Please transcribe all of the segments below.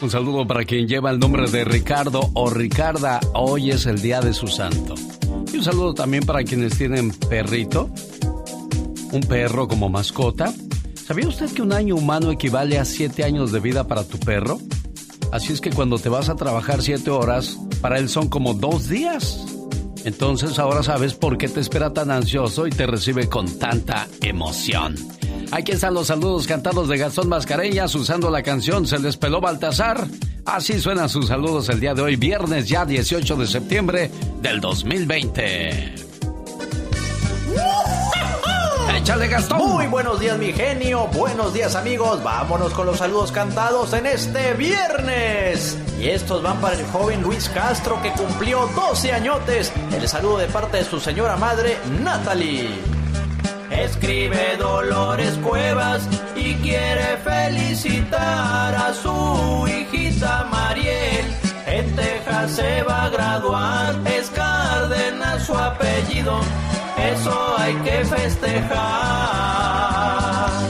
Un saludo para quien lleva el nombre de Ricardo o Ricarda. Hoy es el día de su santo. Y un saludo también para quienes tienen perrito, un perro como mascota. ¿Sabía usted que un año humano equivale a siete años de vida para tu perro? Así es que cuando te vas a trabajar siete horas, para él son como dos días. Entonces ahora sabes por qué te espera tan ansioso y te recibe con tanta emoción. Aquí están los saludos cantados de Gastón Mascareñas usando la canción Se les peló Baltasar. Así suenan sus saludos el día de hoy, viernes ya 18 de septiembre del 2020. ¡Échale Gastón! Muy buenos días, mi genio. Buenos días, amigos. Vámonos con los saludos cantados en este viernes. Y estos van para el joven Luis Castro que cumplió 12 añotes. El saludo de parte de su señora madre, Natalie. Escribe Dolores Cuevas y quiere felicitar a su hijita Mariel. En Texas se va a graduar, es Cárdenas su apellido, eso hay que festejar.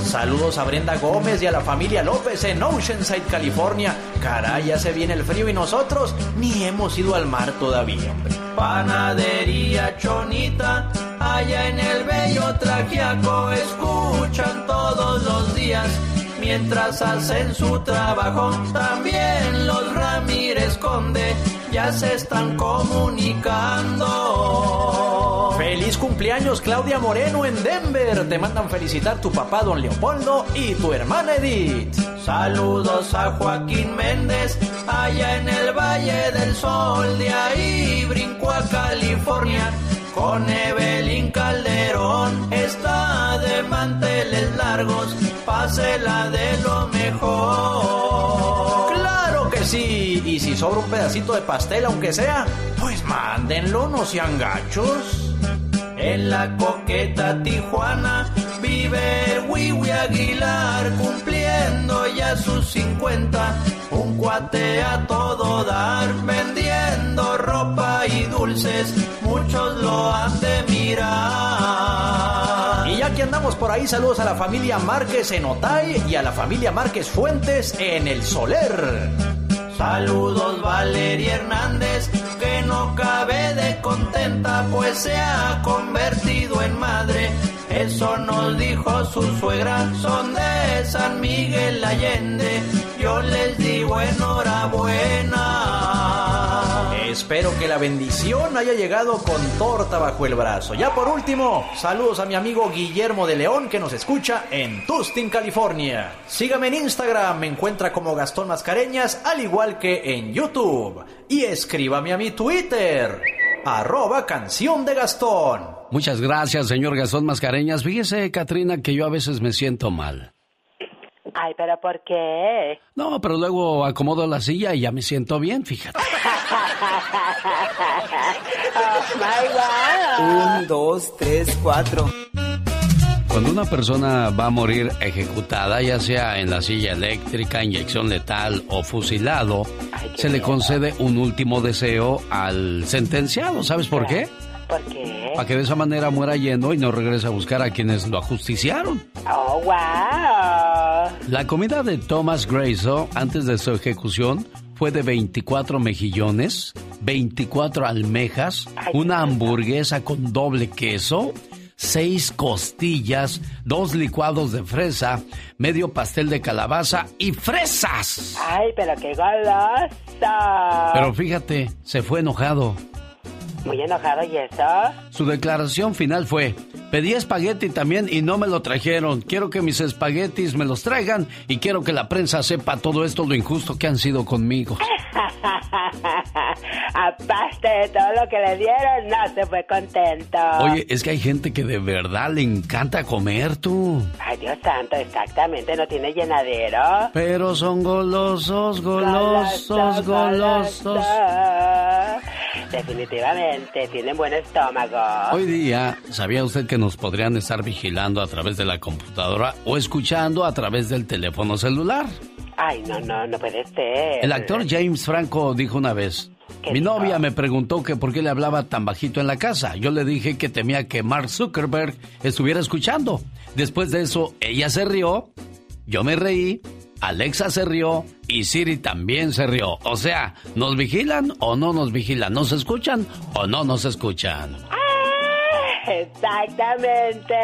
Saludos a Brenda Gómez y a la familia López en Oceanside, California. Caray, ya se viene el frío y nosotros ni hemos ido al mar todavía. Panadería Chonita, allá en el bello Trajiaco, escuchan todos los días. Mientras hacen su trabajo, también los Ramírez Conde ya se están comunicando. Feliz cumpleaños Claudia Moreno en Denver. Te mandan felicitar tu papá don Leopoldo y tu hermana Edith. Saludos a Joaquín Méndez allá en el Valle del Sol. De ahí brinco a California con Evelyn Calderón. Está de manteles largos, pásela de lo mejor. ¡Claro que sí! Y si sobra un pedacito de pastel, aunque sea, pues mándenlo, no sean gachos. En la coqueta Tijuana vive el Wiwi Aguilar cumpliendo ya sus 50. Un cuate a todo dar vendiendo ropa y dulces. Muchos lo han de mirar. Y ya que andamos por ahí, saludos a la familia Márquez en Otay y a la familia Márquez Fuentes en El Soler. Saludos Valeria Hernández, que no cabe contenta, pues se ha convertido en madre. Eso nos dijo su suegra, son de San Miguel Allende. Yo les digo enhorabuena. Espero que la bendición haya llegado con torta bajo el brazo. Ya por último, saludos a mi amigo Guillermo de León que nos escucha en Tustin, California. Sígame en Instagram, me encuentra como Gastón Mascareñas, al igual que en YouTube. Y escríbame a mi Twitter, arroba canción de Gastón. Muchas gracias, señor Gastón Mascareñas. Fíjese, Katrina, que yo a veces me siento mal. Ay, pero ¿por qué? No, pero luego acomodo la silla y ya me siento bien, fíjate. oh, my God. Un, dos, tres, cuatro. Cuando una persona va a morir ejecutada, ya sea en la silla eléctrica, inyección letal o fusilado, se le concede un último deseo al sentenciado. ¿Sabes por qué? ¿Por qué? Para que de esa manera muera lleno y no regrese a buscar a quienes lo ajusticiaron. Oh, wow. La comida de Thomas Grayso antes de su ejecución fue de 24 mejillones, 24 almejas, una hamburguesa con doble queso, seis costillas, dos licuados de fresa, medio pastel de calabaza y fresas. Ay, pero qué goloso. Pero fíjate, se fue enojado. Muy enojado y eso. Su declaración final fue, pedí espagueti también y no me lo trajeron. Quiero que mis espaguetis me los traigan y quiero que la prensa sepa todo esto, lo injusto que han sido conmigo. Aparte de todo lo que le dieron, no se fue contento. Oye, es que hay gente que de verdad le encanta comer tú. Ay, Dios santo, exactamente, no tiene llenadero. Pero son golosos, golosos, golosos. Definitivamente, tienen buen estómago. Hoy día, ¿sabía usted que nos podrían estar vigilando a través de la computadora o escuchando a través del teléfono celular? Ay, no, no, no puede ser. El actor James Franco dijo una vez, mi novia me preguntó que por qué le hablaba tan bajito en la casa. Yo le dije que temía que Mark Zuckerberg estuviera escuchando. Después de eso, ella se rió, yo me reí, Alexa se rió y Siri también se rió. O sea, ¿nos vigilan o no nos vigilan? ¿Nos escuchan o no nos escuchan? Ah, exactamente.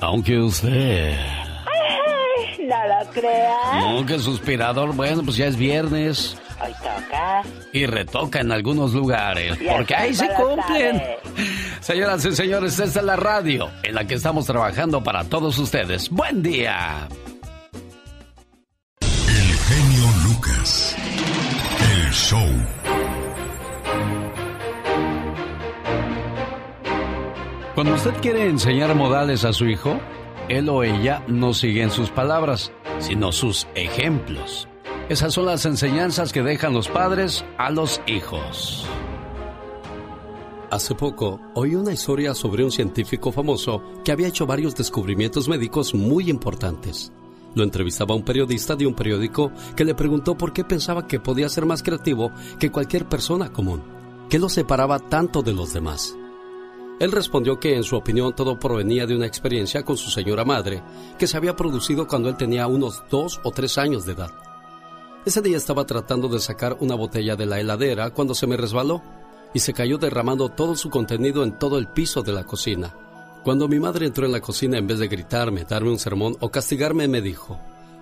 Aunque usted... Ay, no lo creas. No, que suspirador. Bueno, pues ya es viernes. Hoy toca. Y retoca en algunos lugares. Y Porque ahí se cumplen. Señoras y señores, esta es la radio en la que estamos trabajando para todos ustedes. ¡Buen día! Genio Lucas. El show. Cuando usted quiere enseñar modales a su hijo, él o ella no siguen sus palabras, sino sus ejemplos. Esas son las enseñanzas que dejan los padres a los hijos. Hace poco oí una historia sobre un científico famoso que había hecho varios descubrimientos médicos muy importantes. Lo entrevistaba un periodista de un periódico que le preguntó por qué pensaba que podía ser más creativo que cualquier persona común. ¿Qué lo separaba tanto de los demás? Él respondió que en su opinión todo provenía de una experiencia con su señora madre que se había producido cuando él tenía unos dos o tres años de edad. Ese día estaba tratando de sacar una botella de la heladera cuando se me resbaló y se cayó derramando todo su contenido en todo el piso de la cocina. Cuando mi madre entró en la cocina en vez de gritarme, darme un sermón o castigarme, me dijo,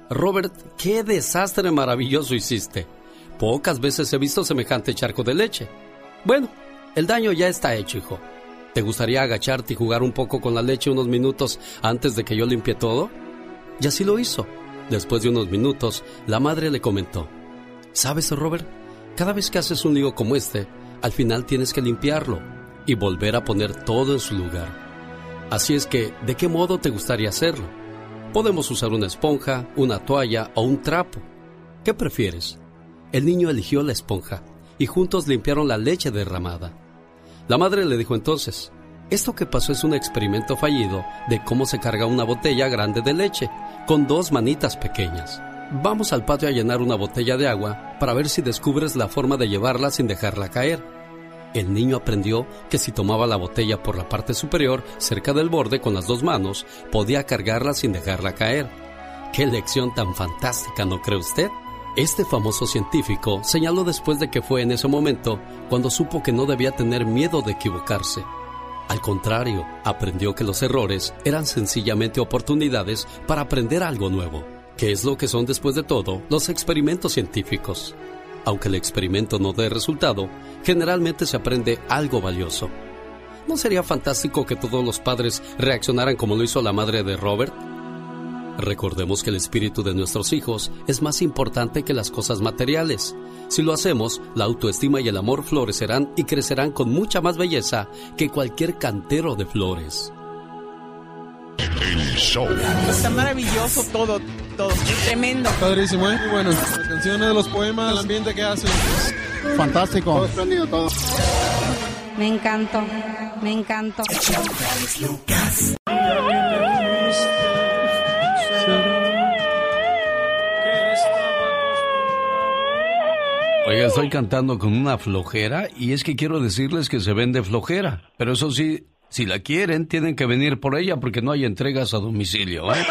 Robert, qué desastre maravilloso hiciste. Pocas veces he visto semejante charco de leche. Bueno, el daño ya está hecho, hijo. ¿Te gustaría agacharte y jugar un poco con la leche unos minutos antes de que yo limpie todo? Y así lo hizo. Después de unos minutos, la madre le comentó, ¿Sabes, Robert? Cada vez que haces un lío como este, al final tienes que limpiarlo y volver a poner todo en su lugar. Así es que, ¿de qué modo te gustaría hacerlo? Podemos usar una esponja, una toalla o un trapo. ¿Qué prefieres? El niño eligió la esponja y juntos limpiaron la leche derramada. La madre le dijo entonces, esto que pasó es un experimento fallido de cómo se carga una botella grande de leche con dos manitas pequeñas. Vamos al patio a llenar una botella de agua para ver si descubres la forma de llevarla sin dejarla caer. El niño aprendió que si tomaba la botella por la parte superior, cerca del borde con las dos manos, podía cargarla sin dejarla caer. ¡Qué lección tan fantástica, ¿no cree usted? Este famoso científico señaló después de que fue en ese momento cuando supo que no debía tener miedo de equivocarse. Al contrario, aprendió que los errores eran sencillamente oportunidades para aprender algo nuevo, que es lo que son después de todo los experimentos científicos. Aunque el experimento no dé resultado, generalmente se aprende algo valioso. ¿No sería fantástico que todos los padres reaccionaran como lo hizo la madre de Robert? Recordemos que el espíritu de nuestros hijos es más importante que las cosas materiales. Si lo hacemos, la autoestima y el amor florecerán y crecerán con mucha más belleza que cualquier cantero de flores. Está maravilloso todo, todo. Tremendo. Padrísimo, ¿eh? Muy bueno. Las canciones, los poemas, el ambiente que hacen. Fantástico. Todo espléndido, todo. Me encantó, me encantó. Oiga, estoy cantando con una flojera y es que quiero decirles que se vende flojera. Pero eso sí, si la quieren, tienen que venir por ella porque no hay entregas a domicilio, ¿eh?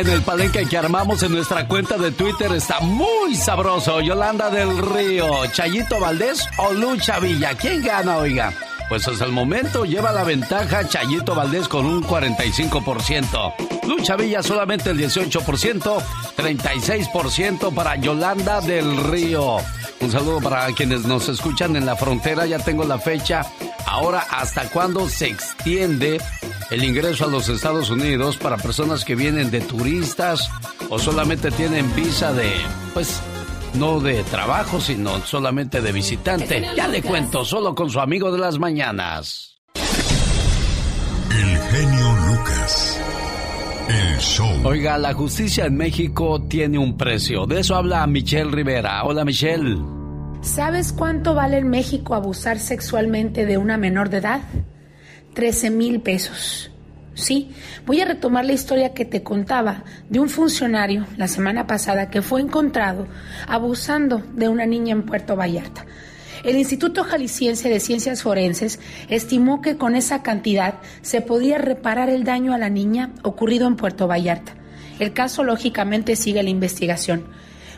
En el palenque que armamos en nuestra cuenta de Twitter está muy sabroso. Yolanda del Río, Chayito Valdés o Lucha Villa. ¿Quién gana, oiga? Pues hasta el momento lleva la ventaja Chayito Valdés con un 45%. Lucha Villa solamente el 18%, 36% para Yolanda del Río. Un saludo para quienes nos escuchan en la frontera, ya tengo la fecha. Ahora, ¿hasta cuándo se extiende el ingreso a los Estados Unidos para personas que vienen de turistas o solamente tienen visa de, pues, no de trabajo, sino solamente de visitante. Ya le cuento, solo con su amigo de las mañanas. El genio Lucas. El show. Oiga, la justicia en México tiene un precio. De eso habla Michelle Rivera. Hola, Michelle. ¿Sabes cuánto vale en México abusar sexualmente de una menor de edad? 13 mil pesos. Sí, voy a retomar la historia que te contaba de un funcionario la semana pasada que fue encontrado abusando de una niña en Puerto Vallarta. El Instituto Jalisciense de Ciencias Forenses estimó que con esa cantidad se podía reparar el daño a la niña ocurrido en Puerto Vallarta. El caso lógicamente sigue la investigación.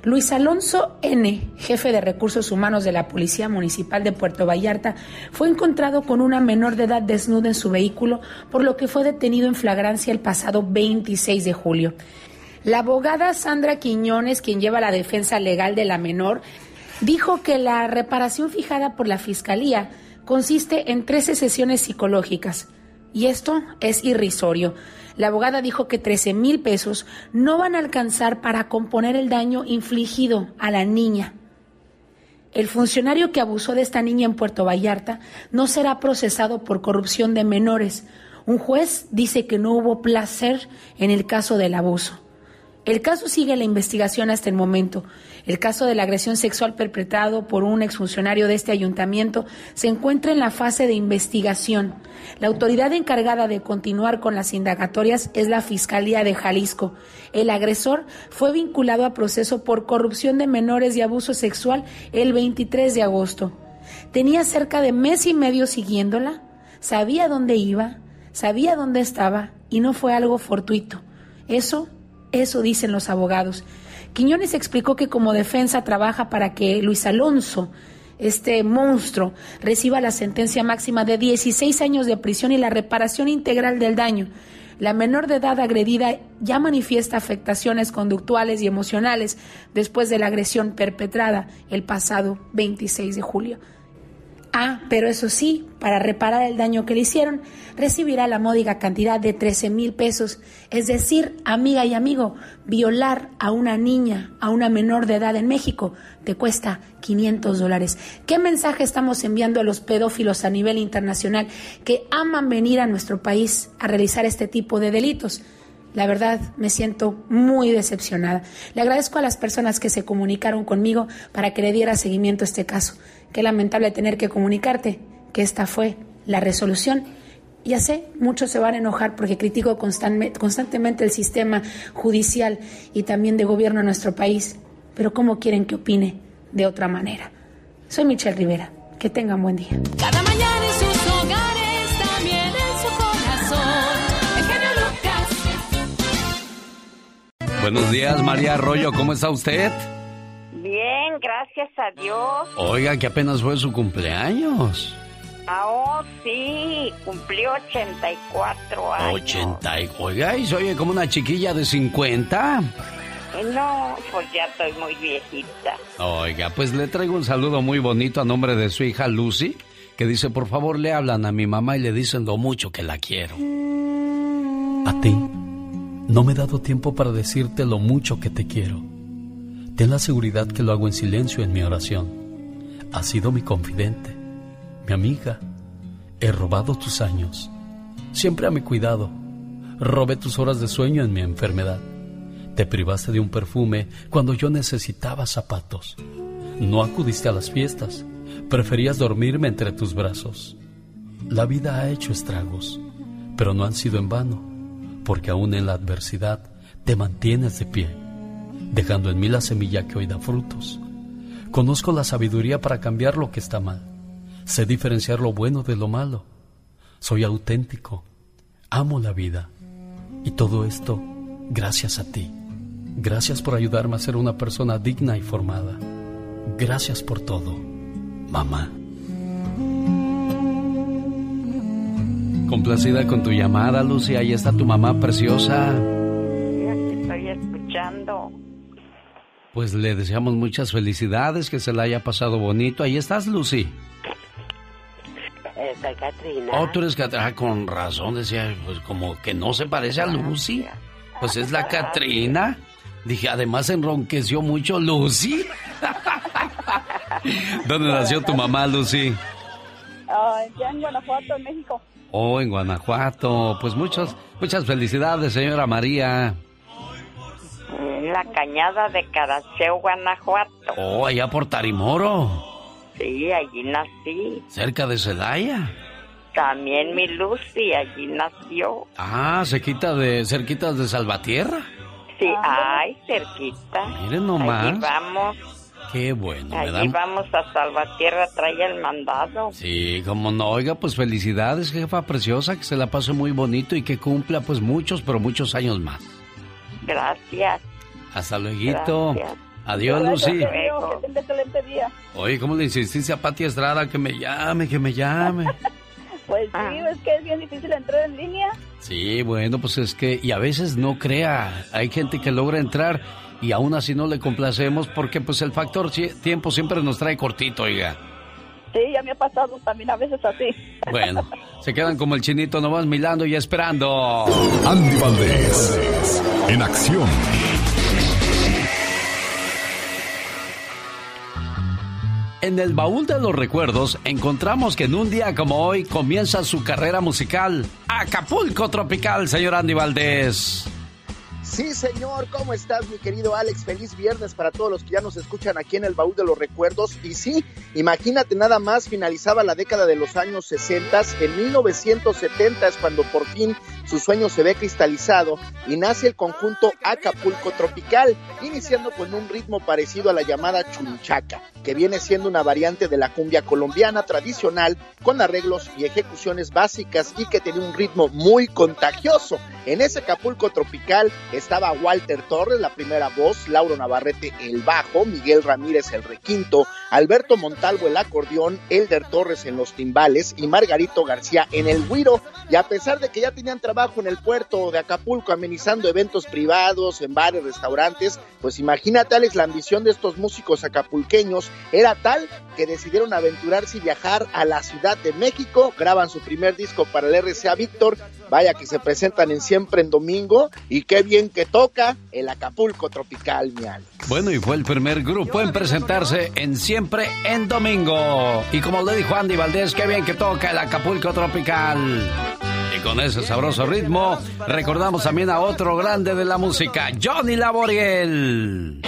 Luis Alonso N., jefe de recursos humanos de la Policía Municipal de Puerto Vallarta, fue encontrado con una menor de edad desnuda en su vehículo, por lo que fue detenido en flagrancia el pasado 26 de julio. La abogada Sandra Quiñones, quien lleva la defensa legal de la menor, dijo que la reparación fijada por la Fiscalía consiste en 13 sesiones psicológicas. Y esto es irrisorio. La abogada dijo que 13 mil pesos no van a alcanzar para componer el daño infligido a la niña. El funcionario que abusó de esta niña en Puerto Vallarta no será procesado por corrupción de menores. Un juez dice que no hubo placer en el caso del abuso. El caso sigue la investigación hasta el momento. El caso de la agresión sexual perpetrado por un exfuncionario de este ayuntamiento se encuentra en la fase de investigación. La autoridad encargada de continuar con las indagatorias es la Fiscalía de Jalisco. El agresor fue vinculado a proceso por corrupción de menores y abuso sexual el 23 de agosto. Tenía cerca de mes y medio siguiéndola, sabía dónde iba, sabía dónde estaba y no fue algo fortuito. Eso eso dicen los abogados. Quiñones explicó que como defensa trabaja para que Luis Alonso, este monstruo, reciba la sentencia máxima de 16 años de prisión y la reparación integral del daño. La menor de edad agredida ya manifiesta afectaciones conductuales y emocionales después de la agresión perpetrada el pasado 26 de julio. Ah, pero eso sí, para reparar el daño que le hicieron, recibirá la módica cantidad de 13 mil pesos. Es decir, amiga y amigo, violar a una niña, a una menor de edad en México, te cuesta 500 dólares. ¿Qué mensaje estamos enviando a los pedófilos a nivel internacional que aman venir a nuestro país a realizar este tipo de delitos? La verdad, me siento muy decepcionada. Le agradezco a las personas que se comunicaron conmigo para que le diera seguimiento a este caso. Qué lamentable tener que comunicarte que esta fue la resolución. Ya sé, muchos se van a enojar porque critico constantemente el sistema judicial y también de gobierno en nuestro país, pero ¿cómo quieren que opine de otra manera? Soy Michelle Rivera. Que tengan buen día. Cada mañana Buenos días, María Arroyo, ¿cómo está usted? Bien, gracias a Dios. Oiga, que apenas fue su cumpleaños. Ah, oh, sí, cumplió 84 años. 80, oiga, y se oye como una chiquilla de 50. No, pues ya estoy muy viejita. Oiga, pues le traigo un saludo muy bonito a nombre de su hija Lucy, que dice, por favor le hablan a mi mamá y le dicen lo mucho que la quiero. A ti, no me he dado tiempo para decirte lo mucho que te quiero. Ten la seguridad que lo hago en silencio en mi oración. Has sido mi confidente, mi amiga. He robado tus años. Siempre a mi cuidado. Robé tus horas de sueño en mi enfermedad. Te privaste de un perfume cuando yo necesitaba zapatos. No acudiste a las fiestas. Preferías dormirme entre tus brazos. La vida ha hecho estragos, pero no han sido en vano, porque aún en la adversidad te mantienes de pie, dejando en mí la semilla que hoy da frutos. Conozco la sabiduría para cambiar lo que está mal. Sé diferenciar lo bueno de lo malo. Soy auténtico. Amo la vida. Y todo esto gracias a ti. Gracias por ayudarme a ser una persona digna y formada. Gracias por todo, mamá. Complacida con tu llamada, Lucy. Ahí está tu mamá preciosa. Estoy escuchando. Pues le deseamos muchas felicidades, que se la haya pasado bonito. Ahí estás, Lucy. Eh, soy Katrina. Oh, tú eres Catrina. Ah, con razón, decía, pues como que no se parece a Lucy. Pues es la Catrina. Dije, además enronqueció mucho Lucy. ¿Dónde nació tu mamá, Lucy? Ah, ya en Guanajuato, en México. Oh, en Guanajuato. Pues muchas, muchas felicidades, señora María. La cañada de Caracheo, Guanajuato. Oh, allá por Tarimoro, Sí, allí nací. cerca de Celaya. También mi Lucy, allí nació. Ah, se quita de, cerquitas de Salvatierra. Sí, ay, cerquita. Miren nomás. Allí vamos, Qué bueno, allí da. vamos a Salvatierra, trae el mandado. Sí, como no, oiga, pues felicidades, jefa preciosa, que se la pase muy bonito y que cumpla pues muchos, pero muchos años más. Gracias. Hasta luego. Adiós, Lucy. excelente día. Oye, ¿cómo le insististe a Pati Estrada que me llame, que me llame? Pues sí, es que es bien difícil entrar en línea. Sí, bueno, pues es que, y a veces no crea, hay gente que logra entrar y aún así no le complacemos porque pues el factor tiempo siempre nos trae cortito, oiga. Sí, ya me ha pasado también a veces así. Bueno, se quedan como el chinito nomás milando y esperando. Andy Valdés, en acción. En el baúl de los recuerdos encontramos que en un día como hoy comienza su carrera musical Acapulco Tropical, señor Andy Valdés. Sí, señor, ¿cómo estás, mi querido Alex? Feliz viernes para todos los que ya nos escuchan aquí en el baúl de los recuerdos. Y sí, imagínate nada más, finalizaba la década de los años 60, en 1970 es cuando por fin su sueño se ve cristalizado y nace el conjunto Acapulco Tropical, iniciando con un ritmo parecido a la llamada chunchaca, que viene siendo una variante de la cumbia colombiana tradicional con arreglos y ejecuciones básicas y que tenía un ritmo muy contagioso. En ese Acapulco Tropical estaba Walter Torres, la primera voz, Lauro Navarrete el bajo, Miguel Ramírez el requinto, Alberto Montalvo el acordeón, Elder Torres en los timbales y Margarito García en el güiro. Y a pesar de que ya tenían trabajo en el puerto de Acapulco amenizando eventos privados, en bares, restaurantes, pues imagínate Alex, la ambición de estos músicos acapulqueños era tal que decidieron aventurarse y viajar a la Ciudad de México, graban su primer disco para el RCA Víctor, vaya que se presentan en siempre en domingo y qué bien que toca el Acapulco Tropical, mi. Bueno, y fue el primer grupo en presentarse en Siempre en Domingo. Y como le dijo Andy Valdés, qué bien que toca el Acapulco Tropical. Y con ese sabroso ritmo, recordamos también a otro grande de la música, Johnny Laboriel.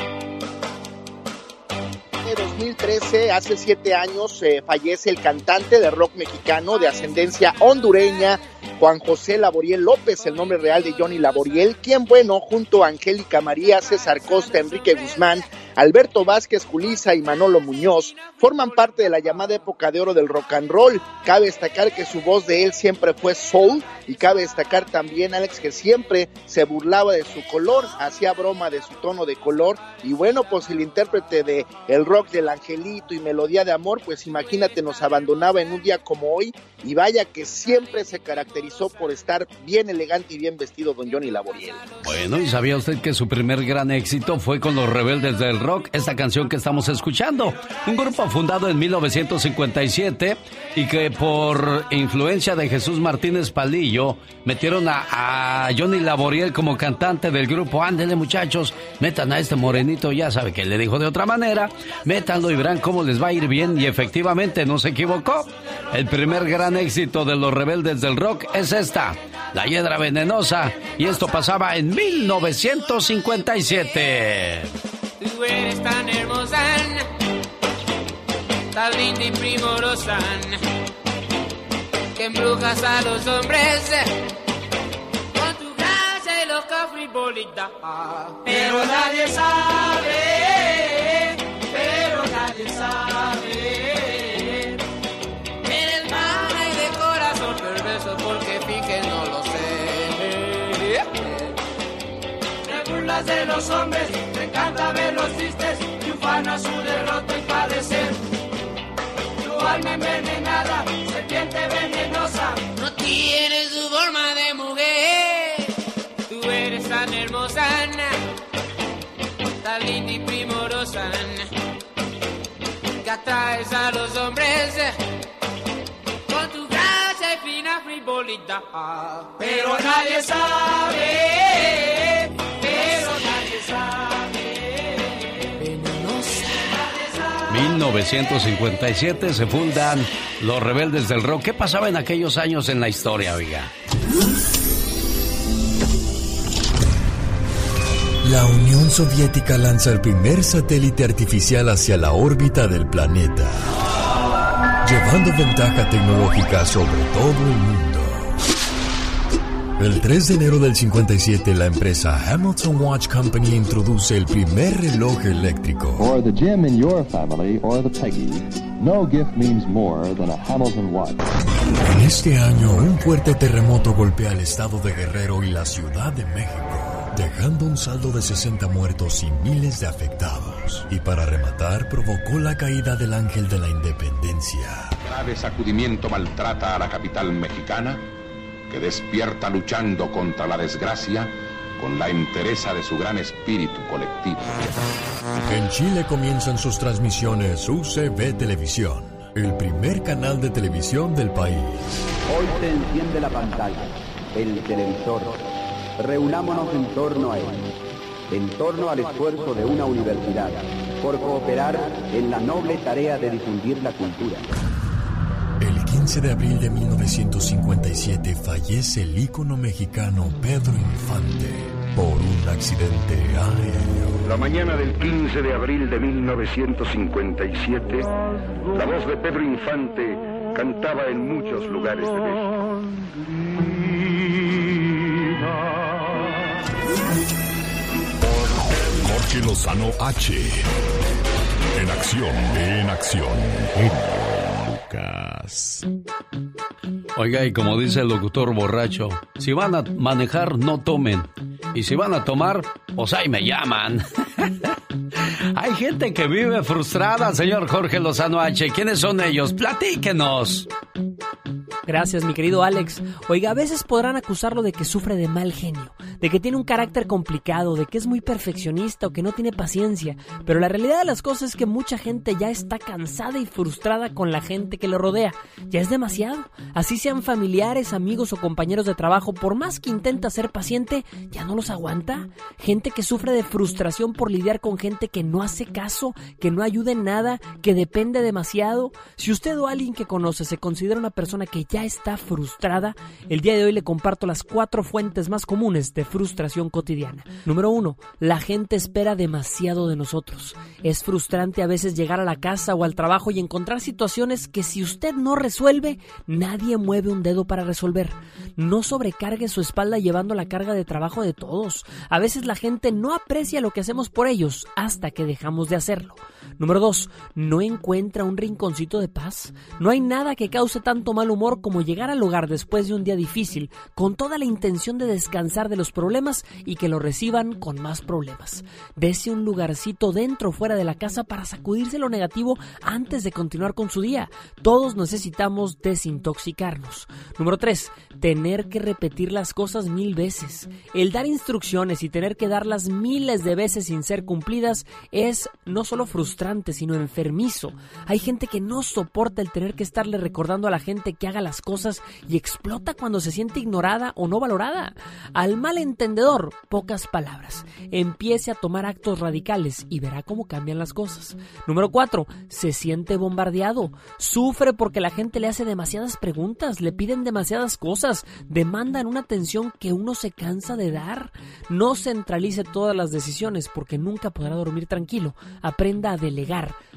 De 2013, hace siete años, eh, fallece el cantante de rock mexicano de ascendencia hondureña, Juan José Laboriel López, el nombre real de Johnny Laboriel, quien, bueno, junto a Angélica María, César Costa, Enrique Guzmán, Alberto Vázquez Julisa y Manolo Muñoz, forman parte de la llamada época de oro del rock and roll. Cabe destacar que su voz de él siempre fue soul y cabe destacar también, Alex, que siempre se burlaba de su color, hacía broma de su tono de color y bueno, pues el intérprete de el rock del angelito y melodía de amor, pues imagínate, nos abandonaba en un día como hoy y vaya que siempre se caracterizó por estar bien elegante y bien vestido don Johnny Laboriel. Bueno, ¿y sabía usted que su primer gran éxito fue con los rebeldes del rock? Esta canción que estamos escuchando. Un grupo fundado en 1957 y que por influencia de Jesús Martínez Palillo metieron a, a Johnny Laboriel como cantante del grupo. Ándele muchachos, metan a este morenito, ya sabe que le dijo de otra manera, métanlo y verán cómo les va a ir bien y efectivamente no se equivocó. El primer gran éxito de los rebeldes del rock es esta, La Hiedra Venenosa, y esto pasaba en 1957. Tú eres tan hermosa, tan linda y primorosa, que embrujas a los hombres con tu gracia y loca frivolidad. Pero nadie sabe, pero nadie sabe. Eres mala y de corazón perverso porque finges no lo sé. cosas de los hombres, encanta verlos tristes, y ufana su derrota y padecer. Tu alma envenenada, serpiente venenosa, no tienes tu forma de mujer. Tú eres tan hermosa, tan linda y primorosa, que atraes a los hombres con tu gracia y fina frivolidad. Pero nadie sabe, 1957 se fundan los rebeldes del rock. ¿Qué pasaba en aquellos años en la historia, oiga? La Unión Soviética lanza el primer satélite artificial hacia la órbita del planeta, llevando ventaja tecnológica sobre todo el mundo. El 3 de enero del 57, la empresa Hamilton Watch Company introduce el primer reloj eléctrico. For the Jim in your family or the Peggy, no gift means more than a Hamilton watch. En este año, un fuerte terremoto golpea el estado de Guerrero y la Ciudad de México, dejando un saldo de 60 muertos y miles de afectados. Y para rematar, provocó la caída del ángel de la independencia. Grave sacudimiento maltrata a la capital mexicana, que despierta luchando contra la desgracia con la entereza de su gran espíritu colectivo. En Chile comienzan sus transmisiones UCB Televisión, el primer canal de televisión del país. Hoy se enciende la pantalla, el televisor. Reunámonos en torno a él, en torno al esfuerzo de una universidad, por cooperar en la noble tarea de difundir la cultura. El 15 de abril de 1957 fallece el ícono mexicano Pedro Infante por un accidente aéreo. La mañana del 15 de abril de 1957, la voz de Pedro Infante cantaba en muchos lugares de México. Jorge Lozano H. En acción, en acción. Genio Oiga, y como dice el locutor borracho, si van a manejar, no tomen. Y si van a tomar, pues ahí me llaman. Hay gente que vive frustrada, señor Jorge Lozano H. ¿Quiénes son ellos? Platíquenos. Gracias, mi querido Alex. Oiga, a veces podrán acusarlo de que sufre de mal genio, de que tiene un carácter complicado, de que es muy perfeccionista o que no tiene paciencia. Pero la realidad de las cosas es que mucha gente ya está cansada y frustrada con la gente que le rodea. Ya es demasiado. Así sean familiares, amigos o compañeros de trabajo, por más que intenta ser paciente, ya no los aguanta. Gente que sufre de frustración por lidiar con gente que no hace caso, que no ayuda en nada, que depende demasiado. Si usted o alguien que conoce se considera una persona que ya está frustrada, el día de hoy le comparto las cuatro fuentes más comunes de frustración cotidiana. Número uno, la gente espera demasiado de nosotros. Es frustrante a veces llegar a la casa o al trabajo y encontrar situaciones que si usted no resuelve, nadie mueve un dedo para resolver. No sobrecargue su espalda llevando la carga de trabajo de todos. A veces la gente no aprecia lo que hacemos por ellos hasta que dejamos de hacerlo. Número 2. No encuentra un rinconcito de paz. No hay nada que cause tanto mal humor como llegar al hogar después de un día difícil con toda la intención de descansar de los problemas y que lo reciban con más problemas. Dese un lugarcito dentro o fuera de la casa para sacudirse lo negativo antes de continuar con su día. Todos necesitamos desintoxicarnos. Número 3. Tener que repetir las cosas mil veces. El dar instrucciones y tener que darlas miles de veces sin ser cumplidas es no solo frustrante, sino enfermizo. Hay gente que no soporta el tener que estarle recordando a la gente que haga las cosas y explota cuando se siente ignorada o no valorada. Al malentendedor, pocas palabras. Empiece a tomar actos radicales y verá cómo cambian las cosas. Número 4. Se siente bombardeado. Sufre porque la gente le hace demasiadas preguntas, le piden demasiadas cosas, demandan una atención que uno se cansa de dar. No centralice todas las decisiones porque nunca podrá dormir tranquilo. Aprenda a delegar,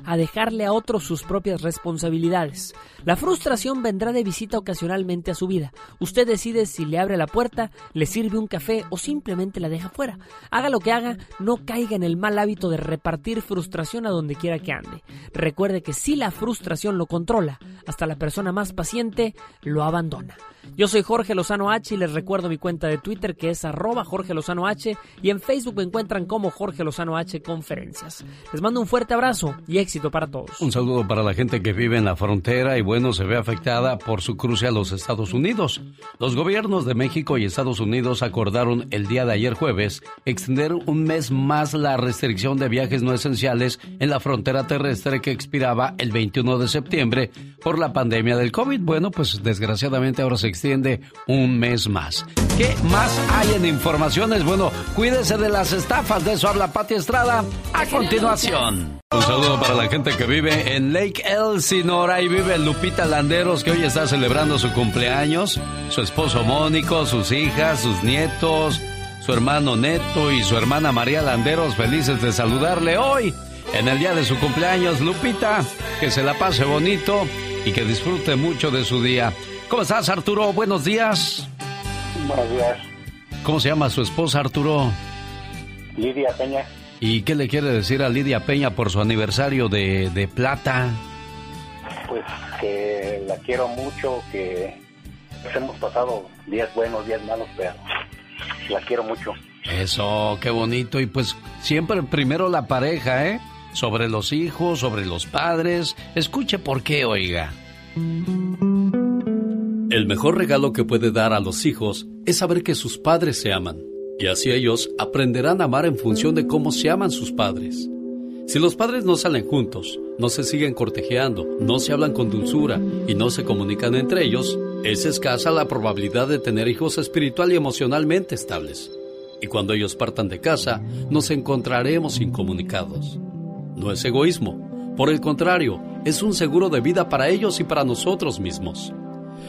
a dejarle a otros sus propias responsabilidades. La frustración vendrá de visita ocasionalmente a su vida. Usted decide si le abre la puerta, le sirve un café o simplemente la deja fuera. Haga lo que haga, no caiga en el mal hábito de repartir frustración a donde quiera que ande. Recuerde que si la frustración lo controla, hasta la persona más paciente lo abandona. Yo soy Jorge Lozano H y les recuerdo mi cuenta de Twitter que es arroba Jorge Lozano H y en Facebook me encuentran como Jorge Lozano H Conferencias. Les mando un fuerte abrazo y éxito para todos. Un saludo para la gente que vive en la frontera y bueno, se ve afectada por su cruce a los Estados Unidos. Los gobiernos de México y Estados Unidos acordaron el día de ayer jueves extender un mes más la restricción de viajes no esenciales en la frontera terrestre que expiraba el 21 de septiembre por la pandemia del COVID. Bueno, pues desgraciadamente ahora se extiende un mes más. ¿Qué más hay en informaciones? Bueno, cuídese de las estafas, de eso habla Pati Estrada a continuación. Un saludo para la gente que vive en Lake Elsinore. Ahí vive Lupita Landeros, que hoy está celebrando su cumpleaños. Su esposo Mónico, sus hijas, sus nietos, su hermano Neto y su hermana María Landeros, felices de saludarle hoy en el día de su cumpleaños. Lupita, que se la pase bonito y que disfrute mucho de su día. ¿Cómo estás, Arturo? Buenos días. Buenos días. ¿Cómo se llama su esposa, Arturo? Lidia Peña. ¿Y qué le quiere decir a Lidia Peña por su aniversario de, de plata? Pues que la quiero mucho, que hemos pasado días buenos, días malos, pero la quiero mucho. Eso, qué bonito. Y pues siempre primero la pareja, ¿eh? Sobre los hijos, sobre los padres. Escuche por qué, oiga. El mejor regalo que puede dar a los hijos es saber que sus padres se aman, y así ellos aprenderán a amar en función de cómo se aman sus padres. Si los padres no salen juntos, no se siguen cortejeando, no se hablan con dulzura y no se comunican entre ellos, es escasa la probabilidad de tener hijos espiritual y emocionalmente estables. Y cuando ellos partan de casa, nos encontraremos incomunicados. No es egoísmo, por el contrario, es un seguro de vida para ellos y para nosotros mismos.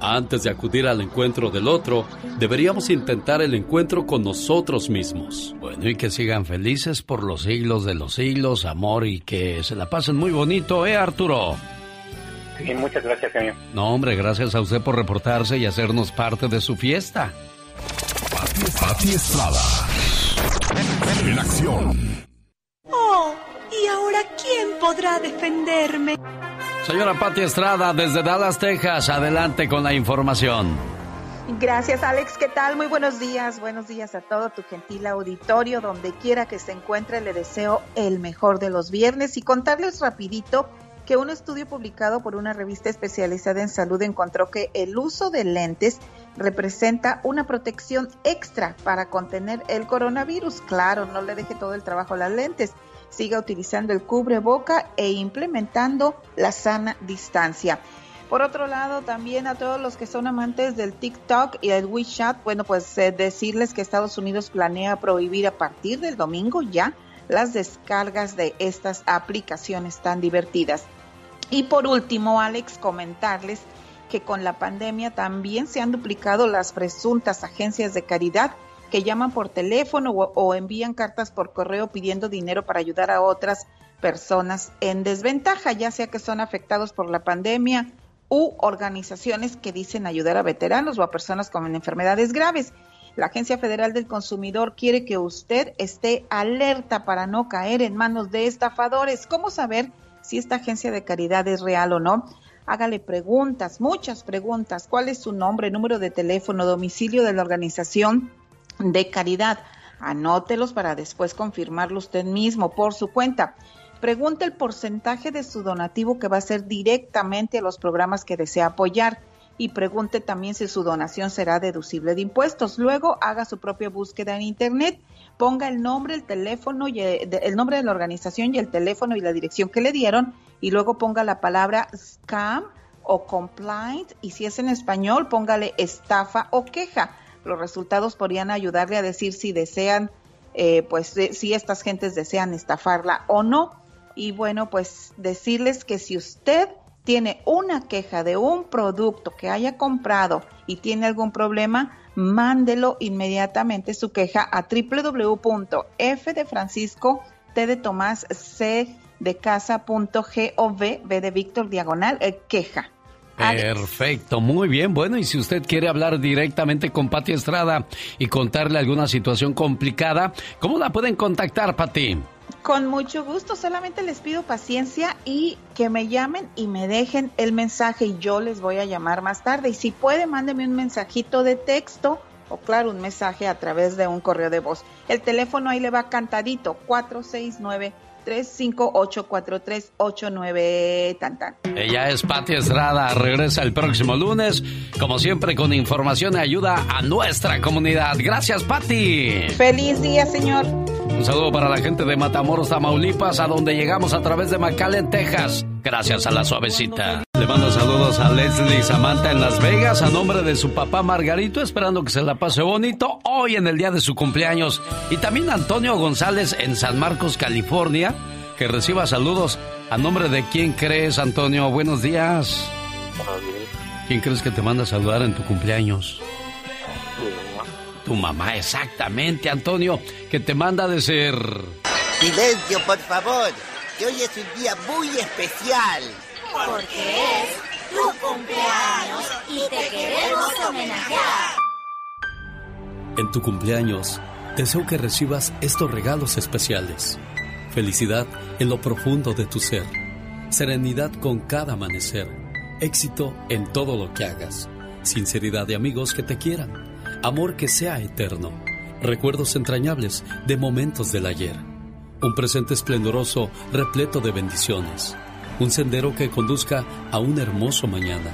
Antes de acudir al encuentro del otro, deberíamos intentar el encuentro con nosotros mismos. Bueno, y que sigan felices por los siglos de los siglos, amor, y que se la pasen muy bonito, ¿eh, Arturo? Sí, muchas gracias, señor. No, hombre, gracias a usted por reportarse y hacernos parte de su fiesta. Pati Estrada. En acción. Oh, ¿y ahora quién podrá defenderme? Señora Pati Estrada, desde Dallas, Texas, adelante con la información. Gracias, Alex. ¿Qué tal? Muy buenos días. Buenos días a todo tu gentil auditorio. Donde quiera que se encuentre, le deseo el mejor de los viernes y contarles rapidito que un estudio publicado por una revista especializada en salud encontró que el uso de lentes representa una protección extra para contener el coronavirus. Claro, no le deje todo el trabajo a las lentes siga utilizando el cubreboca e implementando la sana distancia. Por otro lado, también a todos los que son amantes del TikTok y el WeChat, bueno, pues eh, decirles que Estados Unidos planea prohibir a partir del domingo ya las descargas de estas aplicaciones tan divertidas. Y por último, Alex, comentarles que con la pandemia también se han duplicado las presuntas agencias de caridad que llaman por teléfono o, envían cartas por correo pidiendo dinero para ayudar a otras personas en desventaja, ya sea que son afectados por la pandemia u organizaciones que dicen ayudar a veteranos o a personas con enfermedades graves. La Agencia Federal del Consumidor quiere que usted esté alerta para no caer en manos de estafadores. ¿Cómo saber si esta agencia de caridad es real o no? Hágale preguntas, muchas preguntas. ¿Cuál es su nombre, número de teléfono, domicilio de la organización? De caridad. Anótelos para después confirmarlo usted mismo por su cuenta. Pregunte el porcentaje de su donativo que va a ser directamente a los programas que desea apoyar y pregunte también si su donación será deducible de impuestos. Luego haga su propia búsqueda en Internet, ponga el nombre, el teléfono, y el, el nombre de la organización y el teléfono y la dirección que le dieron y luego ponga la palabra scam o complaint y si es en español póngale estafa o queja. Los resultados podrían ayudarle a decir si desean, eh, pues si estas gentes desean estafarla o no. Y bueno, pues decirles que si usted tiene una queja de un producto que haya comprado y tiene algún problema, mándelo inmediatamente su queja a www.f de Francisco, T de de casa.gov, B de Víctor, diagonal, eh, queja. Perfecto, muy bien. Bueno, y si usted quiere hablar directamente con Pati Estrada y contarle alguna situación complicada, ¿cómo la pueden contactar, Pati? Con mucho gusto, solamente les pido paciencia y que me llamen y me dejen el mensaje y yo les voy a llamar más tarde. Y si puede, mándeme un mensajito de texto o claro, un mensaje a través de un correo de voz. El teléfono ahí le va cantadito, 469 358-4389 tan tan. Ella es Pati Estrada, regresa el próximo lunes, como siempre con información y ayuda a nuestra comunidad. Gracias, Pati. Feliz día, señor. Un saludo para la gente de Matamoros, Tamaulipas, a donde llegamos a través de McAllen, Texas. Gracias a la suavecita. Le mando saludos a Leslie Samantha en Las Vegas a nombre de su papá Margarito, esperando que se la pase bonito hoy en el día de su cumpleaños. Y también Antonio González en San Marcos, California, que reciba saludos a nombre de quién crees, Antonio. Buenos días. ¿Quién crees que te manda a saludar en tu cumpleaños? Tu mamá, exactamente, Antonio, que te manda a decir. Silencio, por favor, que hoy es un día muy especial. Porque es tu cumpleaños y te queremos homenajear. En tu cumpleaños, deseo que recibas estos regalos especiales. Felicidad en lo profundo de tu ser. Serenidad con cada amanecer. Éxito en todo lo que hagas. Sinceridad de amigos que te quieran. Amor que sea eterno. Recuerdos entrañables de momentos del ayer. Un presente esplendoroso repleto de bendiciones. Un sendero que conduzca a un hermoso mañana.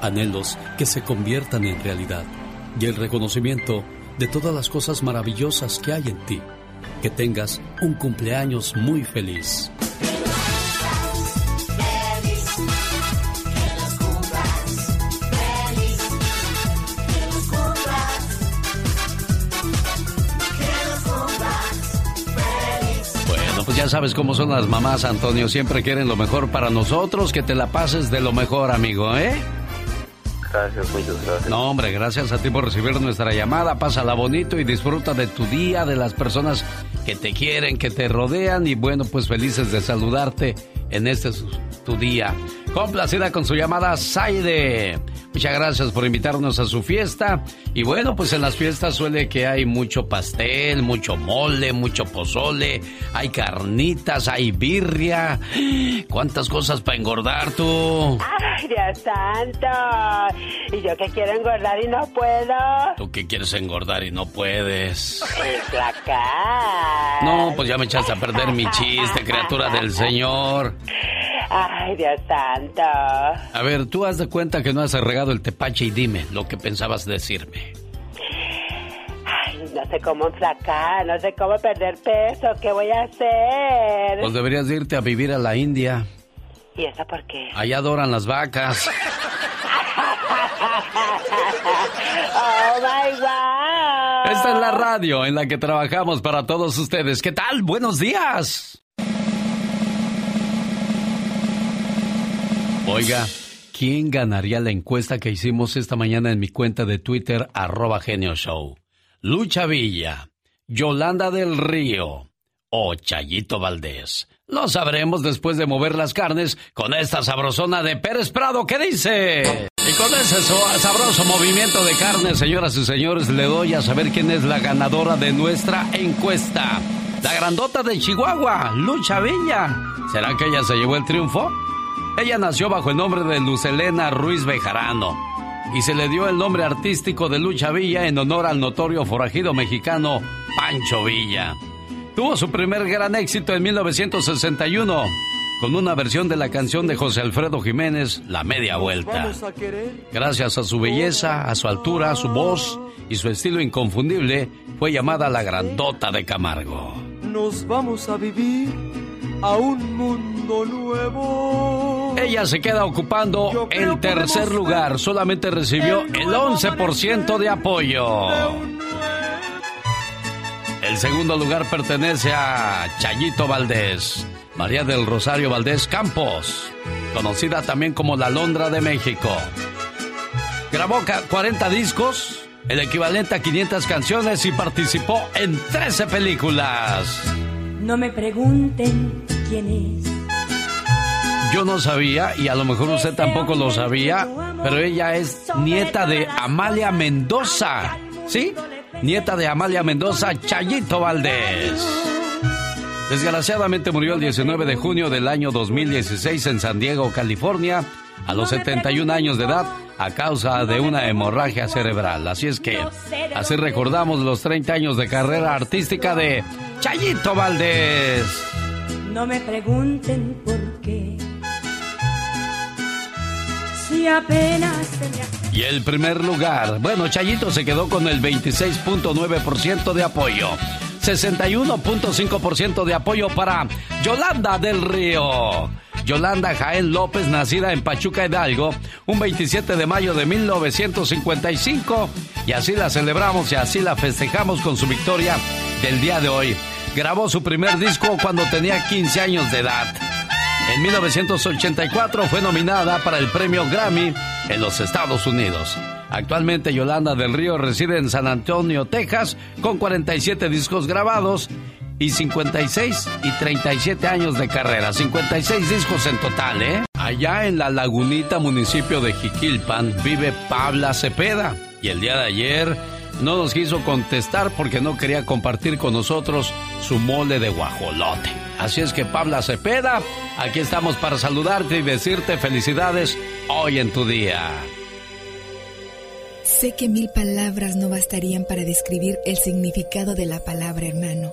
Anhelos que se conviertan en realidad. Y el reconocimiento de todas las cosas maravillosas que hay en ti. Que tengas un cumpleaños muy feliz. Ya sabes cómo son las mamás, Antonio. Siempre quieren lo mejor para nosotros. Que te la pases de lo mejor, amigo, ¿eh? Gracias, muchas gracias. No, hombre, gracias a ti por recibir nuestra llamada. Pásala bonito y disfruta de tu día, de las personas que te quieren, que te rodean. Y bueno, pues felices de saludarte en este tu día. Complacida con su llamada, Saide. Muchas gracias por invitarnos a su fiesta. Y bueno, pues en las fiestas suele que hay mucho pastel, mucho mole, mucho pozole, hay carnitas, hay birria. ¿Cuántas cosas para engordar tú? Ay, Dios santo. Y yo que quiero engordar y no puedo. Tú que quieres engordar y no puedes. Flacar. No, pues ya me echaste a perder mi chiste, criatura del Señor. Ay, Dios santo. A ver, tú haz de cuenta que no has regado el tepache y dime lo que pensabas decirme. Ay, no sé cómo enflacar, no sé cómo perder peso. ¿Qué voy a hacer? Pues deberías de irte a vivir a la India. ¿Y eso por qué? Allá adoran las vacas. oh my God. Esta es la radio en la que trabajamos para todos ustedes. ¿Qué tal? Buenos días. Oiga, ¿quién ganaría la encuesta que hicimos esta mañana en mi cuenta de Twitter, arroba genio show? Lucha Villa, Yolanda del Río o Chayito Valdés. Lo sabremos después de mover las carnes con esta sabrosona de Pérez Prado. ¿Qué dice? Y con ese so- sabroso movimiento de carne, señoras y señores, le doy a saber quién es la ganadora de nuestra encuesta. La grandota de Chihuahua, Lucha Villa. ¿Será que ella se llevó el triunfo? Ella nació bajo el nombre de Luz Elena Ruiz Bejarano y se le dio el nombre artístico de Lucha Villa en honor al notorio forajido mexicano Pancho Villa. Tuvo su primer gran éxito en 1961 con una versión de la canción de José Alfredo Jiménez, La Media Vuelta. Gracias a su belleza, a su altura, a su voz y su estilo inconfundible, fue llamada la Grandota de Camargo. Nos vamos a vivir a un mundo nuevo. Ella se queda ocupando el tercer lugar, solamente recibió el 11% de apoyo. El segundo lugar pertenece a Chayito Valdés, María del Rosario Valdés Campos, conocida también como la Londra de México. Grabó 40 discos, el equivalente a 500 canciones y participó en 13 películas. No me pregunten quién es. Yo no sabía, y a lo mejor usted tampoco lo sabía, pero ella es nieta de Amalia Mendoza. ¿Sí? Nieta de Amalia Mendoza, Chayito Valdés. Desgraciadamente murió el 19 de junio del año 2016 en San Diego, California, a los 71 años de edad a causa de una hemorragia cerebral. Así es que así recordamos los 30 años de carrera artística de Chayito Valdés. No me pregunten por qué. Si apenas tenía... Y el primer lugar, bueno, Chayito se quedó con el 26.9% de apoyo. 61.5% de apoyo para Yolanda del Río. Yolanda Jaén López, nacida en Pachuca Hidalgo, un 27 de mayo de 1955. Y así la celebramos y así la festejamos con su victoria del día de hoy. Grabó su primer disco cuando tenía 15 años de edad. En 1984 fue nominada para el premio Grammy en los Estados Unidos. Actualmente Yolanda del Río reside en San Antonio, Texas, con 47 discos grabados y 56 y 37 años de carrera. 56 discos en total, ¿eh? Allá en la lagunita municipio de Jiquilpan vive Pabla Cepeda. Y el día de ayer no nos quiso contestar porque no quería compartir con nosotros su mole de guajolote. Así es que Pabla Cepeda, aquí estamos para saludarte y decirte felicidades hoy en tu día. Sé que mil palabras no bastarían para describir el significado de la palabra hermano.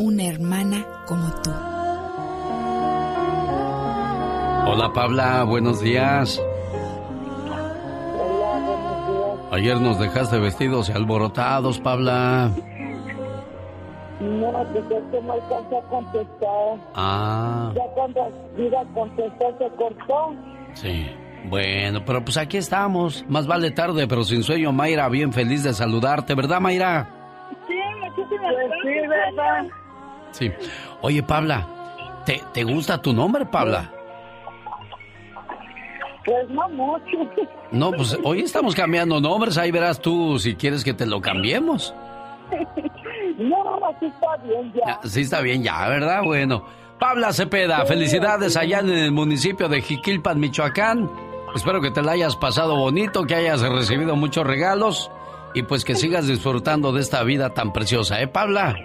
una hermana como tú. Hola Pabla, buenos días. Ayer nos dejaste vestidos y alborotados, Pabla. No, pues es que no alcancé a contestar. Ah. Ya cuando iba a contestar se cortó. Sí. Bueno, pero pues aquí estamos. Más vale tarde, pero sin sueño, Mayra. Bien feliz de saludarte, ¿verdad, Mayra? Sí, muchísimas gracias. Sí, verdad. Sí. Oye, Pabla, ¿te, ¿te gusta tu nombre, Pabla? Pues no mucho. No, pues hoy estamos cambiando nombres. Ahí verás tú si quieres que te lo cambiemos. No, así está bien ya. Sí está bien ya, ¿verdad? Bueno. Pabla Cepeda, felicidades allá en el municipio de Jiquilpan, Michoacán. Espero que te la hayas pasado bonito, que hayas recibido muchos regalos y pues que sigas disfrutando de esta vida tan preciosa, ¿eh, Pabla?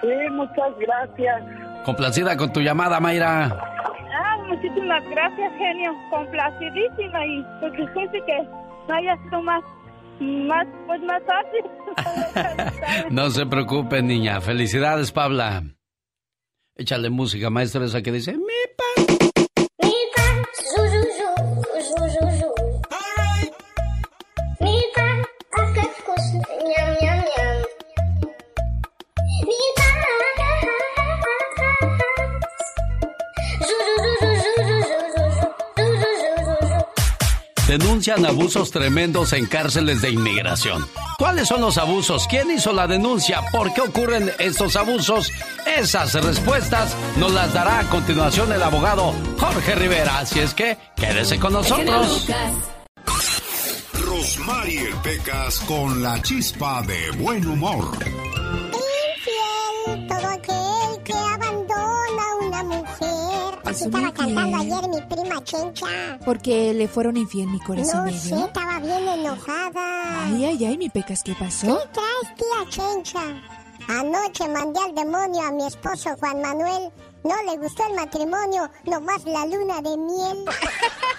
Sí, muchas gracias. Complacida con tu llamada, Mayra. Ah, muchísimas gracias, genio. Complacidísima y pues de que no haya sido más, más, pues más fácil. no se preocupe, niña. Felicidades, Pabla. Échale música, maestro, esa que dice, mi pa. Denuncian abusos tremendos en cárceles de inmigración. ¿Cuáles son los abusos? ¿Quién hizo la denuncia? ¿Por qué ocurren estos abusos? Esas respuestas nos las dará a continuación el abogado Jorge Rivera. Así es que quédese con nosotros. Rosmarie Pecas con la chispa de buen humor. Estaba infiel? cantando ayer mi prima Chencha. Porque le fueron infiel mi corazón No sé, estaba bien enojada. Ay, ay, ay, mi pecas, ¿qué ¿Qué pasó? traes, tía Chencha? Anoche mandé al demonio a mi esposo Juan Manuel. No le gustó el matrimonio, nomás la luna de miel.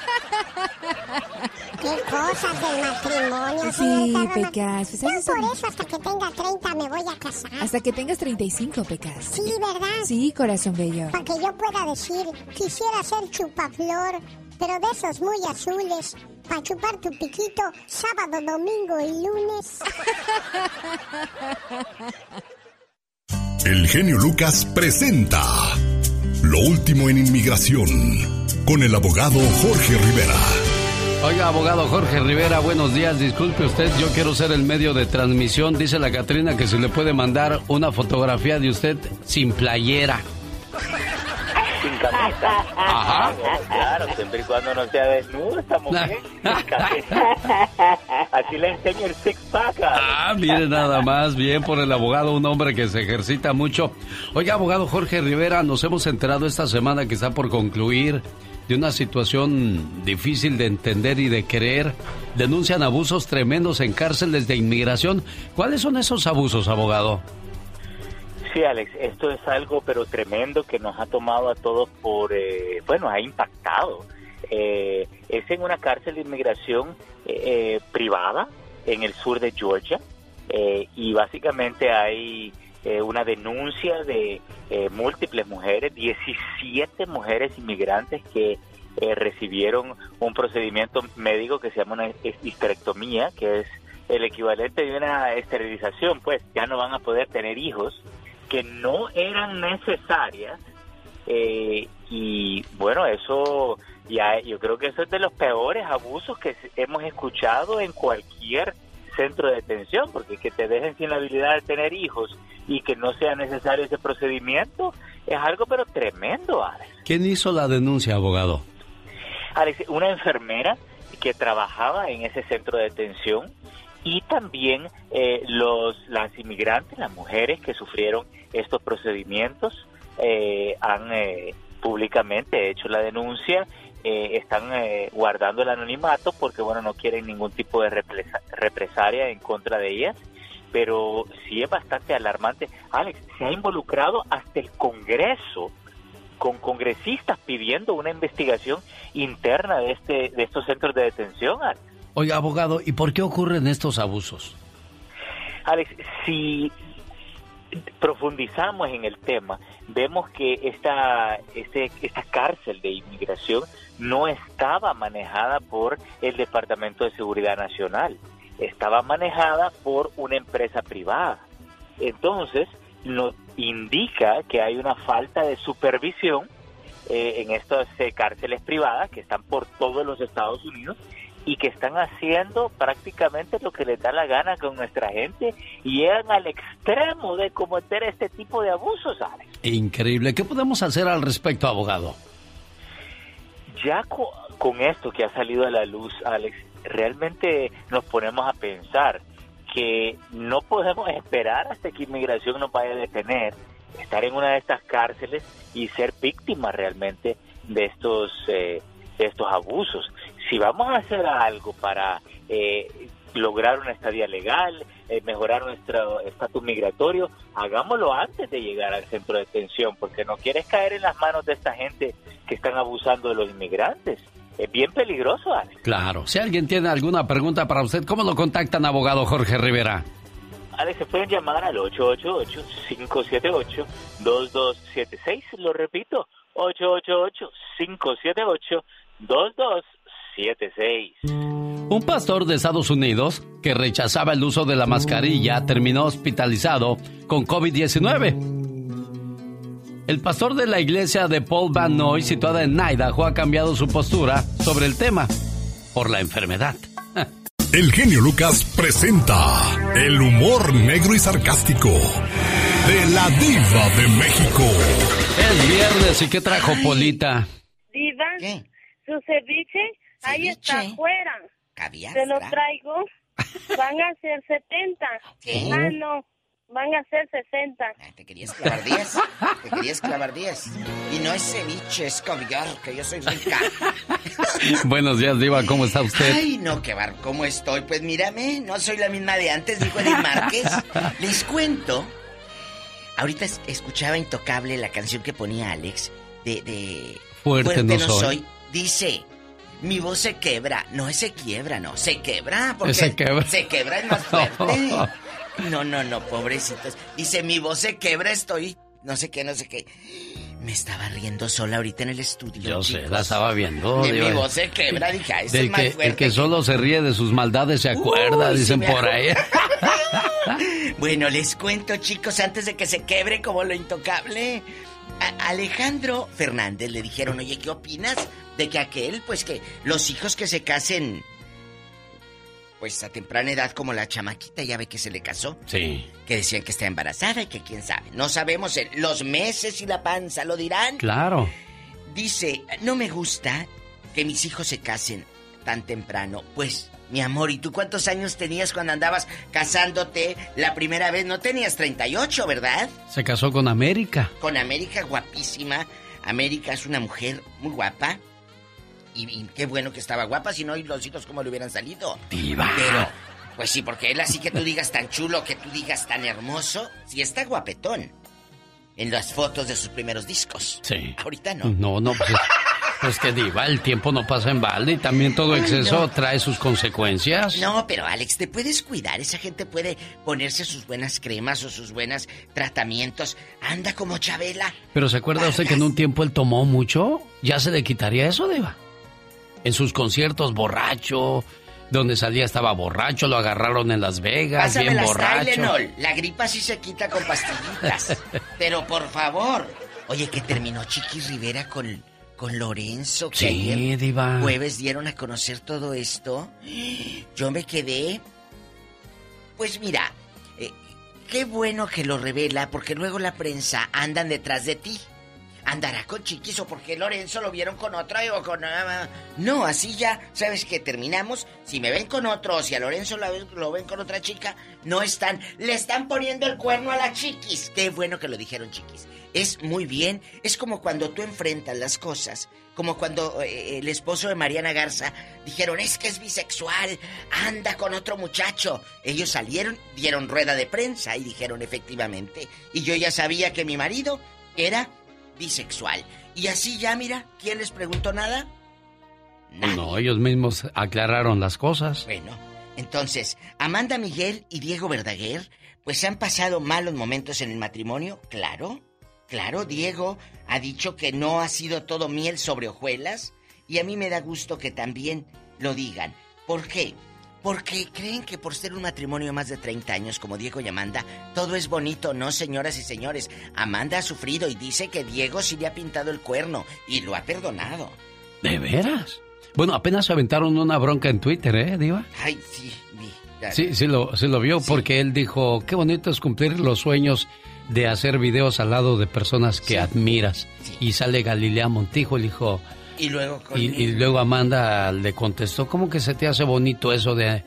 Qué cosas del matrimonio, Sí. Pecas, pues Ya por eso hasta que tenga 30 me voy a casar. Hasta que tengas 35, pecas. Sí, ¿verdad? Sí, corazón bello. Para que yo pueda decir, quisiera ser chupaflor, pero de esos muy azules, para chupar tu piquito sábado, domingo y lunes. El genio Lucas presenta Lo último en inmigración con el abogado Jorge Rivera. Oiga, abogado Jorge Rivera, buenos días. Disculpe usted, yo quiero ser el medio de transmisión. Dice la Catrina que se le puede mandar una fotografía de usted sin playera. Sin camisa. Ajá. Claro, siempre y cuando no sea desnudo, estamos bien. Sin camisa. Así le enseño el six pack. Ah, mire nada más, bien por el abogado, un hombre que se ejercita mucho. Oiga, abogado Jorge Rivera, nos hemos enterado esta semana que está por concluir de una situación difícil de entender y de creer. Denuncian abusos tremendos en cárceles de inmigración. ¿Cuáles son esos abusos, abogado? Sí, Alex, esto es algo pero tremendo que nos ha tomado a todos por, eh, bueno, ha impactado. Eh, es en una cárcel de inmigración eh, eh, privada en el sur de Georgia eh, y básicamente hay eh, una denuncia de eh, múltiples mujeres, 17 mujeres inmigrantes que eh, recibieron un procedimiento médico que se llama una histerectomía, que es el equivalente de una esterilización, pues ya no van a poder tener hijos que no eran necesarias eh, y bueno eso ya yo creo que eso es de los peores abusos que hemos escuchado en cualquier centro de detención porque que te dejen sin la habilidad de tener hijos y que no sea necesario ese procedimiento es algo pero tremendo Alex ¿Quién hizo la denuncia, abogado? Alex, una enfermera que trabajaba en ese centro de detención y también eh, los las inmigrantes, las mujeres que sufrieron estos procedimientos eh, han eh, públicamente hecho la denuncia, eh, están eh, guardando el anonimato porque bueno no quieren ningún tipo de represa- represalia en contra de ellas, pero sí es bastante alarmante. Alex, se ha involucrado hasta el Congreso con congresistas pidiendo una investigación interna de este de estos centros de detención. Alex. Oiga, abogado, ¿y por qué ocurren estos abusos? Alex, si profundizamos en el tema, vemos que esta, este, esta cárcel de inmigración no estaba manejada por el Departamento de Seguridad Nacional, estaba manejada por una empresa privada. Entonces, nos indica que hay una falta de supervisión eh, en estas eh, cárceles privadas que están por todos los Estados Unidos y que están haciendo prácticamente lo que les da la gana con nuestra gente y llegan al extremo de cometer este tipo de abusos, Alex. Increíble. ¿Qué podemos hacer al respecto, abogado? Ya co- con, esto que ha salido a la luz, Alex, realmente nos ponemos a pensar que no podemos esperar hasta que inmigración nos vaya a detener, estar en una de estas cárceles y ser víctimas realmente de estos eh, de estos abusos. Si vamos a hacer algo para eh, lograr una estadía legal, eh, mejorar nuestro estatus migratorio, hagámoslo antes de llegar al centro de detención, porque no quieres caer en las manos de esta gente que están abusando de los inmigrantes. Es bien peligroso, Alex. Claro. Si alguien tiene alguna pregunta para usted, ¿cómo lo contactan, abogado Jorge Rivera? Alex, se pueden llamar al 888-578-2276. Lo repito, 888-578-2276. Un pastor de Estados Unidos que rechazaba el uso de la mascarilla terminó hospitalizado con COVID-19. El pastor de la iglesia de Paul Van Noy, situada en Idaho, ha cambiado su postura sobre el tema por la enfermedad. El genio Lucas presenta el humor negro y sarcástico de la diva de México. Es viernes y ¿qué trajo Polita? Diva, su ceviche, ahí está afuera. Caviar. Se lo traigo. Van a ser 70. ¿Qué? Ah, no. van a ser 60. Te querías clavar 10. Te querías clavar 10. Y no es ceviche, es caviar, que yo soy rica. Buenos días, Diva, ¿cómo está usted? Ay, no, qué bar, ¿cómo estoy? Pues mírame, no soy la misma de antes, dijo Edith Márquez. Les cuento. Ahorita es- escuchaba Intocable la canción que ponía Alex de. de Fuerte no soy. Dice. Mi voz se quebra. No, se quiebra, no. Se quebra. Porque Se quebra. Se quebra es más fuerte. No, no, no, pobrecitos. Dice, mi voz se quebra, estoy. No sé qué, no sé qué. Me estaba riendo sola ahorita en el estudio. Yo sé, la estaba viendo. De mi voz se quebra, dije, "Ah, ese es más que, fuerte el que solo se ríe de sus maldades se acuerda, Uy, dicen por ahí. Bueno, les cuento, chicos, antes de que se quebre como lo intocable. A Alejandro Fernández le dijeron, oye, ¿qué opinas de que aquel, pues que los hijos que se casen, pues a temprana edad, como la chamaquita, ya ve que se le casó, Sí. que decían que está embarazada y que quién sabe. No sabemos el- los meses y la panza, lo dirán. Claro. Dice, no me gusta que mis hijos se casen tan temprano. Pues, mi amor, ¿y tú cuántos años tenías cuando andabas casándote la primera vez? No tenías 38, ¿verdad? Se casó con América. Con América guapísima. América es una mujer muy guapa. Y, y qué bueno que estaba guapa, si no, ¿y los hijos cómo le hubieran salido? Diva. Pero, pues sí, porque él así que tú digas tan chulo, que tú digas tan hermoso, sí está guapetón. En las fotos de sus primeros discos. Sí. Ahorita no. No, no, pues, pues que diva, el tiempo no pasa en balde y también todo Ay, exceso no. trae sus consecuencias. No, pero Alex, te puedes cuidar. Esa gente puede ponerse sus buenas cremas o sus buenos tratamientos. Anda como Chabela. Pero ¿se acuerda usted que en un tiempo él tomó mucho? ¿Ya se le quitaría eso, diva? En sus conciertos borracho, donde salía estaba borracho, lo agarraron en Las Vegas, Pásame bien las borracho. Tylenol. La gripa sí se quita con pastillitas. pero por favor. Oye, que terminó Chiqui Rivera con, con Lorenzo. Que Sí, ayer diva. Jueves dieron a conocer todo esto. Yo me quedé. Pues mira, eh, qué bueno que lo revela, porque luego la prensa andan detrás de ti. Andará con chiquis o porque Lorenzo lo vieron con otra o con... ah, No, así ya, ¿sabes qué? Terminamos. Si me ven con otro o si a Lorenzo lo ven con otra chica, no están... Le están poniendo el cuerno a la chiquis. Qué bueno que lo dijeron chiquis. Es muy bien. Es como cuando tú enfrentas las cosas. Como cuando eh, el esposo de Mariana Garza dijeron, es que es bisexual, anda con otro muchacho. Ellos salieron, dieron rueda de prensa y dijeron efectivamente. Y yo ya sabía que mi marido era bisexual. Y así ya, mira, ¿quién les preguntó nada? No, ellos mismos aclararon las cosas. Bueno, entonces, Amanda Miguel y Diego Verdaguer, pues han pasado malos momentos en el matrimonio, claro. Claro, Diego ha dicho que no ha sido todo miel sobre hojuelas y a mí me da gusto que también lo digan. ¿Por qué? Porque creen que por ser un matrimonio más de 30 años como Diego y Amanda, todo es bonito, no, señoras y señores. Amanda ha sufrido y dice que Diego sí le ha pintado el cuerno y lo ha perdonado. ¿De veras? Bueno, apenas se aventaron una bronca en Twitter, ¿eh, Diva? Ay, sí, ya- Sí, sí lo, sí lo vio porque él dijo, qué bonito es cumplir los sueños de hacer videos al lado de personas que admiras. Y sale Galilea Montijo y dijo, Y luego con y, y luego Amanda le contestó, ¿cómo que se te hace bonito eso de...?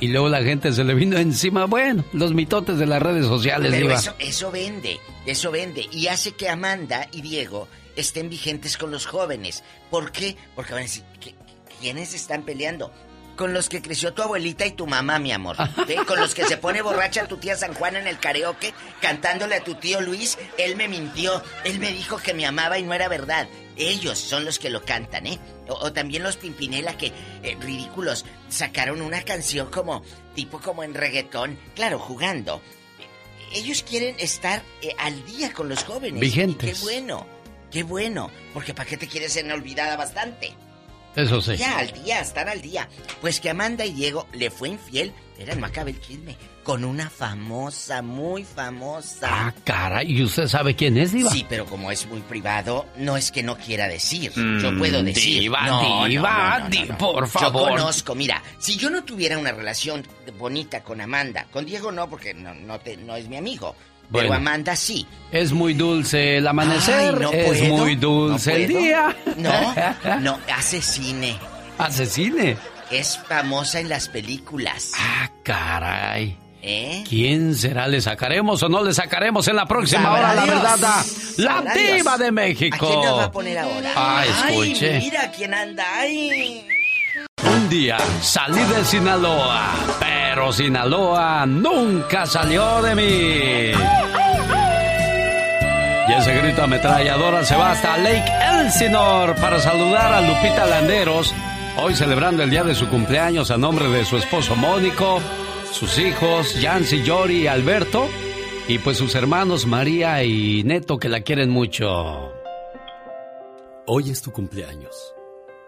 Y luego la gente se le vino encima, bueno, los mitotes de las redes sociales, Pero Diva. eso, eso vende, eso vende. Y hace que Amanda y Diego estén vigentes con los jóvenes. ¿Por qué? Porque van a decir, ¿qué- ¿quiénes están peleando? Con los que creció tu abuelita y tu mamá, mi amor. Con los que se pone borracha tu tía San Juan en el karaoke cantándole a tu tío Luis. Él me mintió. Él me dijo que me amaba y no era verdad. Ellos son los que lo cantan, ¿eh? O, o también los Pimpinela que, eh, ridículos, sacaron una canción como, tipo como en reggaetón. Claro, jugando. Ellos quieren estar eh, al día con los jóvenes. Vigentes. Y qué bueno, qué bueno. Porque ¿para qué te quieres en olvidada bastante? Eso sí. Ya, al día, estar al día. Pues que Amanda y Diego le fue infiel, era no acabe el chisme, con una famosa, muy famosa. Ah, caray, ¿y usted sabe quién es, Diva? Sí, pero como es muy privado, no es que no quiera decir. Mm, yo puedo decir. diva, no, diva, no, no, no, di- no. por favor. Yo conozco, mira, si yo no tuviera una relación bonita con Amanda, con Diego no, porque no, no, te- no es mi amigo. Pero Bueno. Amanda sí. Es muy dulce el amanecer, Ay, no es puedo, muy dulce no el día. No, no, hace cine. ¿Hace cine? Es famosa en las películas. Ah, caray. ¿Eh? ¿Quién será? ¿Le sacaremos o no le sacaremos en la próxima Sabrá hora? La verdad, la diva Dios. de México. ¿A quién nos va a poner ahora? Ah, escuche. Ay, mira quién anda ahí. Día salí de Sinaloa, pero Sinaloa nunca salió de mí. Y ese grito ametralladora se va hasta Lake Elsinore para saludar a Lupita Landeros, hoy celebrando el día de su cumpleaños a nombre de su esposo Mónico, sus hijos Yancy, Yori y Alberto, y pues sus hermanos María y Neto que la quieren mucho. Hoy es tu cumpleaños.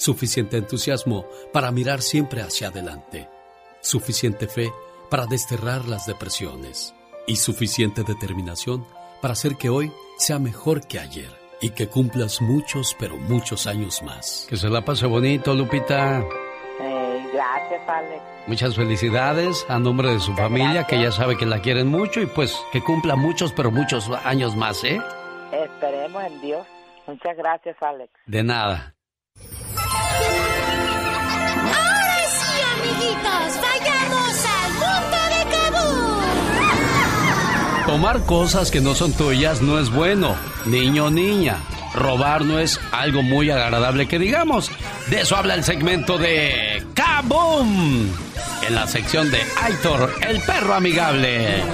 suficiente entusiasmo para mirar siempre hacia adelante, suficiente fe para desterrar las depresiones y suficiente determinación para hacer que hoy sea mejor que ayer y que cumplas muchos, pero muchos años más. Que se la pase bonito, Lupita. Eh, gracias, Alex. Muchas felicidades a nombre de su familia, que ya sabe que la quieren mucho y pues que cumpla muchos, pero muchos años más, ¿eh? Esperemos en Dios. Muchas gracias, Alex. De nada. Amiguitos, vayamos al mundo de Kabul. Tomar cosas que no son tuyas no es bueno, niño o niña. Robar no es algo muy agradable que digamos. De eso habla el segmento de Kaboom. En la sección de Aitor, el perro amigable.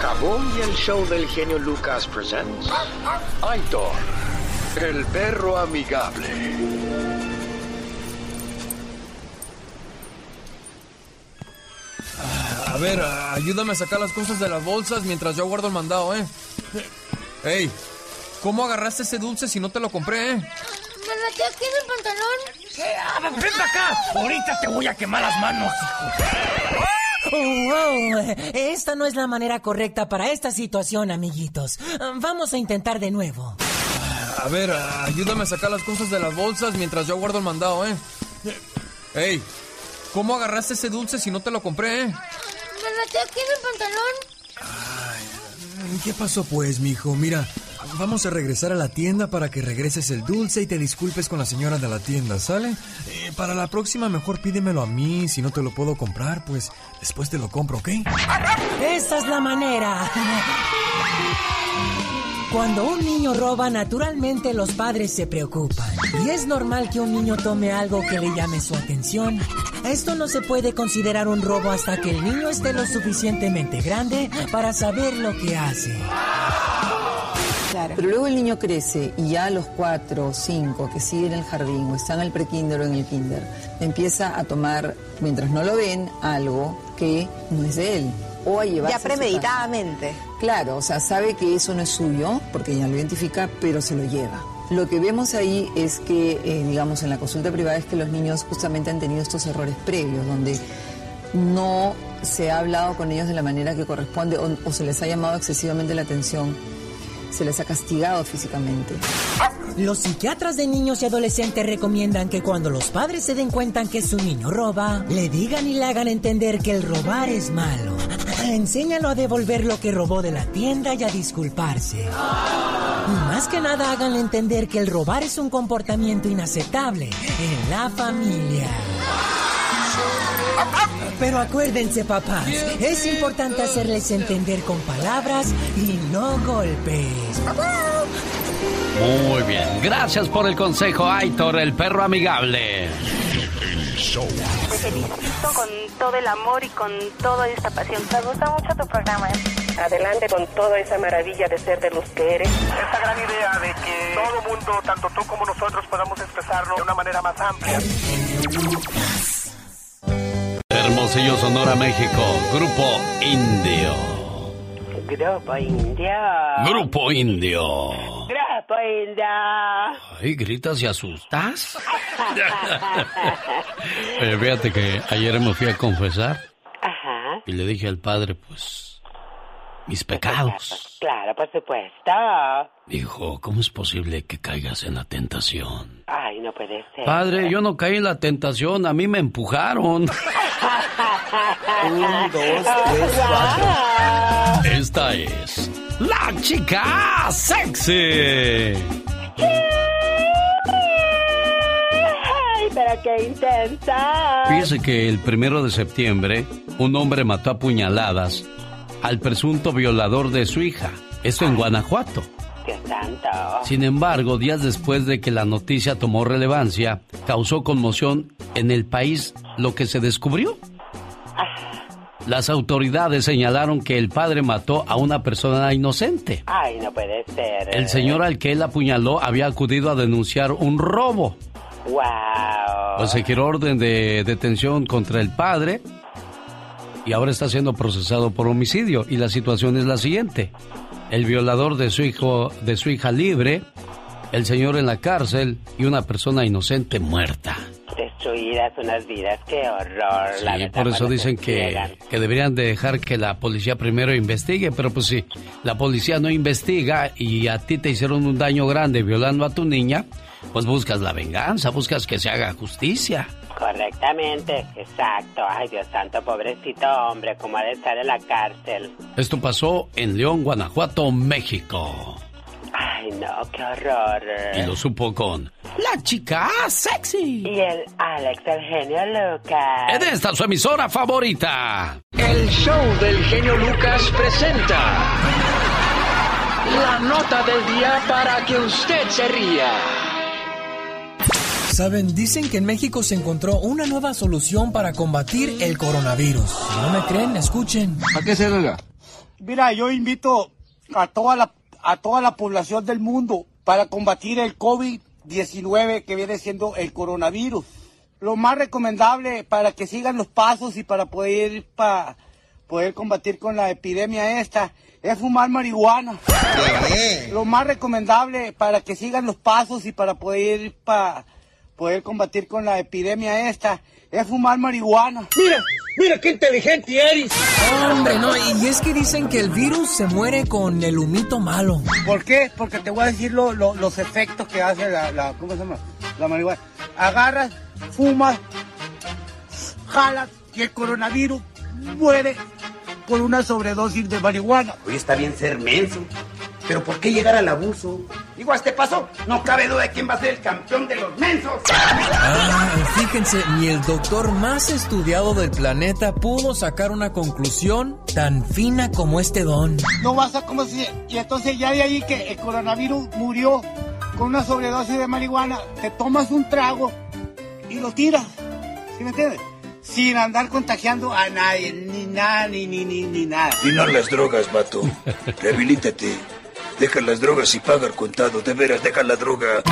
Kaboom y el show del genio Lucas presents Aitor, el perro amigable. A ver, ayúdame a sacar las cosas de las bolsas mientras yo guardo el mandado, ¿eh? Ey, ¿cómo agarraste ese dulce si no te lo compré, eh? ¿Me metí aquí en el pantalón? Ah, ¡Ven para acá! Ahorita te voy a quemar las manos, Oh, wow. Esta no es la manera correcta para esta situación, amiguitos. Vamos a intentar de nuevo. A ver, ayúdame a sacar las cosas de las bolsas mientras yo guardo el mandado, ¿eh? Ey, ¿cómo agarraste ese dulce si no te lo compré, eh? ¿Me metí aquí en el pantalón? ¿Qué pasó pues, mijo? Mira, vamos a regresar a la tienda para que regreses el dulce y te disculpes con la señora de la tienda, ¿sale? Eh, para la próxima mejor pídemelo a mí, si no te lo puedo comprar, pues después te lo compro, ¿ok? Esta es la manera. Cuando un niño roba, naturalmente los padres se preocupan. Y es normal que un niño tome algo que le llame su atención. Esto no se puede considerar un robo hasta que el niño esté lo suficientemente grande para saber lo que hace. Pero luego el niño crece y ya a los cuatro o cinco que sigue en el jardín o está en el prekinder o en el kinder, empieza a tomar, mientras no lo ven, algo que no es de él. O a llevarse Ya premeditadamente. Claro, o sea, sabe que eso no es suyo, porque ya lo identifica, pero se lo lleva. Lo que vemos ahí es que, eh, digamos, en la consulta privada es que los niños justamente han tenido estos errores previos, donde no se ha hablado con ellos de la manera que corresponde o, o se les ha llamado excesivamente la atención, se les ha castigado físicamente. Los psiquiatras de niños y adolescentes recomiendan que cuando los padres se den cuenta que su niño roba, le digan y le hagan entender que el robar es malo. Enséñalo a devolver lo que robó de la tienda y a disculparse. Y más que nada háganle entender que el robar es un comportamiento inaceptable en la familia. Pero acuérdense, papás, es importante hacerles entender con palabras y no golpes. Muy bien. Gracias por el consejo, Aitor, el perro amigable. Show. Te felicito con todo el amor y con toda esta pasión. Me gusta mucho tu programa. Adelante con toda esa maravilla de ser de los que eres. Esta gran idea de que todo mundo, tanto tú como nosotros, podamos expresarlo de una manera más amplia. Hermosillo, Sonora, México. Grupo Indio. Grupo Indio. Grupo Indio. Grupo Indio. Ay, gritas y asustas. Oye, fíjate que ayer me fui a confesar Ajá. Y le dije al padre, pues, mis pecados. Claro, por supuesto. Dijo, ¿cómo es posible que caigas en la tentación? Ay, no puede ser. Padre, yo no caí en la tentación, a mí me empujaron. Un, dos, tres, cuatro. Esta es la chica sexy. Ay, pero qué intensa. Fíjese que el primero de septiembre, un hombre mató a puñaladas al presunto violador de su hija. Esto en Guanajuato. Sin embargo, días después de que la noticia tomó relevancia, causó conmoción en el país lo que se descubrió. Las autoridades señalaron que el padre mató a una persona inocente. Ay, no puede ser. El señor al que él apuñaló había acudido a denunciar un robo. Wow. Pues se quiere orden de detención contra el padre y ahora está siendo procesado por homicidio. Y la situación es la siguiente: el violador de su hijo, de su hija libre, el señor en la cárcel y una persona inocente muerta. Destruidas unas vidas, qué horror. la Sí, por eso dicen que, que deberían de dejar que la policía primero investigue, pero pues si la policía no investiga y a ti te hicieron un daño grande violando a tu niña, pues buscas la venganza, buscas que se haga justicia. Correctamente, exacto. Ay, Dios santo, pobrecito hombre, como ha de estar en la cárcel. Esto pasó en León, Guanajuato, México. Ay, no, qué horror. Y lo supo con la chica sexy. Y el Alex, el genio Lucas. En esta su emisora favorita. El show del genio Lucas presenta la nota del día para que usted se ría. Saben, dicen que en México se encontró una nueva solución para combatir el coronavirus. Si no me creen, escuchen. ¿A qué se debe? Mira, yo invito a toda la a toda la población del mundo para combatir el COVID-19 que viene siendo el coronavirus. Lo más recomendable para que sigan los pasos y para poder para poder combatir con la epidemia esta es fumar marihuana. Lo más recomendable para que sigan los pasos y para poder para poder combatir con la epidemia esta es fumar marihuana. Mira, mira qué inteligente eres. Hombre, no, y es que dicen que el virus se muere con el humito malo. ¿Por qué? Porque te voy a decir lo- lo- los efectos que hace la, la- ¿cómo se llama? La marihuana. Agarras, fumas, jalas y el coronavirus muere por una sobredosis de marihuana. Hoy está bien ser menso. Pero ¿por qué llegar al abuso? Digo, a este paso, no cabe duda de quién va a ser el campeón de los mensos. Ah, fíjense, ni el doctor más estudiado del planeta pudo sacar una conclusión tan fina como este don. No vas a como si... Y entonces ya de ahí que el coronavirus murió con una sobredosis de marihuana, te tomas un trago y lo tiras. ¿Sí me entiendes? Sin andar contagiando a nadie, ni nada, ni, ni, ni, ni nada. Dinar las drogas, vato. Rehabilítate. Deja las drogas y paga el contado. De veras, deja la droga.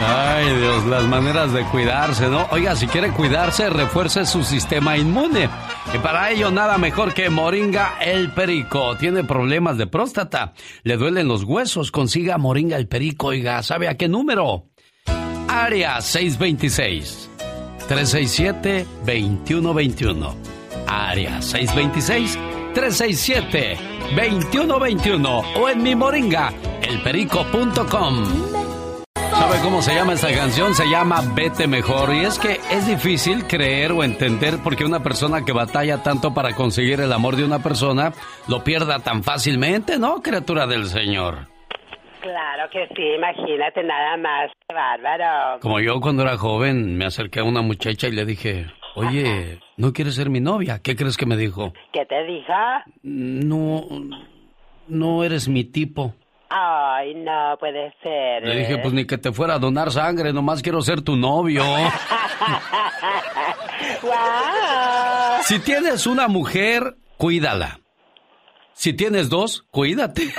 Ay, Dios, las maneras de cuidarse, ¿no? Oiga, si quiere cuidarse, refuerce su sistema inmune. Y para ello, nada mejor que Moringa el Perico. Tiene problemas de próstata, le duelen los huesos, consiga Moringa el Perico. Oiga, ¿sabe a qué número? Área 626 367 2121. Área 626 367 2121 o en mi moringa elperico.com. ¿Sabe cómo se llama esta canción? Se llama Vete Mejor. Y es que es difícil creer o entender por qué una persona que batalla tanto para conseguir el amor de una persona lo pierda tan fácilmente, ¿no, criatura del Señor? Claro que sí, imagínate nada más. Qué bárbaro. Como yo cuando era joven me acerqué a una muchacha y le dije, oye, ¿no quieres ser mi novia? ¿Qué crees que me dijo? ¿Qué te dijo? No, no eres mi tipo. Ay, no puede ser. Le dije, ¿eh? pues ni que te fuera a donar sangre, nomás quiero ser tu novio. ¡Guau! Si tienes una mujer, cuídala. Si tienes dos, cuídate.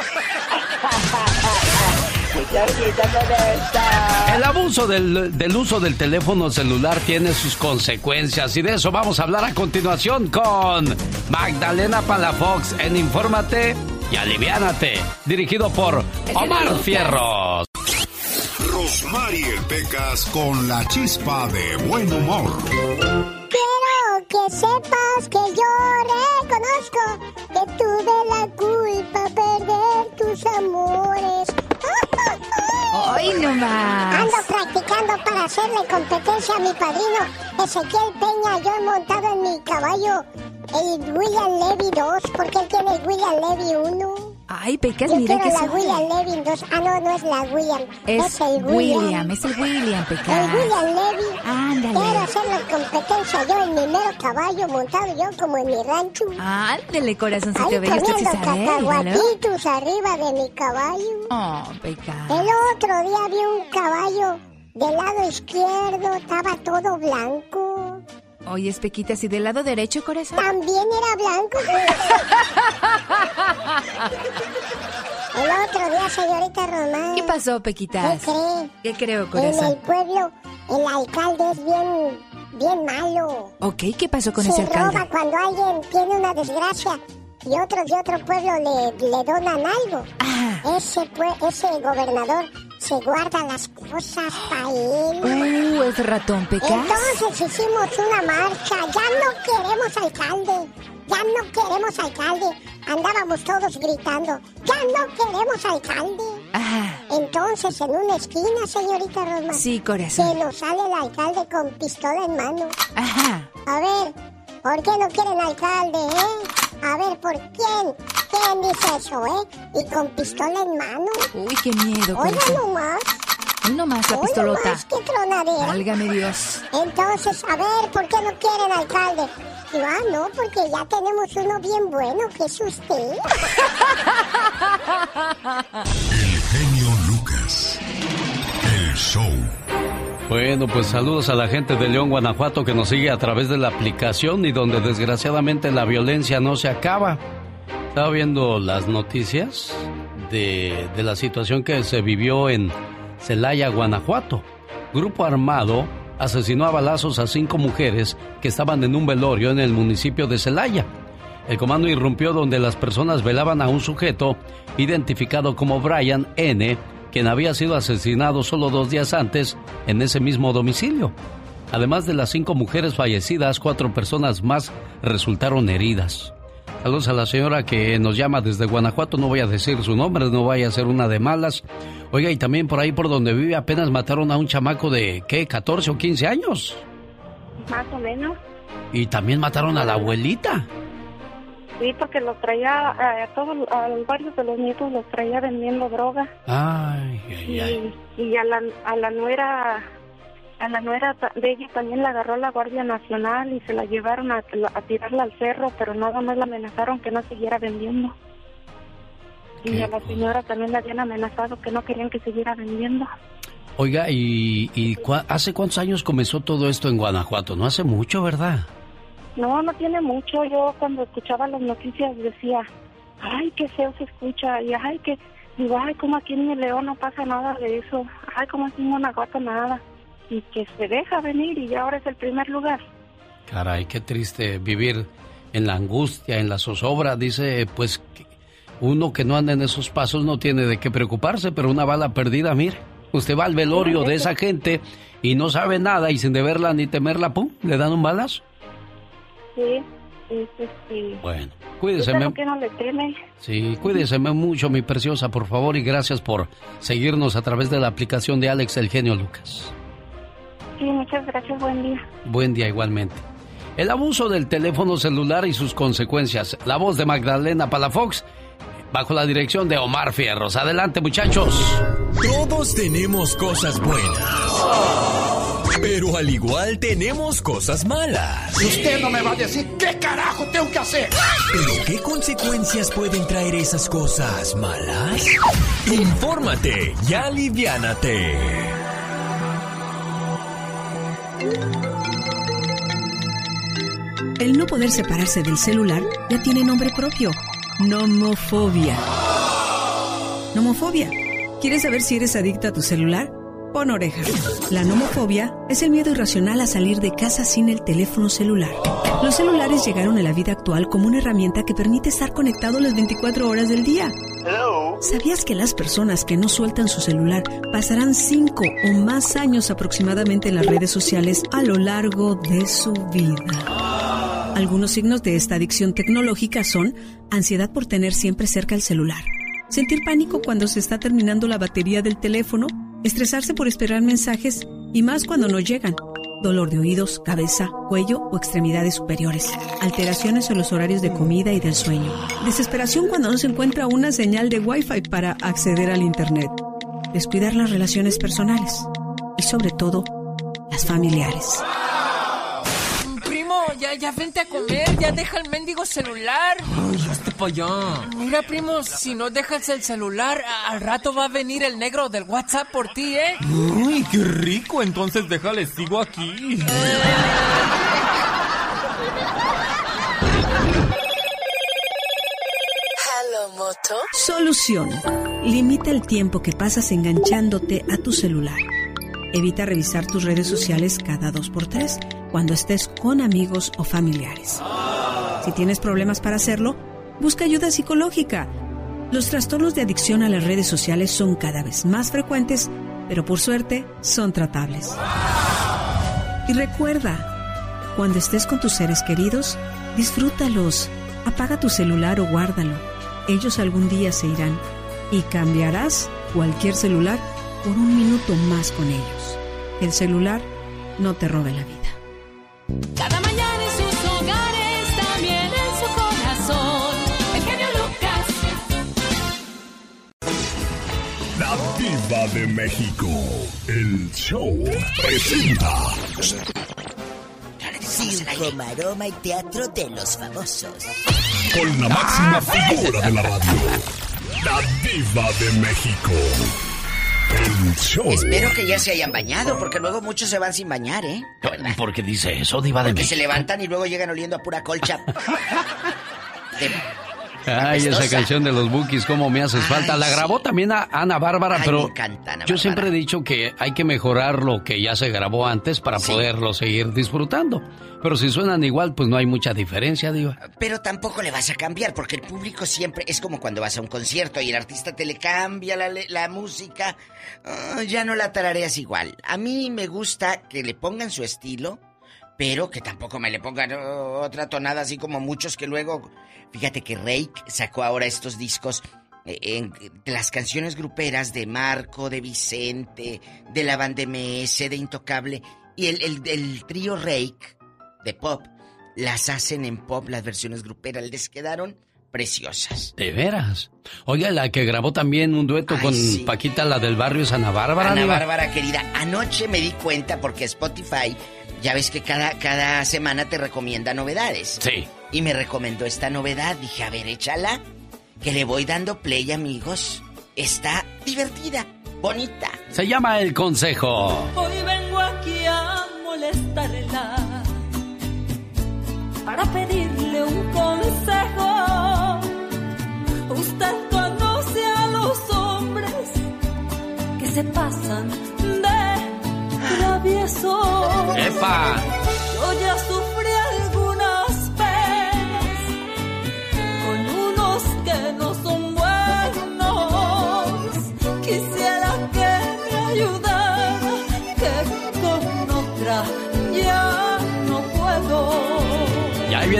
El abuso del, del uso del teléfono celular tiene sus consecuencias y de eso vamos a hablar a continuación con Magdalena Palafox en Infórmate y Aliviánate, dirigido por Omar Fierros. Rosmarie Pecas con la chispa de buen humor. Quiero que sepas que yo reconozco que tuve la culpa perder tus amores. ¡Ay, no más! Ando practicando para hacerle competencia a mi padrino Ezequiel Peña. Yo he montado en mi caballo el William Levy 2, porque él tiene el William Levy 1. Ay, Pecas, mira que la. William Levy 2. Ah, no, no es la William. Es el William, es el William, El Pecas. William Levy. Ándale. Quiero hacerle competencia yo en mi mero caballo montado yo como en mi rancho. Ándale, corazoncito bello, míralo. cacahuatitos arriba de mi caballo. Oh, Pecas. El otro día vi un caballo del lado izquierdo, estaba todo blanco. Oye, Pequitas, ¿y del lado derecho, corazón? También era blanco. El otro día, señorita Román. ¿Qué pasó, Pequitas? ¿Qué cree? ¿Qué creo, En el pueblo, el alcalde es bien, bien malo. Ok, ¿qué pasó con Se ese alcalde? roba cuando alguien tiene una desgracia y otros de otro pueblo le, le donan algo. Ah. Ese, ese gobernador se guarda las cosas para él. Uh, es ratón, Pecas. Entonces hicimos una marcha. Ya no queremos alcalde. Ya no queremos alcalde. Andábamos todos gritando. Ya no queremos alcalde. Ajá. Entonces, en una esquina, señorita Rosma. Sí, corazón. Se nos sale el alcalde con pistola en mano. Ajá. A ver, ¿por qué no quieren alcalde, eh? A ver, ¿por quién? ¿Quién dice eso, eh? Y con pistola en mano. Uy, qué miedo, Oiga nomás. Uy, nomás la Hoy pistolota. nomás, qué tronadera. Válgame Dios. Entonces, a ver, ¿por qué no quieren alcalde? Digo, ah, no, porque ya tenemos uno bien bueno, que es usted. El genio Lucas. El show. Bueno, pues saludos a la gente de León, Guanajuato, que nos sigue a través de la aplicación y donde desgraciadamente la violencia no se acaba. Estaba viendo las noticias de, de la situación que se vivió en Celaya, Guanajuato. Grupo armado asesinó a balazos a cinco mujeres que estaban en un velorio en el municipio de Celaya. El comando irrumpió donde las personas velaban a un sujeto identificado como Brian N., quien había sido asesinado solo dos días antes en ese mismo domicilio. Además de las cinco mujeres fallecidas, cuatro personas más resultaron heridas. Saludos a la señora que nos llama desde Guanajuato, no voy a decir su nombre, no vaya a ser una de malas. Oiga, y también por ahí por donde vive apenas mataron a un chamaco de, ¿qué? 14 o 15 años. Más o menos. Y también mataron a la abuelita. Sí, porque los traía, eh, a todos, a varios de los nietos los traía vendiendo droga. Ay, ay, Y, ay. y a la, a la nuera, a la nuera de ella también la agarró la Guardia Nacional y se la llevaron a, a tirarla al cerro, pero nada más la amenazaron que no siguiera vendiendo. Y Qué a la señora también la habían amenazado que no querían que siguiera vendiendo. Oiga, ¿y, y cua- hace cuántos años comenzó todo esto en Guanajuato? No hace mucho, ¿verdad? No, no tiene mucho. Yo cuando escuchaba las noticias decía, ay, qué feo se escucha. Y ay, que, digo, ay, como aquí en el León no pasa nada de eso. Ay, como aquí en Guanajuato nada. Y que se deja venir y ahora es el primer lugar. Caray, qué triste vivir en la angustia, en la zozobra. Dice, pues, que uno que no anda en esos pasos no tiene de qué preocuparse, pero una bala perdida, mire. Usted va al velorio de esa gente y no sabe nada y sin deberla ni temerla, ¡pum! Le dan un balazo. Sí, sí, sí, sí. Bueno, cuídese, ¿Usted me- por qué no le teme? Sí, cuídese mucho, mi preciosa, por favor, y gracias por seguirnos a través de la aplicación de Alex El Genio Lucas. Sí, muchas gracias, buen día. Buen día igualmente. El abuso del teléfono celular y sus consecuencias. La voz de Magdalena Palafox, bajo la dirección de Omar Fierros. Adelante, muchachos. Todos tenemos cosas buenas. Pero al igual tenemos cosas malas. Usted no me va a decir qué carajo tengo que hacer. ¿Pero qué consecuencias pueden traer esas cosas malas? Infórmate y aliviánate. El no poder separarse del celular ya tiene nombre propio. Nomofobia. Nomofobia. ¿Quieres saber si eres adicta a tu celular? Pon oreja. La nomofobia es el miedo irracional a salir de casa sin el teléfono celular. Los celulares llegaron a la vida actual como una herramienta que permite estar conectado las 24 horas del día. ¿Sabías que las personas que no sueltan su celular pasarán 5 o más años aproximadamente en las redes sociales a lo largo de su vida? Algunos signos de esta adicción tecnológica son ansiedad por tener siempre cerca el celular, sentir pánico cuando se está terminando la batería del teléfono, estresarse por esperar mensajes y más cuando no llegan, dolor de oídos, cabeza, cuello o extremidades superiores, alteraciones en los horarios de comida y del sueño, desesperación cuando no se encuentra una señal de Wi-Fi para acceder al Internet, descuidar las relaciones personales. Y sobre todo las familiares. Ya, ya vente a comer, ya deja el mendigo celular. Ay, hazte para allá. Mira, primo, si no dejas el celular, al rato va a venir el negro del WhatsApp por ti, ¿eh? Uy, qué rico. Entonces déjale, sigo aquí. Solución. Limita el tiempo que pasas enganchándote a tu celular. Evita revisar tus redes sociales cada dos por tres cuando estés con amigos o familiares. Si tienes problemas para hacerlo, busca ayuda psicológica. Los trastornos de adicción a las redes sociales son cada vez más frecuentes, pero por suerte son tratables. Y recuerda, cuando estés con tus seres queridos, disfrútalos. Apaga tu celular o guárdalo. Ellos algún día se irán y cambiarás cualquier celular por un minuto más con ellos. El celular no te robe la vida. Cada mañana en sus hogares, también en su corazón. El genio Lucas. La Diva de México. El show presenta. Circo, maroma y teatro de los famosos. Con la máxima figura de la radio. La Diva de México. Espero que ya se hayan bañado, porque luego muchos se van sin bañar, ¿eh? ¿Por qué dice eso, Diva de Porque se levantan y luego llegan oliendo a pura colcha. De- Ay, esa canción de los Bookies, cómo me haces falta. La grabó también a Ana Bárbara, Ay, pero me encanta Ana yo Bárbara. siempre he dicho que hay que mejorar lo que ya se grabó antes para Sí. poderlo seguir disfrutando. Pero si suenan igual, pues no hay mucha diferencia, Diva. Pero tampoco le vas a cambiar, porque el público siempre es como cuando vas a un concierto y el artista te le cambia la música. ah, ya no la tarareas igual. A mí me gusta que le pongan su estilo, pero que tampoco me le pongan otra tonada así como muchos que luego. Fíjate que Rake sacó ahora estos discos. eh, en- las canciones gruperas de Marco, de Vicente, de la banda MS, de Intocable, y el, el, el trío Rake de pop las hacen en pop, las versiones gruperas, les quedaron preciosas. De veras. Oiga, la que grabó también un dueto Ay, con sí. Paquita, la del barrio es Ana Bárbara, Ana. Bárbara querida, anoche me di cuenta porque Spotify, ya ves que cada, cada semana te recomienda novedades. Sí. Y me recomendó esta novedad, dije, a ver, échala, que le voy dando play, amigos. Está divertida, bonita. Se llama El Consejo. Hoy vengo aquí a molestarla para pedirle un consejo. Usted conoce a los hombres que se pasan de traviesos. ¡Epa! Yo ya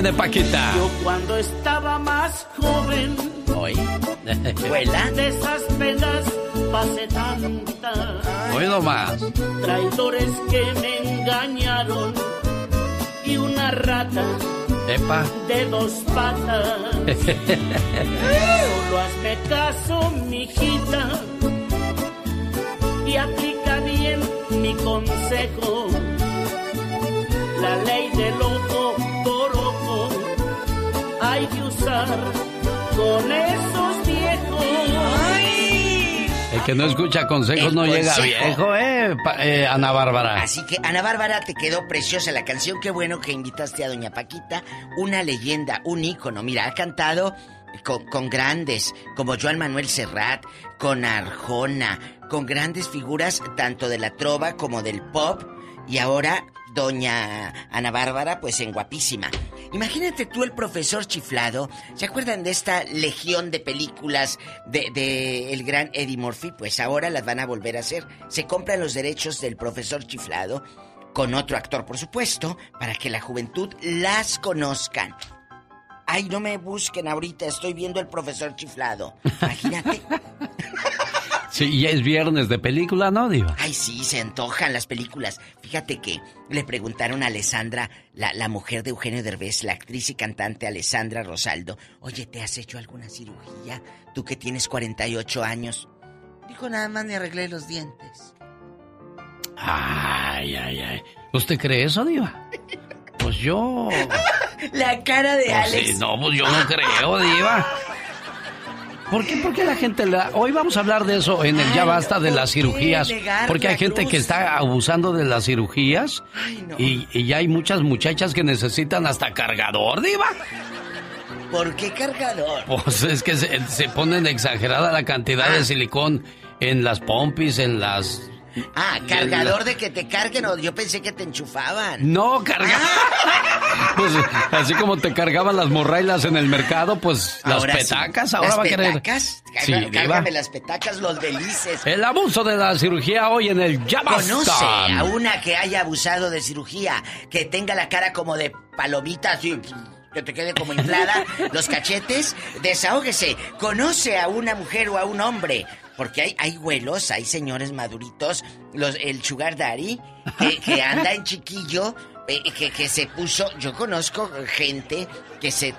viene Paquita. Yo cuando estaba más joven, Hoy. de esas penas pasé tantas. Hoy nomás. Traidores que me engañaron y una rata Epa. de dos patas. Solo hazme caso, mijita, y aplica bien mi consejo. La ley del ojo por ojo hay que usar con esos viejos. El que no escucha consejos El no llega consejo. viejo, ¿eh? Eh, Ana Bárbara. Así que, Ana Bárbara, te quedó preciosa la canción. Qué bueno que invitaste a Doña Paquita, una leyenda, un ícono. Mira, ha cantado con, con grandes como Joan Manuel Serrat, con Arjona, con grandes figuras tanto de la trova como del pop. Y ahora, Doña Ana Bárbara, pues en guapísima. Imagínate tú el profesor chiflado. ¿Se acuerdan de esta legión de películas de, el gran Eddie Murphy? Pues ahora las van a volver a hacer. Se compran los derechos del profesor chiflado con otro actor, por supuesto, para que la juventud las conozcan. Ay, no me busquen ahorita, estoy viendo el profesor chiflado. Imagínate. Sí, ya es viernes de película, ¿no, Diva? Ay, sí, se antojan las películas. Fíjate que le preguntaron a Alessandra, la, la mujer de Eugenio Derbez, la actriz y cantante Alessandra Rosaldo, oye, ¿te has hecho alguna cirugía? Tú que tienes 48 años. Dijo, nada más me arreglé los dientes. Ay, ay, ay. ¿Usted cree eso, Diva? Pues yo. La cara de Pues Alex. sí, no, pues yo no creo, Diva. ¿Por qué? Porque la gente la... Hoy vamos a hablar de eso en el Ya Basta de las cirugías. Porque hay gente que está abusando de las cirugías y, y ya hay muchas muchachas que necesitan hasta cargador, Diva. ¿Por qué cargador? Pues es que se, se ponen exagerada la cantidad de silicón en las pompis, en las... Ah, cargador de que te carguen o yo pensé que te enchufaban. No, carga. Pues así como te cargaban las morrailas en el mercado, pues las Ahora sí. petacas, ahora ¿Las va a querer. petacas? Sí, Cárgame, las petacas, los belices. El abuso de la cirugía hoy en el Ya Basta. Conoce a una que haya abusado de cirugía, que tenga la cara como de palomita, así, que te quede como inflada, los cachetes, desahógese. Conoce a una mujer o a un hombre, porque hay, hay güelos, hay señores maduritos, los, el sugar daddy, que, que anda en chiquillo, eh, que, que se puso, yo conozco gente que se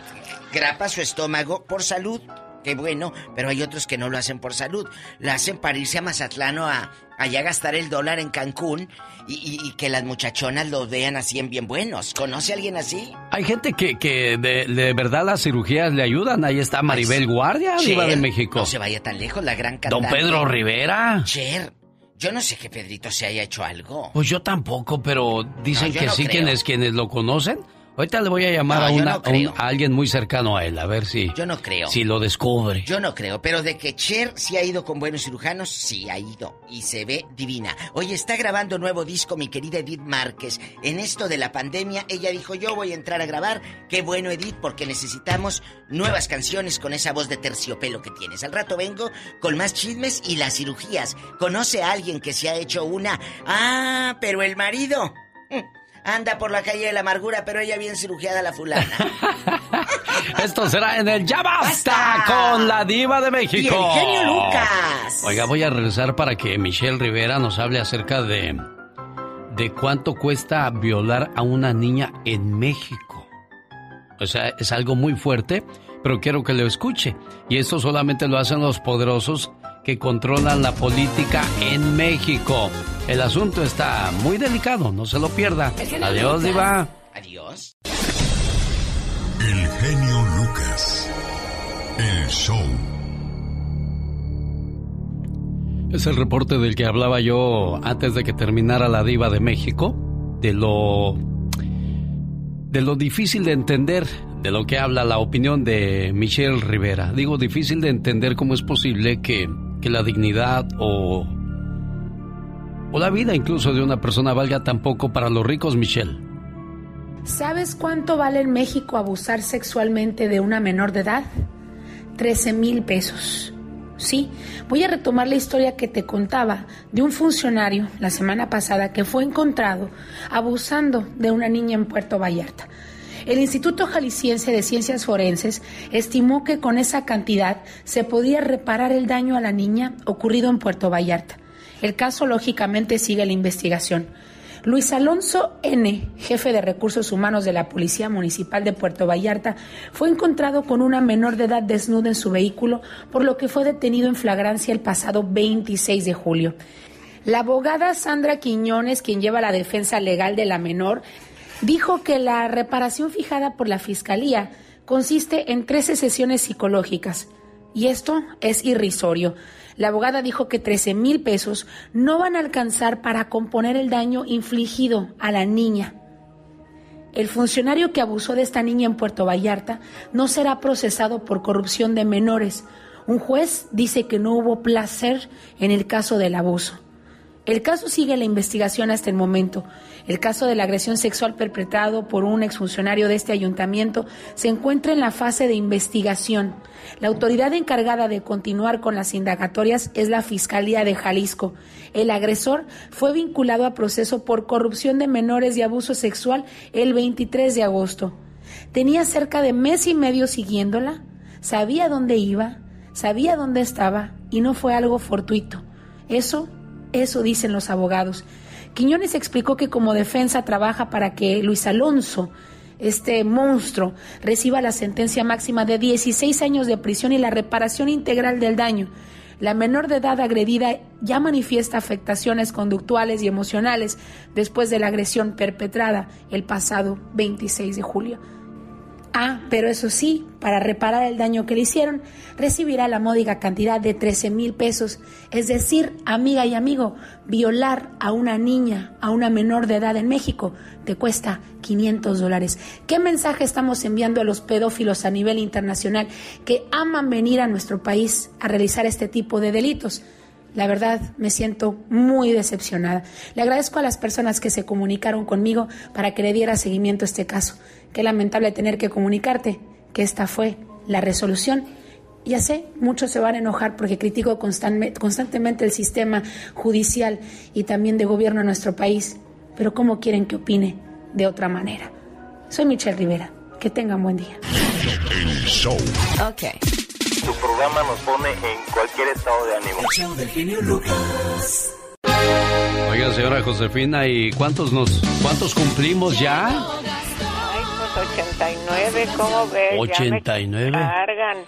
grapa su estómago por salud. Qué bueno, pero hay otros que no lo hacen por salud. Lo hacen para irse a Mazatlán o a allá gastar el dólar en Cancún y, y- y que las muchachonas los vean así en bien buenos. ¿Conoce a alguien así? Hay gente que, que de, de verdad las cirugías le ayudan. Ahí está Maribel Guardia, Diva Cher, de México. No se vaya tan lejos, la gran Don cantante. Pedro Rivera. Cher, yo no sé que Pedrito se haya hecho algo. Pues yo tampoco, pero dicen No, que no sí creo. quienes, quienes lo conocen. Ahorita le voy a llamar No, a, una, no a un- a alguien muy cercano a él, a ver si, Yo no creo. si lo descubre. Yo no creo, pero de que Cher sí ha ido con buenos cirujanos, sí ha ido. Y se ve divina. Oye, está grabando nuevo disco mi querida Edith Márquez. En esto de la pandemia, ella dijo, yo voy a entrar a grabar. Qué bueno, Edith, porque necesitamos nuevas canciones con esa voz de terciopelo que tienes. Al rato vengo con más chismes y las cirugías. ¿Conoce a alguien que se ha hecho una? Ah, pero el marido... mm, Anda por la calle de la amargura, pero ella bien cirugiada la fulana. Esto será en el Ya Basta, con la Diva de México. Y el genio Lucas. Oiga, voy a regresar para que Michelle Rivera nos hable acerca de, de cuánto cuesta violar a una niña en México. O sea, es algo muy fuerte, pero quiero que lo escuche. Y esto solamente lo hacen los poderosos que controlan la política en México. El asunto está muy delicado, no se lo pierda. Adiós, Diva. Adiós. El genio Lucas. El show. Es el reporte del que hablaba yo antes de que terminara la diva de México, de lo de lo difícil de entender de lo que habla la opinión de Michelle Rivera. Digo difícil de entender cómo es posible que, que la dignidad o o la vida incluso de una persona valga tan poco para los ricos, Michelle. ¿Sabes cuánto vale en México abusar sexualmente de una menor de edad? 13 mil pesos. Sí, voy a retomar la historia que te contaba de un funcionario la semana pasada que fue encontrado abusando de una niña en Puerto Vallarta. El Instituto Jalisciense de Ciencias Forenses estimó que con esa cantidad se podía reparar el daño a la niña ocurrido en Puerto Vallarta. El caso lógicamente sigue la investigación. Luis Alonso N., jefe de recursos humanos de la Policía Municipal de Puerto Vallarta, fue encontrado con una menor de edad desnuda en su vehículo, por lo que fue detenido en flagrancia el pasado 26 de julio. La abogada Sandra Quiñones, quien lleva la defensa legal de la menor, dijo que la reparación fijada por la Fiscalía consiste en 13 sesiones psicológicas. Y esto es irrisorio. La abogada dijo que 13 mil pesos no van a alcanzar para componer el daño infligido a la niña. El funcionario que abusó de esta niña en Puerto Vallarta no será procesado por corrupción de menores. Un juez dice que no hubo placer en el caso del abuso. El caso sigue la investigación hasta el momento. El caso de la agresión sexual perpetrado por un exfuncionario de este ayuntamiento se encuentra en la fase de investigación. La autoridad encargada de continuar con las indagatorias es la Fiscalía de Jalisco. El agresor fue vinculado a proceso por corrupción de menores y abuso sexual el 23 de agosto. Tenía cerca de mes y medio siguiéndola, sabía dónde iba, sabía dónde estaba y no fue algo fortuito. Eso, eso dicen los abogados. Quiñones explicó que como defensa trabaja para que Luis Alonso, este monstruo, reciba la sentencia máxima de 16 años de prisión y la reparación integral del daño. La menor de edad agredida ya manifiesta afectaciones conductuales y emocionales después de la agresión perpetrada el pasado 26 de julio. Ah, pero eso sí, para reparar el daño que le hicieron, recibirá la módica cantidad de 13 mil pesos. Es decir, amiga y amigo, violar a una niña, a una menor de edad en México, te cuesta 500 dólares. ¿Qué mensaje estamos enviando a los pedófilos a nivel internacional que aman venir a nuestro país a realizar este tipo de delitos? La verdad, me siento muy decepcionada. Le agradezco a las personas que se comunicaron conmigo para que le diera seguimiento a este caso. Qué lamentable tener que comunicarte que esta fue la resolución. Ya sé, muchos se van a enojar porque critico constantemente el sistema judicial y también de gobierno en nuestro país, pero ¿cómo quieren que opine de otra manera? Soy Michelle Rivera. Que tengan buen día. El show. Ok. Tu programa nos pone en cualquier estado de ánimo. show del genio Lucas. Oiga, señora Josefina, ¿y cuántos nos, cuántos cumplimos ya? Ay, pues 89, ¿cómo ves? 89. Ya me cargan.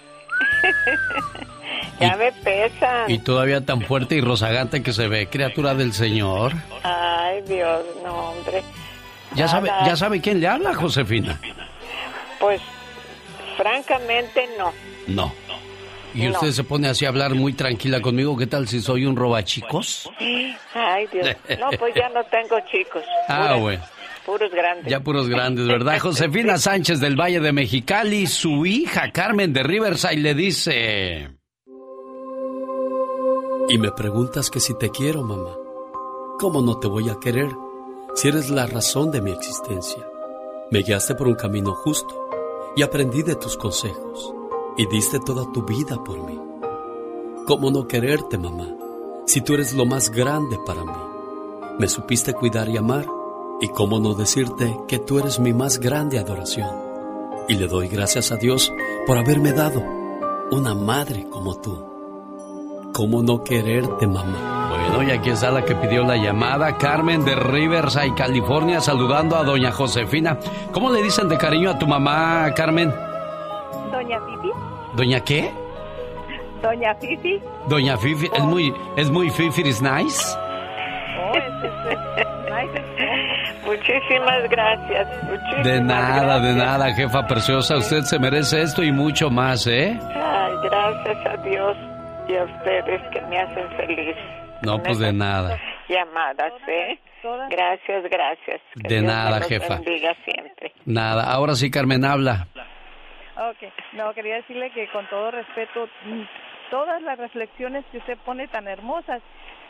ya me pesan. Y todavía tan fuerte y rozagante que se ve, criatura del Señor. Ay, Dios, no, hombre. ¿Ya sabe, ya sabe quién le habla, Josefina? Pues, francamente, no. No. Y No. usted se pone así a hablar muy tranquila conmigo. ¿Qué tal si soy un robachicos? Ay, Dios. No, pues ya no tengo chicos. Ah, bueno. Puros grandes. Ya puros grandes, ¿verdad? Josefina Sánchez del Valle de Mexicali, su hija Carmen de Riverside le dice... Y me preguntas que si te quiero, mamá. ¿Cómo no te voy a querer si eres la razón de mi existencia? Me guiaste por un camino justo y aprendí de tus consejos y diste toda tu vida por mí. ¿Cómo no quererte, mamá, si tú eres lo más grande para mí? Me supiste cuidar y amar y cómo no decirte que tú eres mi más grande adoración. Y le doy gracias a Dios por haberme dado una madre como tú. ¿Cómo no quererte, mamá? Bueno, y aquí está la que pidió la llamada, Carmen de Riverside, California, saludando a doña Josefina. ¿Cómo le dicen de cariño a tu mamá, Carmen? Doña Fifi. ¿Doña qué? Doña Fifi. Doña Fifi, es muy, es muy Fifi, is nice. Muchísimas gracias. Muchísimas De nada, de nada, jefa preciosa. Usted se merece esto y mucho más, ¿eh? Ay, gracias a Dios y a ustedes que me hacen feliz. No, pues de nada. Llamadas, ¿eh? Gracias, gracias. Que De Dios nada, los jefa. bendiga siempre. Nada. Ahora sí, Carmen, habla. Ok, no, quería decirle que con todo respeto, mm, todas las reflexiones que usted pone tan hermosas,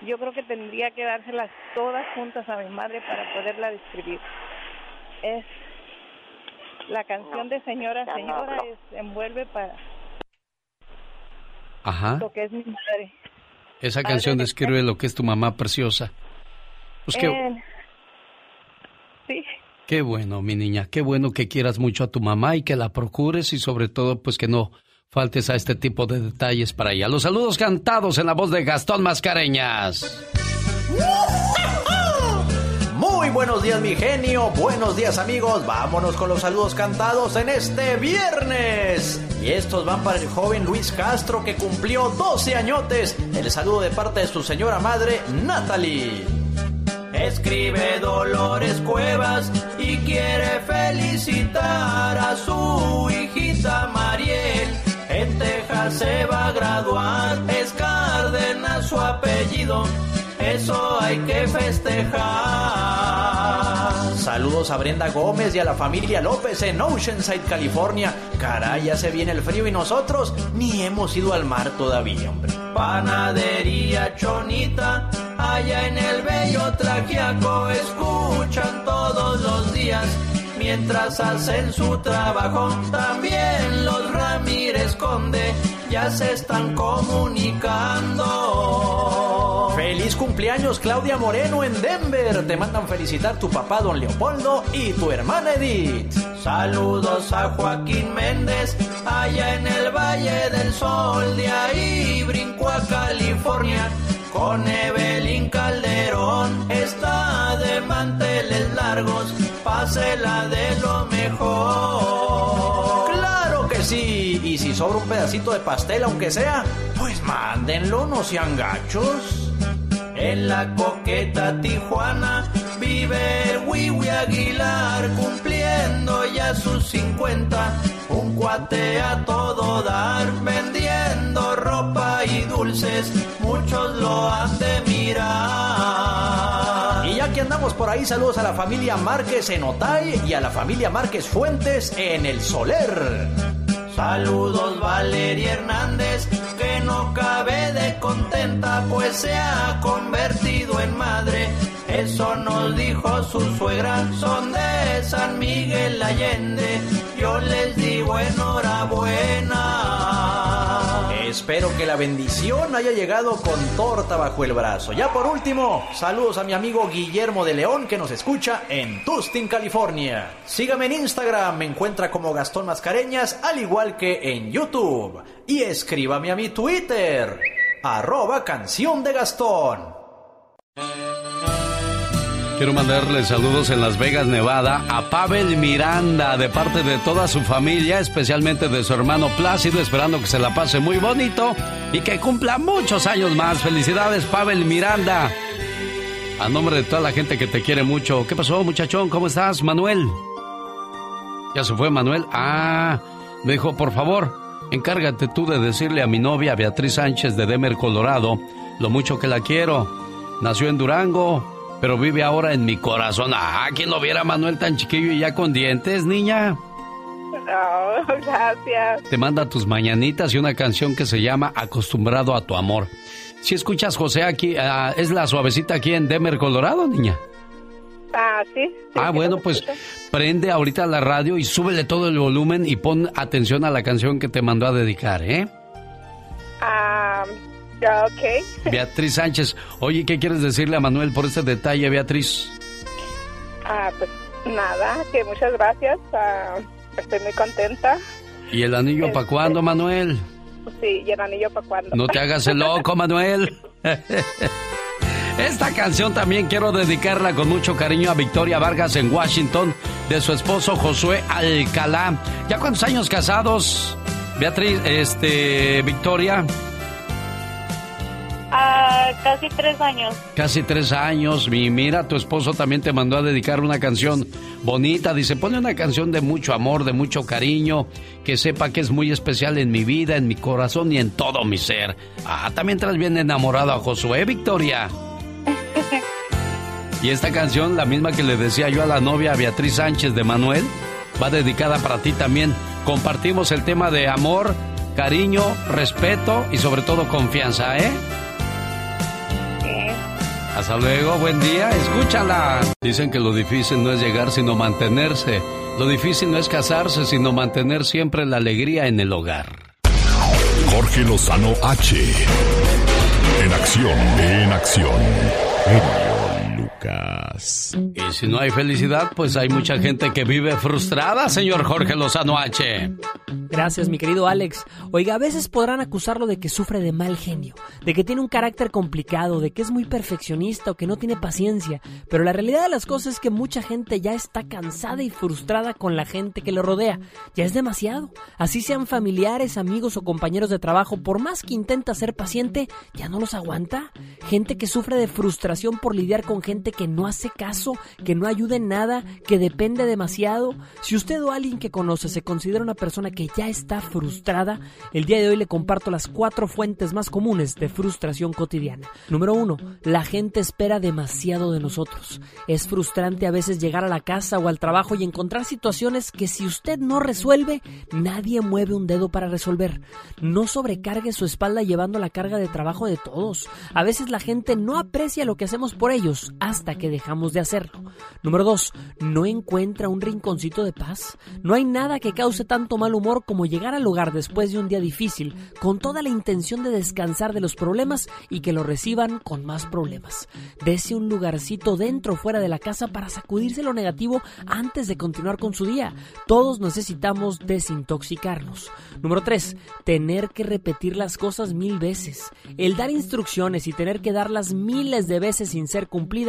yo creo que tendría que dárselas todas juntas a mi madre para poderla describir. Es la canción de Señora, Señora, es, envuelve para Ajá. lo que es mi madre. Esa Padre canción de- describe lo que es tu mamá preciosa. Pues qué, Eh, sí, qué bueno, mi niña. Qué bueno que quieras mucho a tu mamá y que la procures y sobre todo, pues que no faltes a este tipo de detalles para ella. Los saludos cantados en la voz de Gastón Mascareñas. Muy buenos días mi genio, buenos días amigos, vámonos con los saludos cantados en este viernes. Y estos van para el joven Luis Castro que cumplió 12 añotes. El saludo de parte de su señora madre, Natalie. Escribe Dolores Cuevas y quiere felicitar a su hijita Mariel. Se va a graduar, es Cárdenas su apellido, eso hay que festejar. Saludos a Brenda Gómez y a la familia López en Oceanside, California. Caray, ya se viene el frío y nosotros ni hemos ido al mar todavía, hombre. Panadería Chonita, allá en el bello Trajiaco escuchan todos los días mientras hacen su trabajo. También los Ya se están comunicando. Feliz cumpleaños Claudia Moreno en Denver. Te mandan felicitar tu papá don Leopoldo y tu hermana Edith. Saludos a Joaquín Méndez allá en el Valle del Sol. De ahí brinco a California con Evelyn Calderón. Está de manteles largos, pásela de lo mejor. ¡Claro que sí! Sobra un pedacito de pastel, aunque sea, pues mándenlo, no sean gachos. En la coqueta Tijuana vive Wiwi Aguilar cumpliendo ya sus 50. Un cuate a todo dar vendiendo ropa y dulces, muchos lo han de mirar. Y ya que andamos por ahí, saludos a la familia Márquez en Otay y a la familia Márquez Fuentes en El Soler. Saludos Valeria Hernández, que no cabe de contenta, pues se ha convertido en madre. Eso nos dijo su suegra, son de San Miguel Allende. Yo les digo enhorabuena. Espero que la bendición haya llegado con torta bajo el brazo. Ya por último, saludos a mi amigo Guillermo de León que nos escucha en Tustin, California. Sígame en Instagram, me encuentra como Gastón Mascareñas, al igual que en YouTube. Y escríbame a mi Twitter, arroba canción de Gastón. Quiero mandarle saludos en Las Vegas, Nevada, a Pavel Miranda, de parte de toda su familia, especialmente de su hermano Plácido, esperando que se la pase muy bonito y que cumpla muchos años más. Felicidades, Pavel Miranda. A nombre de toda la gente que te quiere mucho. ¿Qué pasó, muchachón? ¿Cómo estás, Manuel? ¿Ya se fue, Manuel? Ah, me dijo, por favor, encárgate tú de decirle a mi novia Beatriz Sánchez de Demer, Colorado, lo mucho que la quiero. Nació en Durango, pero vive ahora en mi corazón. Ah, ¿quién lo viera Manuel tan chiquillo y ya con dientes, niña? No, gracias. Te manda tus mañanitas y una canción que se llama Acostumbrado a tu amor. Si escuchas, José, aquí, ah, es la suavecita aquí en Demer, Colorado, niña. Ah, sí. Ah, bueno, pues prende ahorita la radio y súbele todo el volumen y pon atención a la canción que te mandó a dedicar, ¿eh? Ah, ok. Beatriz Sánchez. Oye, ¿qué quieres decirle a Manuel por este detalle, Beatriz? Ah, pues nada, que muchas gracias. ah, estoy muy contenta. ¿Y el anillo para cuándo, Manuel? Sí, y el anillo para cuando. No te hagas el loco, Manuel. Esta canción también quiero dedicarla con mucho cariño a Victoria Vargas en Washington, de su esposo Josué Alcalá. ¿Ya cuántos años casados, Beatriz, este, Victoria? Ah, casi tres años. Casi tres años. Y mira, tu esposo también te mandó a dedicar una canción bonita. Dice, pone una canción de mucho amor, de mucho cariño, que sepa que es muy especial en mi vida, en mi corazón y en todo mi ser. Ah, también traes bien enamorado a Josué, Victoria. Y esta canción, la misma que le decía yo a la novia Beatriz Sánchez de Manuel, va dedicada para ti también. Compartimos el tema de amor, cariño, respeto y sobre todo confianza, ¿eh? Hasta luego, buen día, escúchala. Dicen que lo difícil no es llegar sino mantenerse. Lo difícil no es casarse sino mantener siempre la alegría en el hogar. Jorge Lozano H. En acción, en acción. Lucas. Y si no hay felicidad, pues hay mucha gente que vive frustrada, señor Jorge Lozano H. Gracias, mi querido Alex. Oiga, a veces podrán acusarlo de que sufre de mal genio, de que tiene un carácter complicado, de que es muy perfeccionista o que no tiene paciencia, pero la realidad de las cosas es que mucha gente ya está cansada y frustrada con la gente que le rodea. Ya es demasiado. Así sean familiares, amigos o compañeros de trabajo, por más que intenta ser paciente, ya no los aguanta. Gente que sufre de frustración por lidiar con gente que no hace caso, que no ayuda en nada, que depende demasiado. Si usted o alguien que conoce se considera una persona que ya está frustrada, el día de hoy le comparto las cuatro fuentes más comunes de frustración cotidiana. Número uno, la gente espera demasiado de nosotros. Es frustrante a veces llegar a la casa o al trabajo y encontrar situaciones que si usted no resuelve, nadie mueve un dedo para resolver. No sobrecargue su espalda llevando la carga de trabajo de todos. A veces la gente no aprecia lo que hacemos por ellos hasta que dejamos de hacerlo. Número 2. No encuentra un rinconcito de paz. No hay nada que cause tanto mal humor como llegar al hogar después de un día difícil con toda la intención de descansar de los problemas y que lo reciban con más problemas. Dese un lugarcito dentro o fuera de la casa para sacudirse lo negativo antes de continuar con su día. Todos necesitamos desintoxicarnos. Número 3. Tener que repetir las cosas mil veces. El dar instrucciones y tener que darlas miles de veces sin ser cumplidas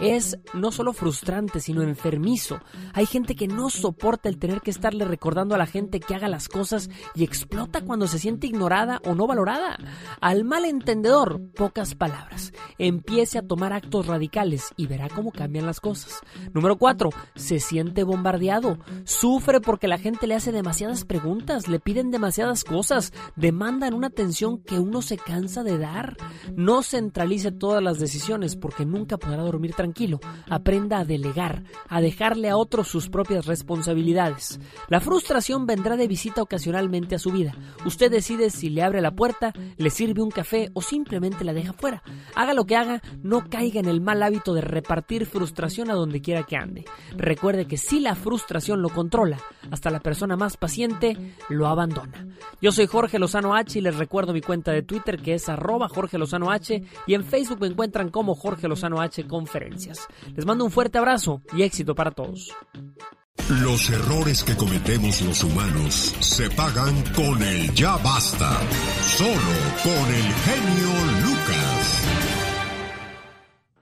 es no solo frustrante, sino enfermizo. Hay gente que no soporta el tener que estarle recordando a la gente que haga las cosas y explota cuando se siente ignorada o no valorada. Al malentendedor, pocas palabras. Empiece a tomar actos radicales y verá cómo cambian las cosas. Número 4. Se siente bombardeado. Sufre porque la gente le hace demasiadas preguntas, le piden demasiadas cosas, demandan una atención que uno se cansa de dar. No centralice todas las decisiones porque nunca podrá dormir tranquilo. Aprenda a delegar, a dejarle a otros sus propias responsabilidades. La frustración vendrá de visita ocasionalmente a su vida. Usted decide si le abre la puerta, le sirve un café o simplemente la deja fuera. Haga lo que haga, no caiga en el mal hábito de repartir frustración a donde quiera que ande. Recuerde que si la frustración lo controla, hasta la persona más paciente lo abandona. Yo soy Jorge Lozano H y les recuerdo mi cuenta de Twitter que es arroba Jorge Lozano H y en Facebook me encuentran como Jorge Lozano H Conferencias. Les mando un fuerte abrazo y éxito para todos. Los errores que cometemos los humanos se pagan con el ya basta. Solo con el genio Lucas.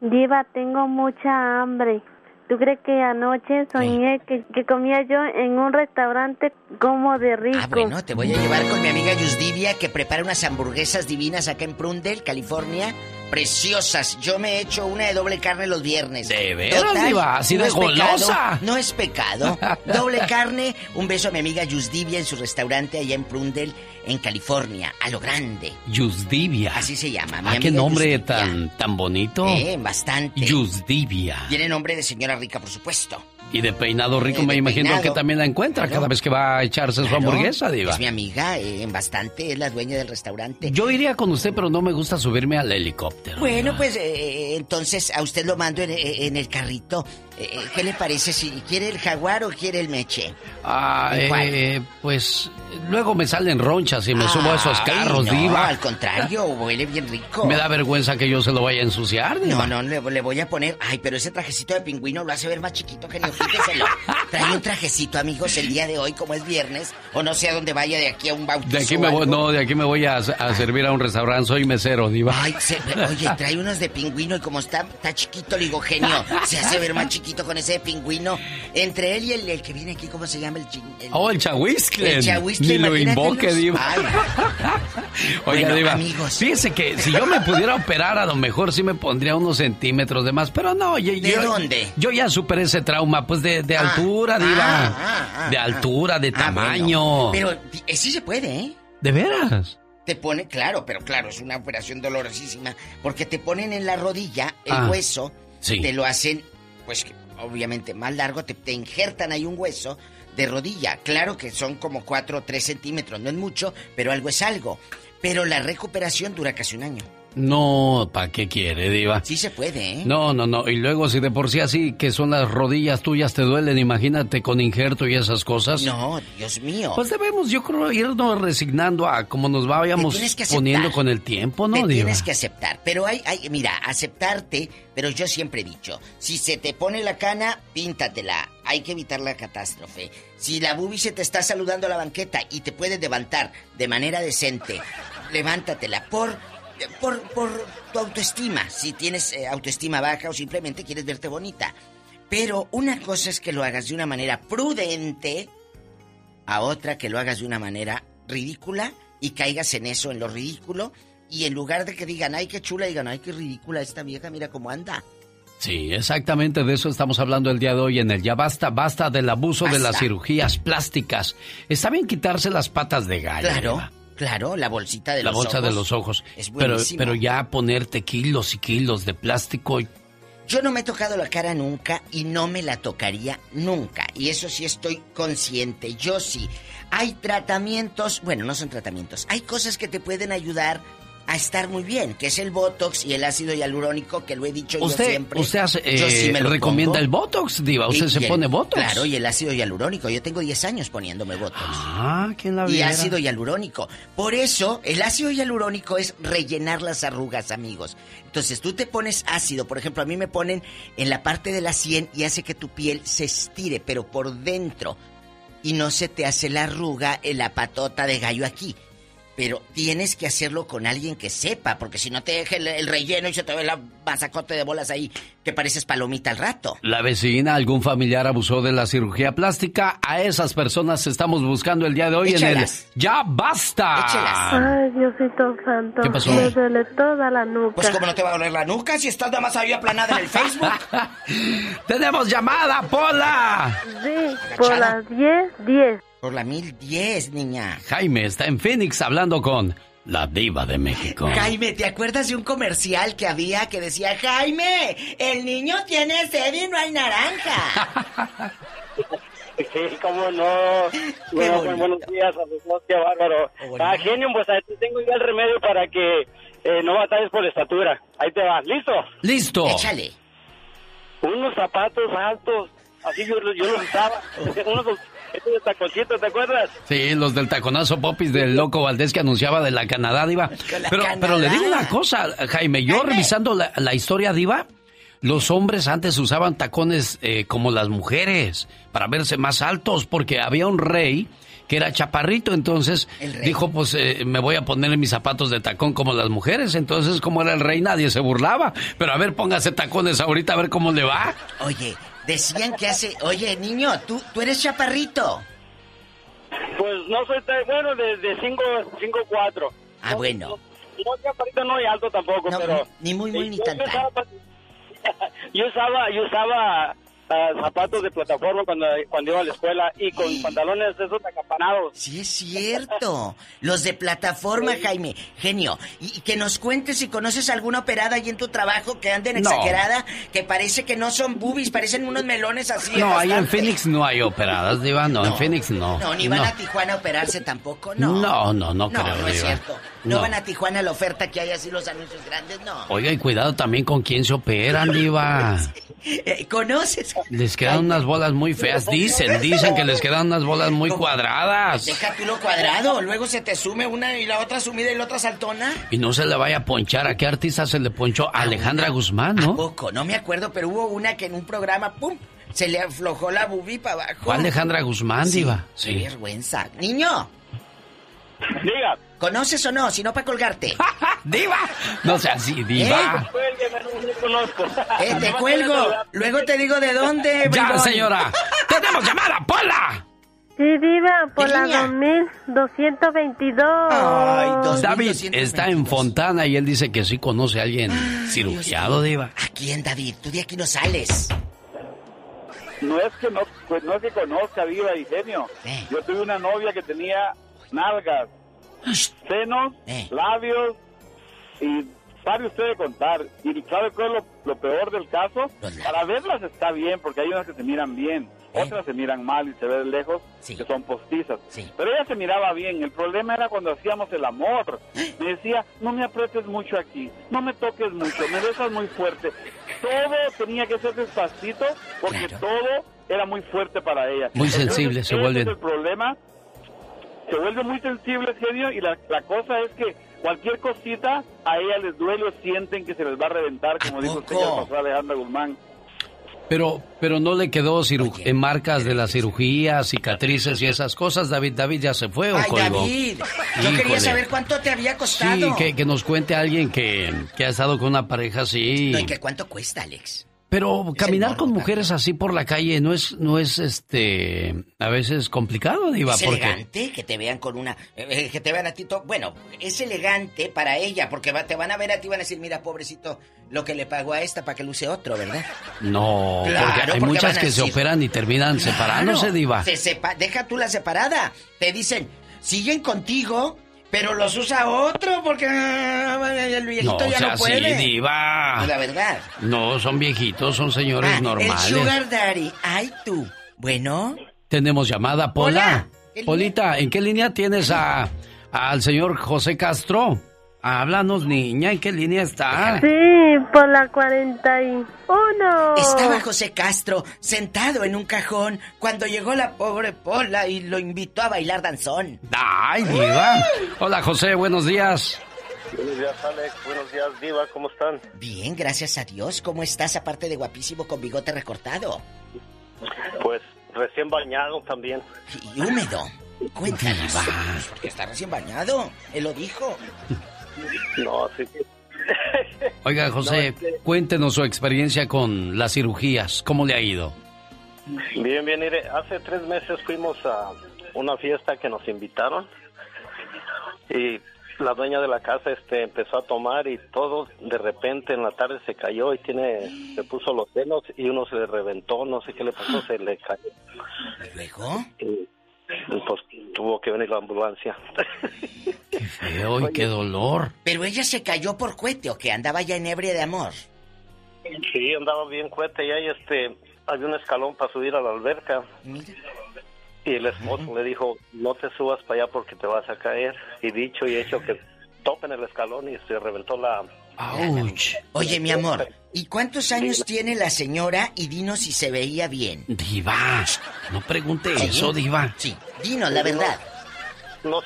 Diva, tengo mucha hambre. ¿Tú crees que anoche soñé que, que comía yo en un restaurante como de rico? Ah, bueno, te voy a llevar con mi amiga Yusdivia que prepara unas hamburguesas divinas acá en Prundle, California. Preciosas. Yo me he hecho una de doble carne los viernes. ¿De veras, Diva? ¿Así de es pecado, golosa? no es pecado. Doble carne. Un beso a mi amiga Yusdivia en su restaurante allá en Prundle, en California. A lo grande. Yusdivia. Así se llama. mi Ah, qué nombre Yusdivia. tan, tan bonito. Eh, bastante. Yusdivia. Tiene nombre de señora rica, por supuesto. Y de peinado rico Eh, me imagino peinado. que también la encuentra cada vez que va a echarse su hamburguesa, Diva. Es mi amiga, eh, en bastante, es la dueña del restaurante. Yo iría con usted, pero no me gusta subirme al helicóptero. Bueno, pues eh, entonces a usted lo mando en, eh, en el carrito. Eh, eh, ¿Qué le parece? si ¿Quiere el jaguar o quiere el meche? Ah, eh, pues luego me salen ronchas y me subo a esos carros, no, Diva. al contrario, huele bien rico. Me da vergüenza que yo se lo vaya a ensuciar, Diva. No, no, le, le voy a poner. Ay, pero ese trajecito de pingüino lo hace ver más chiquito, genio. Quíteselo. Trae un trajecito, amigos, el día de hoy, como es viernes. O no sé a dónde vaya de aquí a un bautizo. De aquí me voy, no, de aquí me voy a, a servir a un restaurante, soy mesero, Diva. Ay, se- oye, trae unos de pingüino y como está, está chiquito, le digo, genio, se hace ver más chiquito con ese de pingüino. Entre él y el, el que viene aquí, ¿cómo se llama? El, el- Oh, el chahuiscle. El chahuiscle, Ni lo invoque, Diva. Ay. Oiga, Bueno, Diva, amigos. fíjese que si yo me pudiera operar, a lo mejor sí me pondría unos centímetros de más, pero no, yo, ¿De yo- dónde? Yo ya superé ese trauma, pues de, de Ah, altura, Diva. ah, ah, de ah. altura, de tamaño. bueno. Pero eh, sí se puede, ¿eh? ¿De veras? Te pone, claro, pero claro, es una operación dolorosísima. Porque te ponen en la rodilla el Ah, hueso, sí. te lo hacen, pues obviamente más largo, te, te injertan ahí un hueso de rodilla. Claro que son como 4 o 3 centímetros, no es mucho, pero algo es algo. Pero la recuperación dura casi un año. No, ¿para qué quiere, Diva? Sí se puede, ¿eh? No, no, no. Y luego, si de por sí así que son las rodillas tuyas te duelen, imagínate con injerto y esas cosas. No, Dios mío. Pues debemos, yo creo, irnos resignando a como nos vayamos poniendo con el tiempo, ¿no, Te Diva? tienes que aceptar. Pero hay, hay, mira, aceptarte, pero yo siempre he dicho, si se te pone la cana, píntatela. Hay que evitar la catástrofe. Si la bubi se te está saludando a la banqueta y te puedes levantar de manera decente, levántatela por, por, por tu autoestima. Si tienes eh, autoestima baja o simplemente quieres verte bonita. Pero una cosa es que lo hagas de una manera prudente, a otra que lo hagas de una manera ridícula y caigas en eso, en lo ridículo, y en lugar de que digan, ay, qué chula, digan, ay, qué ridícula esta vieja, mira cómo anda. Sí, exactamente de eso estamos hablando el día de hoy en el Ya Basta, basta del abuso de las cirugías plásticas. Está bien quitarse las patas de gallo. Claro, claro, la bolsita de La los bolsa ojos. de los ojos. Es pero, pero ya ponerte kilos y kilos de plástico. Yo no me he tocado la cara nunca y no me la tocaría nunca. Y eso sí estoy consciente, yo sí. Hay tratamientos, bueno, no son tratamientos, hay cosas que te pueden ayudar a estar muy bien, que es el Botox y el ácido hialurónico, que lo he dicho yo Usted, siempre. usted hace, Yo eh, sí me lo recomienda pongo. el Botox, Diva. Usted Y- se y el- pone Botox. Claro, y el ácido hialurónico. Yo tengo 10 años poniéndome Botox. Ah, ¿quién la Y viera? ácido hialurónico. Por eso, el ácido hialurónico es rellenar las arrugas, amigos. Entonces, tú te pones ácido, por ejemplo, a mí me ponen en la parte de la sien y hace que tu piel se estire, pero por dentro. Y no se te hace la arruga en la patota de gallo aquí. Pero tienes que hacerlo con alguien que sepa, porque si no te deja el, el relleno y se te ve la masacote de bolas ahí, que pareces palomita al rato. La vecina, algún familiar abusó de la cirugía plástica. A esas personas estamos buscando el día de hoy en Échalas. el Ya Basta. Ay, Diosito santo. ¿Qué pasó? Me duele toda la nuca. Pues como no te va a doler la nuca si estás nada más ahí aplanada en el Facebook. ¡Tenemos llamada, Pola! Sí, por las 10, 10. Por la 1010, niña. Jaime está en Phoenix hablando con la diva de México. Jaime, ¿te acuerdas de un comercial que había que decía, Jaime, el niño tiene sed y no hay naranja? Sí, cómo no. Bueno, bonito. buenos días, a qué bárbaro. Ah, genio, pues ahí te tengo ya el remedio para que eh, no batalles por estatura. Ahí te va, ¿listo? Listo. Échale. Unos zapatos altos, así yo, yo los usaba. Unos estos de taconcitos, ¿te acuerdas? Sí, los del taconazo popis del loco Valdés que anunciaba de la Canadá, Diva. la Pero, Canadá. pero le digo una cosa, Jaime, yo revisando la, la historia, Diva, los hombres antes usaban tacones eh, como las mujeres, para verse más altos, porque había un rey que era chaparrito, entonces dijo, pues eh, me voy a poner mis zapatos de tacón como las mujeres, entonces como era el rey nadie se burlaba, pero a ver, póngase tacones ahorita a ver cómo le va. Oye, decían que hace... Oye, niño, tú, tú eres chaparrito. Pues no soy tan bueno, de 5 cinco, cuatro. Ah, bueno. No, chaparrito no y alto tampoco, pero... Ni muy, muy, ni tan, Yo usaba, yo usaba zapatos de plataforma cuando, cuando iba a la escuela y con pantalones de esos acampanados. Sí, es cierto. Los de plataforma, Jaime. Genio. Y, y que nos cuentes si conoces alguna operada ahí en tu trabajo que anden No. exagerada, que parece que no son boobies, parecen unos melones así. No, ahí en. Phoenix no hay operadas, Diva, no, en Phoenix no. No, ni van a Tijuana a operarse tampoco, no. No, no, no No, creo, no es Diva. cierto. No, No. van a Tijuana a la oferta que hay así los anuncios grandes, no. Oiga, y cuidado también con quién se operan, Diva. Eh, ¿Conoces? Les quedan unas bolas muy feas, dicen, dicen que les quedan unas bolas muy cuadradas. Deja tú lo cuadrado, luego se te sume una y la otra sumida y la otra saltona. Y no se le vaya a ponchar. ¿A qué artista se le ponchó? A Alejandra Guzmán, ¿no? Poco, no me acuerdo, pero hubo una que en un programa, ¡pum! Se le aflojó la bubi para abajo. Fue Alejandra Guzmán, Sí, Diva. Qué vergüenza. Niño. Diga. ¿Conoces o no? Si no, para colgarte. ¡Diva! No sea así, Diva. No conozco. Eh, te cuelgo. Luego te digo de dónde, Ya, bribón. señora. ¡Tenemos llamada, Pola! Sí, diva, por la niña? 2222. David está en Fontana y él dice que sí conoce a alguien cirugiado, Diva. ¿A quién, David? Tú de aquí no sales. No es que no, pues no es que conozca Viva y Genio. Eh. Yo tuve una novia que tenía nalgas, senos, labios y sabe usted de contar. Y sabe cuál es lo, lo peor del caso. Para verlas está bien, porque hay unas que se miran bien, otras se miran mal y se ve de lejos, que son postizas. Pero ella se miraba bien. El problema era cuando hacíamos el amor. Me decía, no me aprietes mucho aquí, no me toques mucho, me besas muy fuerte. Todo tenía que ser despacito, porque todo era muy fuerte para ella. Muy sensible, se es el problema. Se vuelve muy sensible, genio, y la, la cosa es que cualquier cosita a ella les duele o sienten que se les va a reventar, como dijo usted que le pasó Alejandra Guzmán. Pero, pero no le quedó en marcas de la cirugía, cicatrices y esas cosas. David, David ya se fue o Ay, colgó. David. Yo quería saber cuánto te había costado. Sí, que, que nos cuente alguien que, que ha estado con una pareja así. No, ¿y que cuánto cuesta, Alex? Pero caminar con mujeres así por la calle no es, no es este, a veces complicado, Diva, Es porque elegante que te vean con una. eh, eh, que te vean a ti. to- Bueno, es elegante para ella, porque va- te van a ver a ti y van a decir, mira, pobrecito, lo que le pagó a esta para que luce otro, ¿verdad? no, Claro, porque hay porque muchas que se operan y terminan separándose, Claro, Diva. se sepa- deja tú la separada. Te dicen, siguen contigo, pero los usa otro porque ah, el viejito No, ya sea no puede. Diva. La verdad. No, son viejitos, son señores Ah, normales. El Sugar Daddy. Ay, tú. Bueno. Tenemos llamada, Pola. Hola. Polita, ¿en qué línea tienes a al señor José Castro? Háblanos, niña, ¿en qué línea está? Sí, por la 41. Estaba José Castro sentado en un cajón cuando llegó la pobre Pola y lo invitó a bailar danzón. Ay, Diva. Hola, José, buenos días. Buenos días, Alex. Buenos días, Diva. ¿Cómo están? Bien, gracias a Dios. ¿Cómo estás aparte de guapísimo con bigote recortado? Pues recién bañado también. Y húmedo. Cuéntanos. Porque está recién bañado. Él lo dijo. No, sí. Oiga, José, cuéntenos su experiencia con las cirugías. ¿Cómo le ha ido? Bien, bien. Mire, hace tres meses fuimos a una fiesta que nos invitaron y la dueña de la casa este empezó a tomar y todo de repente en la tarde se cayó y tiene se puso los senos y uno se le reventó, no sé qué le pasó, se le cayó. Y, y, pues tuvo que venir la ambulancia. Qué feo y qué dolor. Pero ella se cayó por cohete o que andaba ya en ebria de amor. Sí, andaba bien cuete y ahí este había un escalón para subir a la alberca. Y el esposo le dijo, no te subas para allá porque te vas a caer. Y dicho y hecho que topen el escalón y se reventó la... ¡Auch! Oye, mi amor, ¿y cuántos años tiene la señora? Y dinos si se veía bien. Diva, no pregunte ¿Sí? eso, Diva. Sí, dinos la verdad. No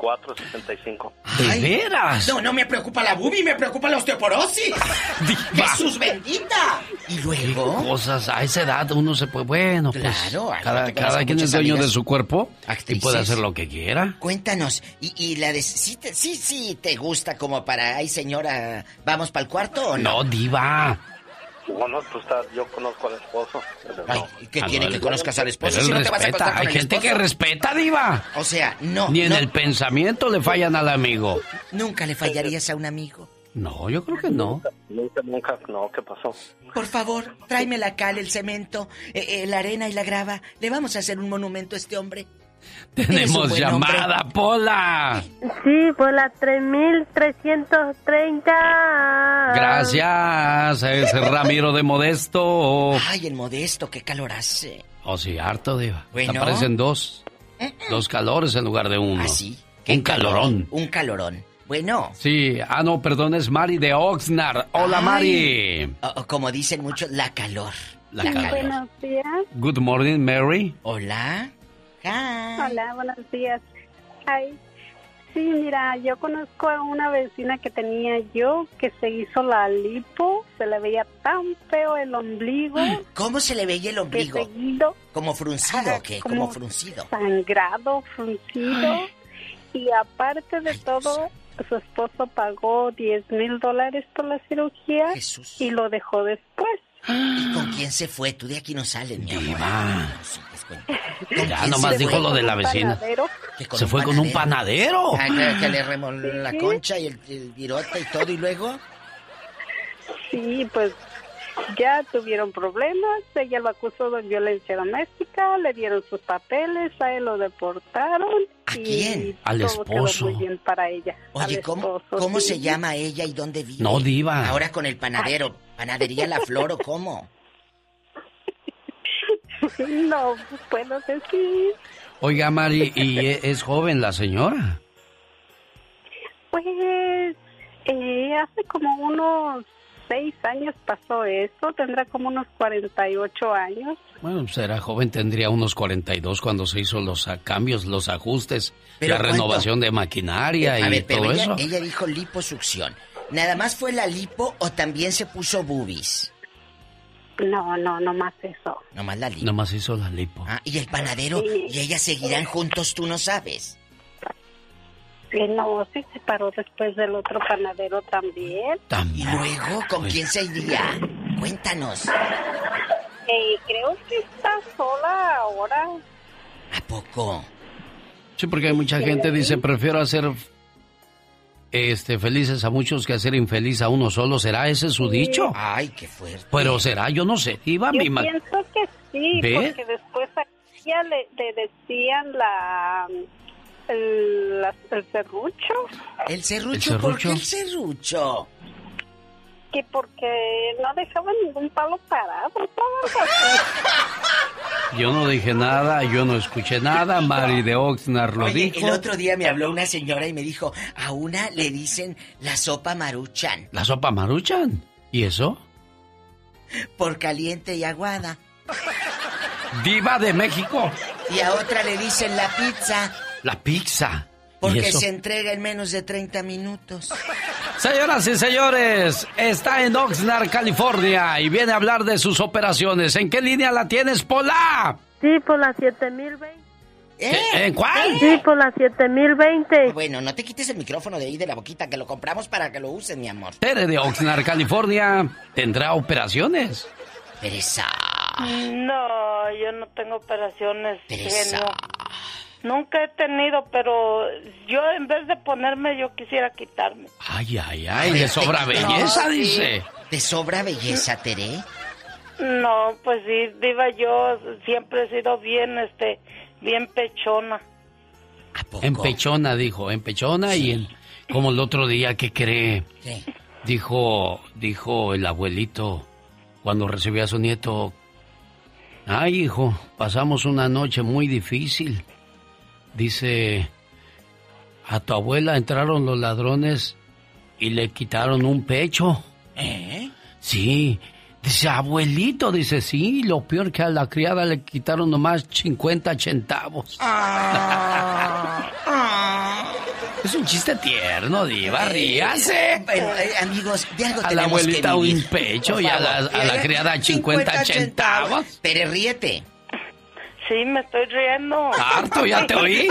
64, 65. ¿De veras? No, no me preocupa la bubi, me preocupa la osteoporosis. ¡Jesús bendita! ¿Y ¿Qué luego? cosas? A esa edad uno se puede... Bueno, pues Claro, al cada, cada quien es dueño de su cuerpo y puede hacer lo que quiera. Cuéntanos, ¿y, y la de... Sí, te- sí, sí, te gusta como para... Ay, señora, ¿vamos para el cuarto o no? No, Diva. Bueno, tú estás, yo conozco al esposo. pero Ay, no. ¿y ¿qué Ah, tiene no, que conozcas al esposo Pero si no te vas a con Hay el gente que respeta, Diva. O sea, no, Ni en no, el pensamiento le fallan al amigo. nunca le fallarías a un amigo. No, yo creo que no. Nunca, nunca, no, ¿qué pasó? Por favor, tráeme la cal, el cemento, eh, eh, la arena y la grava. Le vamos a hacer un monumento a este hombre. Tenemos llamada, Pola. Sí, por la 3330. Gracias, es Ramiro de Modesto. Ay, el modesto, qué calor hace. Oh, sí, harto, Diva. Bueno. Aparecen dos. Dos calores en lugar de uno. ¿Ah, sí? Un calorón. Un calorón. Bueno, Sí, ah, no, perdón, es Mari de Oxnard. Hola, Ay. Mari. o- o como dicen muchos, la calor. La calor. Buenos días. Good morning, Mary. Hola. Hi. Hola, buenos días. Ay, sí, mira, yo conozco a una vecina que tenía yo que se hizo la lipo, se le veía tan feo el ombligo. ¿Cómo se le veía el ombligo? seguido ¿Como fruncido qué? como- Como fruncido. sangrado, fruncido. Y aparte de todo, su esposo pagó 10 mil dólares por la cirugía y lo dejó después. ¿Y con quién se fue? Tú de aquí no sales, mi amor. Diva. No sigues con- ¿Con Ya nomás se dijo fue? lo de la vecina. Panadero. Se fue con un panadero. Ah, que, que le remoló la concha y el, el virote y todo, y luego. Sí, pues ya tuvieron problemas. Ella lo acusó de violencia doméstica, le dieron sus papeles, a él lo deportaron. y quién? Al todo quedó esposo. muy bien para ella. Oye, Al ¿cómo, esposo, ¿cómo sí. se llama ella y dónde vive? No, diva. Ahora con el panadero. ¿Panadería La Flor o cómo? No puedo decir. Oiga, Mari, ¿y e- es joven la señora? Pues eh, hace como unos seis años pasó eso, tendrá como unos 48 años. Bueno, pues era joven, tendría unos 42 cuando se hizo los cambios, los ajustes, ¿Pero la cuánto? renovación de maquinaria A y ver, pero todo ella, eso. ella dijo liposucción. ¿Nada más fue la lipo o también se puso boobies? No, no, no más eso. Nomás la lipo. Nomás hizo la lipo. Ah, y el panadero y ella seguirán juntos, tú no sabes. Eh, no, se separó después del otro panadero también. ¿Y luego con quién se iría? Cuéntanos. Eh, creo que está sola ahora. ¿A poco? Sí, porque hay mucha gente dice, prefiero hacer este felices a muchos que hacer infeliz a uno solo. ¿Será ese su dicho? Ay, qué fuerte. Pero será, yo no sé. Iba Yo mi pienso que sí, ¿Ve? porque después a ella le, le decían la el, la- el serrucho, ¿El serrucho? ¿Por qué el serrucho? Que porque no dejaba ningún palo parado. Yo no dije nada, yo no escuché nada. Mari de Oxnard lo Oye, dijo. el otro día me habló una señora y me dijo, a una le dicen la sopa maruchan, La sopa maruchan. ¿Y eso? por caliente y aguada. Diva de México. Y a otra le dicen la pizza, La pizza. ¿Y porque se entrega en menos de 30 minutos. Señoras y señores, está en Oxnard, California y viene a hablar de sus operaciones. ¿En qué línea la tienes, Pola? Sí, por la 7020. ¿En cuál? Sí, por la 7020. Bueno, no te quites el micrófono de ahí de la boquita, que lo compramos para que lo usen, mi amor. Tere de Oxnard, California, tendrá operaciones. Teresa. No, yo no tengo operaciones, Teresa. genio. Nunca he tenido, pero yo en vez de ponerme, yo quisiera quitarme. Ay, ay, ay, le sobra belleza, No, dice. ¿Te sobra belleza, Tere? No, pues sí, diva, yo siempre he sido bien, este, bien pechona. Empechona, dijo, empechona y en, como el otro día que cree, dijo, dijo el abuelito cuando recibió a su nieto, ay hijo, pasamos una noche muy difícil. Dice, a tu abuela entraron los ladrones y le quitaron un pecho. ¿Eh? Sí. Dice, abuelito, dice, sí, lo peor que a la criada le quitaron nomás 50 centavos. Es un chiste tierno, diva, ríase. Bueno, eh, amigos, de algo A la abuelita que vivir. un pecho y a la, a la criada 50 centavos. Tere, ríete. Sí, me estoy riendo. Harto, ya te oí. Es-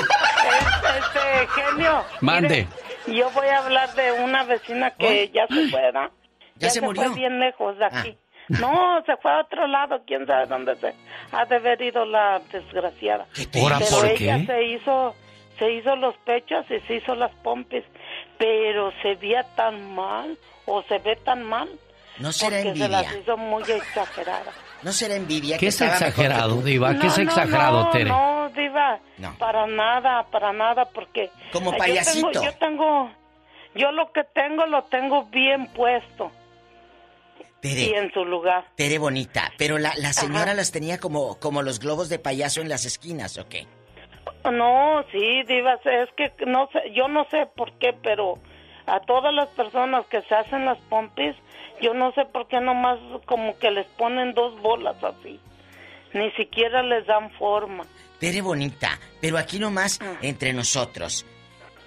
Este, genio. Mande. mire, yo voy a hablar de una vecina que ya se fue, ¿verdad? ¿Ya se murió? Ah. fue bien lejos de aquí. No, se fue a otro lado, quién sabe dónde se ha de haber ido la desgraciada. Ahora, Pero ¿por ella qué? se hizo, se hizo los pechos y se hizo las pompis, pero se veía tan mal, o se ve tan mal, No será porque se las hizo muy exagerada. No será envidia. ¿Qué que es estaba mejor que exagerado, diva? ¿Qué es No, exagerado, no, Tere? No, diva, No. para nada, para nada, porque... Como eh, payasito. Yo tengo, yo tengo, yo lo que tengo lo tengo bien puesto y Tere, en su lugar. Tere bonita. Pero la, la señora las tenía como, como los globos de payaso en las esquinas, ¿o qué? No, sí, diva, es que no sé, yo no sé por qué, pero a todas las personas que se hacen las pompis, yo no sé por qué nomás como que les ponen dos bolas así. Ni siquiera les dan forma. Tere bonita. Pero aquí nomás, Ah. entre nosotros.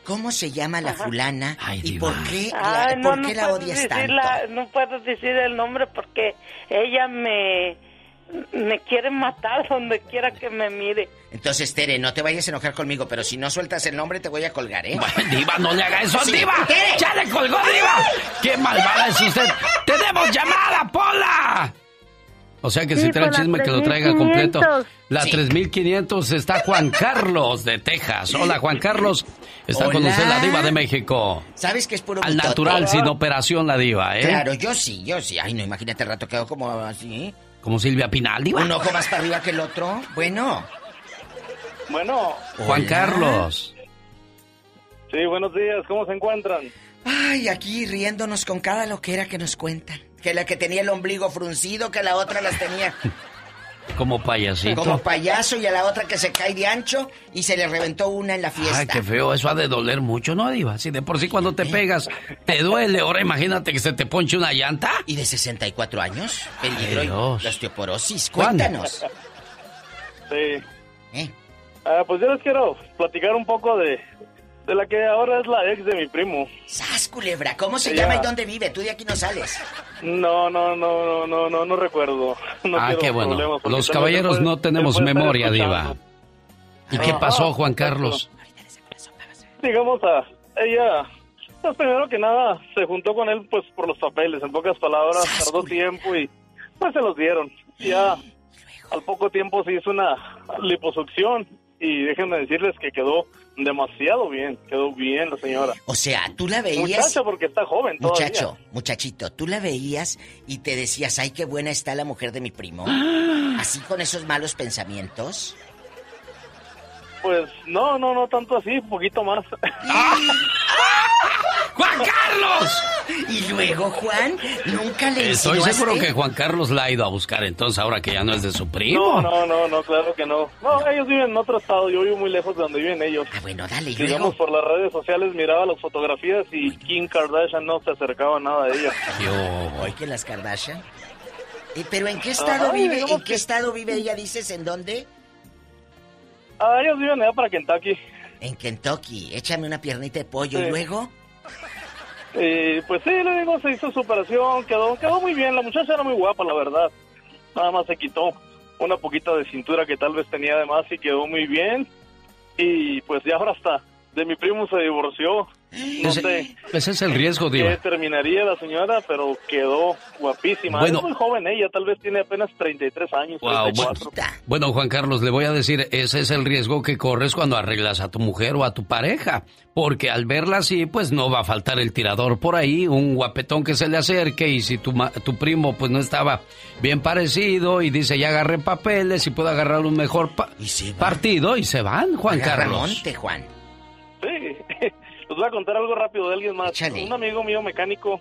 ¿Cómo se llama la fulana? ¿Y por qué la, Ay, no, por no qué la odias decir tanto? la- no puedo decir el nombre porque ella me, me quiere matar donde quiera que me mire. Entonces, Tere, no te vayas a enojar conmigo, pero si no sueltas el nombre te voy a colgar, ¿eh? Diva, no le haga eso, Sí, Diva. Tere. ¡Ya le colgó, Diva! ¡Qué malvada es usted! ¡Tenemos llamada, Pola! O sea que Sí, si trae la chisme que lo traiga completo. 3500. La Sí. 3500 está Juan Carlos de Texas. Hola, Juan Carlos. Está con Hola. usted la Diva de México. ¿Sabes que es puro Al natural, sin operación, la Diva, ¿eh? Claro, yo sí, yo sí. Ay, no, imagínate el rato quedó como así. Como Silvia Pinal, Diva. Un ojo más para arriba que el otro. Bueno. Bueno. Juan Carlos. Sí, buenos días, ¿cómo se encuentran? Ay, aquí riéndonos con cada loquera que nos cuentan. Que la que tenía el ombligo fruncido, que la otra las tenía Como payasito. como payaso y a la otra que se cae de ancho y se le reventó una en la fiesta. Ay, qué feo. Eso ha de doler mucho, ¿no, Diva? Si de por sí cuando te pegas te duele, ahora imagínate que se te ponche una llanta. ¿Y de 64 años? Peligro la osteoporosis. ¿Cuándo? Cuéntanos. Sí. ¿Eh? Ah, pues yo les quiero platicar un poco de, de la que ahora es la ex de mi primo. ¡Sas, culebra! ¿Cómo se Ella- llama y dónde vive? Tú de aquí no sales. No, no, no, no, no, no, no recuerdo. No ah, qué bueno. Los caballeros no tenemos memoria, Diva. ¿Y qué pasó, Juan. Carlos? Digamos a ella, pues primero que nada se juntó con él pues por los papeles, en pocas palabras, tardó tiempo y pues se los dieron. Ya al poco tiempo se hizo una liposucción y déjenme decirles que quedó demasiado bien, quedó bien la señora. O sea, tú la veías. Muchacha porque está joven todavía. Muchacho, muchachito, tú la veías y te decías, ay, qué buena está la mujer de mi primo. Así con esos malos pensamientos. Pues no, no, no tanto así, un poquito más. ¡Juan Carlos! Y luego, Juan, nunca le Estoy insinuaste? seguro que Juan Carlos la ha ido a buscar entonces ahora que ya no es de su primo. No, no, no, no, claro que no. No, ellos viven en otro estado, yo vivo muy lejos de donde viven ellos. Ah, bueno, dale, y Digamos, luego. por las redes sociales miraba las fotografías y Kim Kardashian no se acercaba a nada de ella. Hoy que las Kardashian. Eh, pero ¿en qué estado Ajá, vive? ¿En qué estado vive ella? Dices, ¿en dónde? Ah, ellos viven allá para Kentucky. En Kentucky. Échame una piernita de pollo Sí. y luego. Y pues sí, le digo, se hizo su operación, quedó, quedó muy bien. La muchacha era muy guapa, la verdad. Nada más se quitó una poquita de cintura que tal vez tenía de más y quedó muy bien. Y pues ya ahora está. De mi primo se divorció. No Ese, sé ese es el riesgo, Diva. terminaría la señora, pero quedó guapísima. Bueno. es muy joven ella, tal vez tiene apenas 33 años. Wow, 34. Bueno, Juan Carlos, le voy a decir, ese es el riesgo que corres cuando arreglas a tu mujer o a tu pareja. Porque al verla así, pues no va a faltar el tirador por ahí, un guapetón que se le acerque y si tu, ma- tu primo pues no estaba bien parecido y dice ya agarré papeles y puedo agarrar un mejor pa- partido y se van, Juan Agarra Carlos. monte, Juan. Sí, les voy a contar algo rápido de alguien más. Un amigo mío mecánico,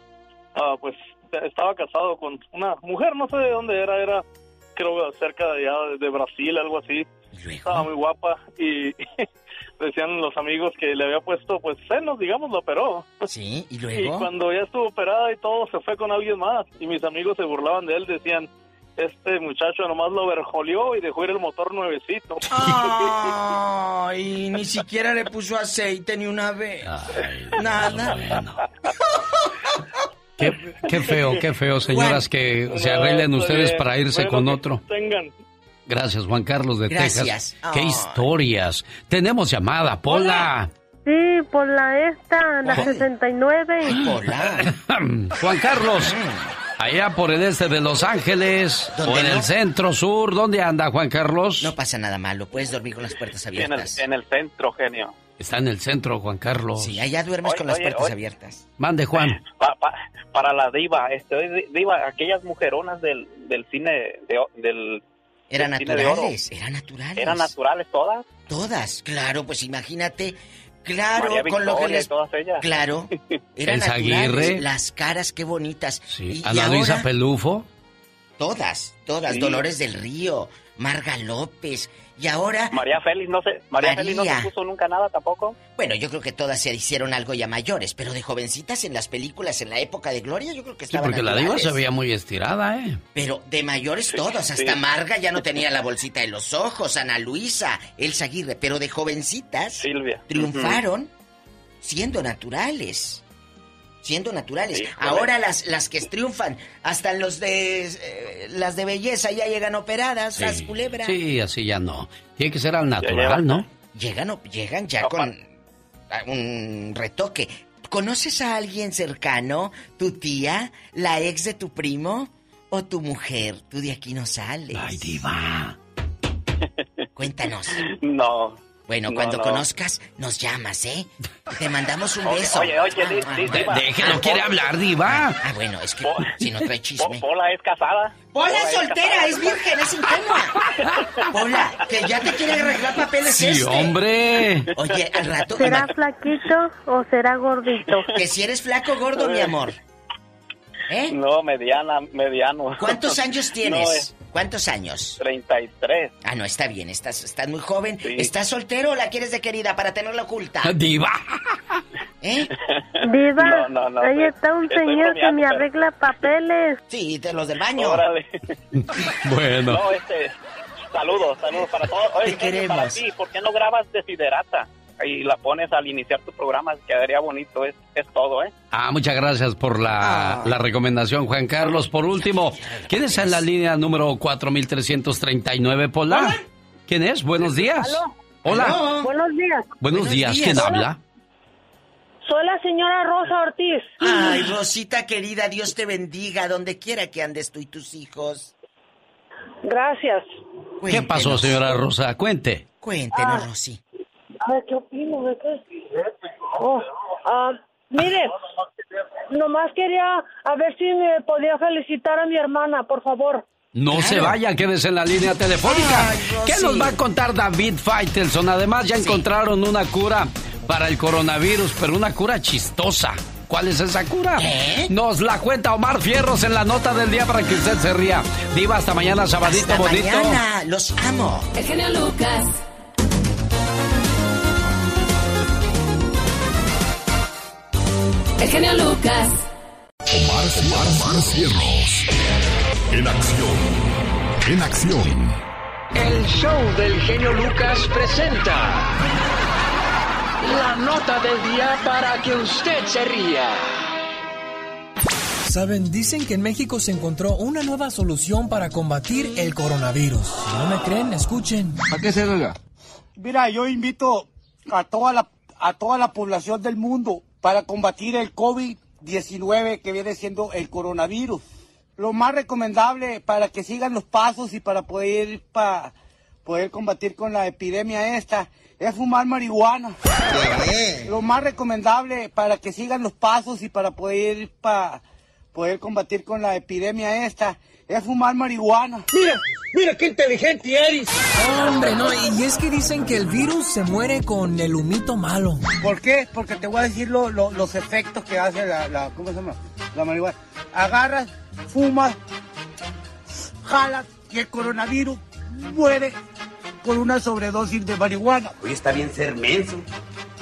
ah, pues estaba casado con una mujer, no sé de dónde era, era creo cerca de allá, de Brasil, algo así. Estaba muy guapa y decían los amigos que le había puesto pues senos, digamos, lo operó. Sí, y Y luego. cuando ya estuvo operada y todo, se fue con alguien más. Y mis amigos se burlaban de él, decían, este muchacho nomás lo verjoleó y dejó ir el motor nuevecito. Ay, ni siquiera le puso aceite ni una vez. Nada. Qué, qué feo, qué feo, señoras, que se arreglen ustedes bien. para irse Bueno, con otro. Tengan. Gracias, Juan Carlos de Gracias. Texas. Ay. Qué historias. Tenemos llamada, Pola. Sí, por la esta, la 69. Juan Carlos, allá por el este de Los Ángeles o en no? el centro sur, ¿dónde anda Juan Carlos? No pasa nada malo, puedes dormir con las puertas en el, abiertas. en el centro, genio. Está en el centro, Juan Carlos. Sí, allá duermes Oye, con las oye, puertas oye. abiertas. Mande, Juan. Pa- pa- para la diva, este, diva, aquellas mujeronas del, del cine de, o- del Eran naturales, eran naturales. eran naturales todas. Todas, claro, pues imagínate. Claro, María con lo que les. todas ellas. Claro, eran. Aguirre. Las caras, qué bonitas. Y- y Ana Luisa ahora, Pelufo. Todas, todas. Sí. Dolores del Río, Marga López. Y ahora. María Félix no se, María Félix no se María. puso nunca nada tampoco. Bueno, yo creo que todas se hicieron algo ya mayores, pero de jovencitas en las películas en la época de Gloria, yo creo que Sí, estaban porque la diva se veía muy estirada, ¿eh? Pero de mayores todos, hasta sí. Marga ya no tenía la bolsita de los ojos, Ana Luisa, Elsa Aguirre, pero de jovencitas Silvia. triunfaron siendo naturales. Siendo naturales. Híjole. Ahora las, las que triunfan, hasta los de eh, las de belleza ya llegan operadas, las culebras. Sí, así ya no. Tiene que ser al natural, ¿no? Llegan, o- llegan ya con un retoque. ¿Conoces a alguien cercano? ¿Tu tía? ¿La ex de tu primo? ¿O tu mujer? Tú de aquí no sales. Ay, diva. Cuéntanos. No. Bueno, No, cuando no. conozcas, nos llamas, ¿eh? Te mandamos un Oye, beso. oye, oye, di- di- Ah, diva. ah, ah, quiere ah, hablar, diva. Ah, bueno, es que si no trae chisme. Pola es casada. Pola es es soltera, casada. es virgen, es ingenua. Pola, que ya te quiere arreglar papeles Sí, este. hombre. Oye, al rato... ¿Será flaquito o será gordito? Que si eres flaco o gordo, mi amor. ¿Eh? No, mediana, mediano. ¿Cuántos años No, tienes? es ¿Cuántos años? 33. Ah, no, está bien, estás, estás muy joven. ¿Estás soltero o la quieres de querida para tenerla oculta? Diva. ¿Eh? Diva, No, no, no, ahí está un señor que me arregla papeles. Sí, de los del baño. Órale. Bueno. No, este, saludos, saludos para todos. Oye, Te genio, para queremos. ti, ¿por qué no grabas Desiderata? Y la pones al iniciar tu programa, quedaría bonito, es, es todo, ¿eh? Ah, muchas gracias por la, la recomendación, Juan Carlos. Por último, ¿quién está en la línea número 4339, Pola? ¿Quién es? Buenos días. ¿Aló? Hola. Buenos días. Buenos, días. ¿Quién Hola. habla? Soy la señora Rosa Ortiz. Ay, Rosita querida, Dios te bendiga, donde quiera que andes tú y tus hijos. Gracias. ¿Qué pasó, señora Rosa? Cuente. Cuéntenos, Ah. Rosy. A ver, ¿qué opino de qué? Oh, ah, mire, nomás quería a ver si me podía felicitar a mi hermana, por favor. No se vaya, quédese en la línea telefónica. ¿Qué nos va a contar David Faitelson? Además, ya encontraron una cura para el coronavirus, pero una cura chistosa. ¿Cuál es esa cura? Nos la cuenta Omar Fierros en la nota del día para que usted se ría. Diva, hasta mañana, sabadito Hasta bonito. mañana, los amo. El genio Lucas. El genio Lucas. Omar, Omar Cierros. En acción. En acción. El show del genio Lucas presenta la nota del día para que usted se ría. Saben, dicen que en México se encontró una nueva solución para combatir el coronavirus. Si no me creen, escuchen. ¿Para qué se oiga? Mira, yo invito a toda la a toda la población del mundo para combatir el COVID-19 que viene siendo el coronavirus. Lo más recomendable para que sigan los pasos y para poder para poder combatir con la epidemia esta es fumar marihuana. Lo más recomendable para que sigan los pasos y para poder para poder combatir con la epidemia esta es fumar marihuana. Mira, mira qué inteligente eres. Hombre, no, y es que dicen que el virus se muere con el humito malo. ¿Por qué? Porque te voy a decir lo- lo- los efectos que hace la, la- ¿cómo se llama? La marihuana. Agarras, fumas, jalas y el coronavirus muere por una sobredosis de marihuana. Hoy está bien ser menso.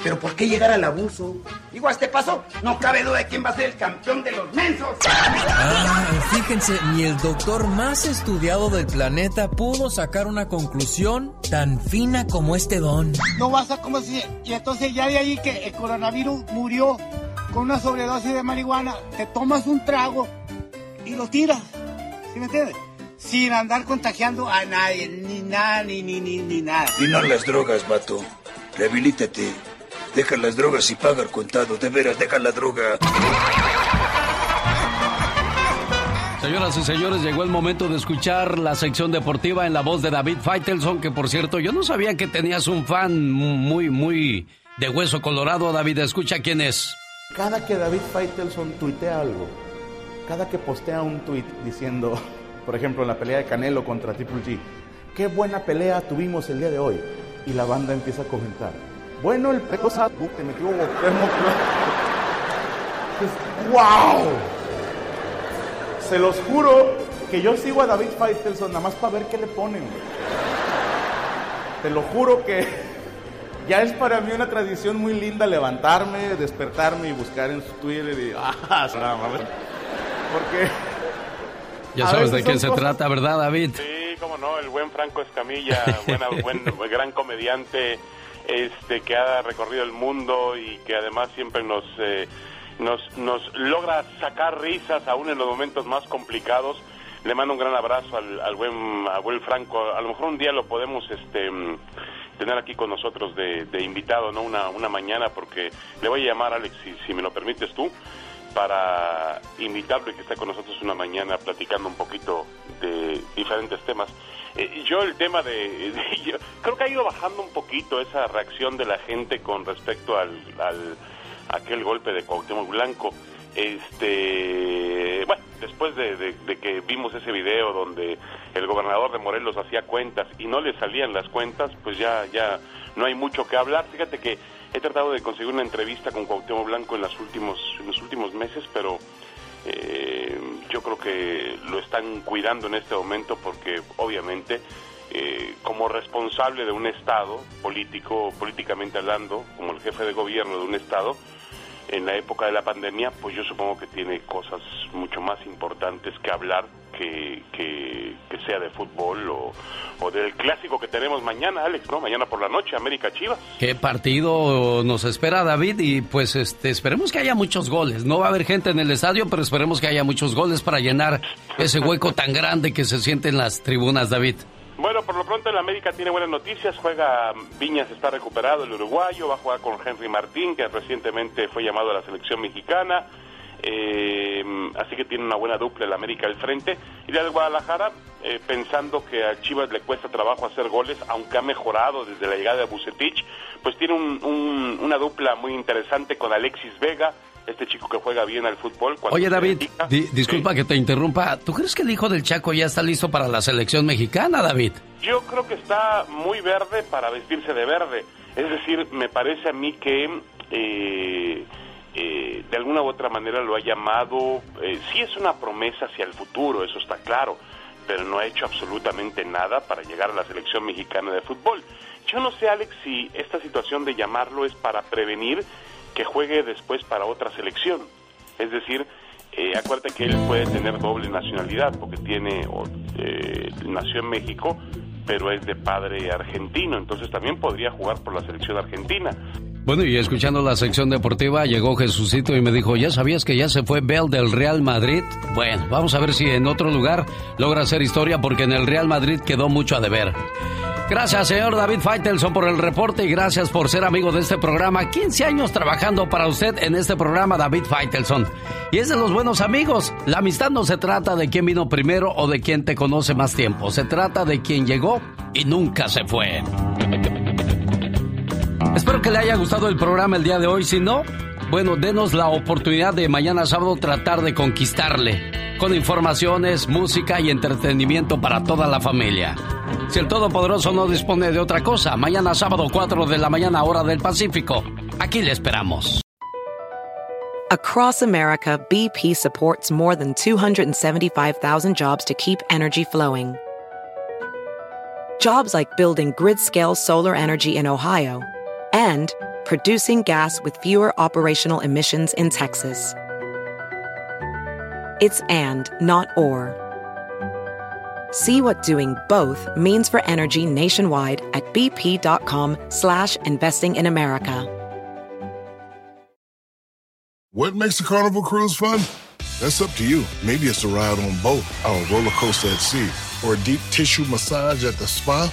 Pero ¿por qué llegar al abuso? Digo, a este paso, no cabe duda de quién va a ser el campeón de los mensos. Ah, fíjense, ni el doctor más estudiado del planeta pudo sacar una conclusión tan fina como este don. No vas a como si... Y entonces ya de ahí que el coronavirus murió con una sobredosis de marihuana, te tomas un trago y lo tiras. ¿Sí me entiendes? Sin andar contagiando a nadie, ni nada, ni, ni, ni, ni nada. Y no las drogas, vato. Rehabilítate. Deja las drogas y paga el contado. De veras, deja la droga. Señoras y señores, llegó el momento de escuchar la sección deportiva en la voz de David Faitelson, que por cierto, yo no sabía que tenías un fan muy, muy de hueso colorado. David, escucha quién es. Cada que David Faitelson tuitea algo, cada que postea un tuit diciendo, por ejemplo, en la pelea de Canelo contra Triple G, qué buena pelea tuvimos el día de hoy. Y la banda empieza a comentar, bueno, el cosa te metió ¡Wow! Se los juro que yo sigo a David Faitelson nada más para ver qué le ponen. Te lo juro que ya es para mí una tradición muy linda levantarme, despertarme y buscar en su Twitter y ah, a ver. Porque Ya sabes de qué son se cosas- trata, ¿verdad, David? Sí, cómo no, el buen Franco Escamilla, buena, buen gran comediante este que ha recorrido el mundo y que además siempre nos eh, nos nos logra sacar risas aún en los momentos más complicados. Le mando un gran abrazo al, al buen al buen Franco. A lo mejor un día lo podemos este mm, tener aquí con nosotros de, de invitado, no una una mañana porque le voy a llamar Alex si, si me lo permites tú para invitarlo y que esté con nosotros una mañana platicando un poquito de diferentes temas. Eh, yo el tema de, yo creo que ha ido bajando un poquito esa reacción de la gente con respecto al, al aquel golpe de Cuauhtémoc Blanco. Este, bueno, después de, de- de que vimos ese video donde el gobernador de Morelos hacía cuentas y no le salían las cuentas, pues ya ya no hay mucho que hablar. Fíjate que he tratado de conseguir una entrevista con Cuauhtémoc Blanco en, las últimos, en los últimos meses, pero eh, yo creo que lo están cuidando en este momento porque obviamente eh, como responsable de un estado político, políticamente hablando, como el jefe de gobierno de un estado, en la época de la pandemia, pues yo supongo que tiene cosas mucho más importantes que hablar que, que, que sea de fútbol o, o del clásico que tenemos mañana, Alex, ¿no? Mañana por la noche, América Chivas. ¿Qué partido nos espera David? Y pues este, esperemos que haya muchos goles. No va a haber gente en el estadio, pero esperemos que haya muchos goles para llenar ese hueco tan grande que se siente en las tribunas, David. Bueno, por lo pronto el América tiene buenas noticias. Juega Viñas está recuperado, el uruguayo. Va a jugar con Henry Martín, que recientemente fue llamado a la selección mexicana. Eh, así que tiene una buena dupla el América al frente. Y del Guadalajara, eh, pensando que a Chivas le cuesta trabajo hacer goles, aunque ha mejorado desde la llegada de Bucetich, pues tiene un- un- una dupla muy interesante con Alexis Vega, este chico que juega bien al fútbol. Oye, David, dedica. di- disculpa que te interrumpa. ¿Tú crees que el hijo del Chaco ya está listo para la selección mexicana, David? Yo creo que está muy verde para vestirse de verde. Es decir, me parece a mí que eh, eh, de alguna u otra manera lo ha llamado. eh, sí es una promesa hacia el futuro, eso está claro, pero no ha hecho absolutamente nada para llegar a la selección mexicana de fútbol. Yo no sé, Alex, si esta situación de llamarlo es para prevenir que juegue después para otra selección. Es decir, eh, acuérdate que él puede tener doble nacionalidad porque tiene eh, nació en México, pero es de padre argentino, entonces también podría jugar por la selección argentina. Bueno, y escuchando la sección deportiva, llegó Jesucito y me dijo, ¿ya sabías que ya se fue Bell del Real Madrid? Bueno, vamos a ver si en otro lugar logra hacer historia porque en el Real Madrid quedó mucho a deber. Gracias, señor David Faitelson, por el reporte y gracias por ser amigo de este programa. 15 años trabajando para usted en este programa, David Faitelson. Y es de los buenos amigos. La amistad no se trata de quién vino primero o de quién te conoce más tiempo. Se trata de quién llegó y nunca se fue. Espero que le haya gustado el programa el día de hoy. Si no, bueno, denos la oportunidad de mañana sábado tratar de conquistarle. Con informaciones, música y entretenimiento para toda la familia. Si el Todopoderoso no dispone de otra cosa, mañana sábado 4 de la mañana hora del Pacífico. Aquí le esperamos. Across America, BP supports more than 275,000 jobs to keep energy flowing. Jobs like building grid scale solar energy in Ohio and producing gas with fewer operational emissions in Texas. It's and, not or. See what doing both means for energy nationwide at bp.com slash investing in America. What makes a carnival cruise fun? That's up to you. Maybe it's a ride on boat, a roller coaster at sea, or a deep tissue massage at the spa.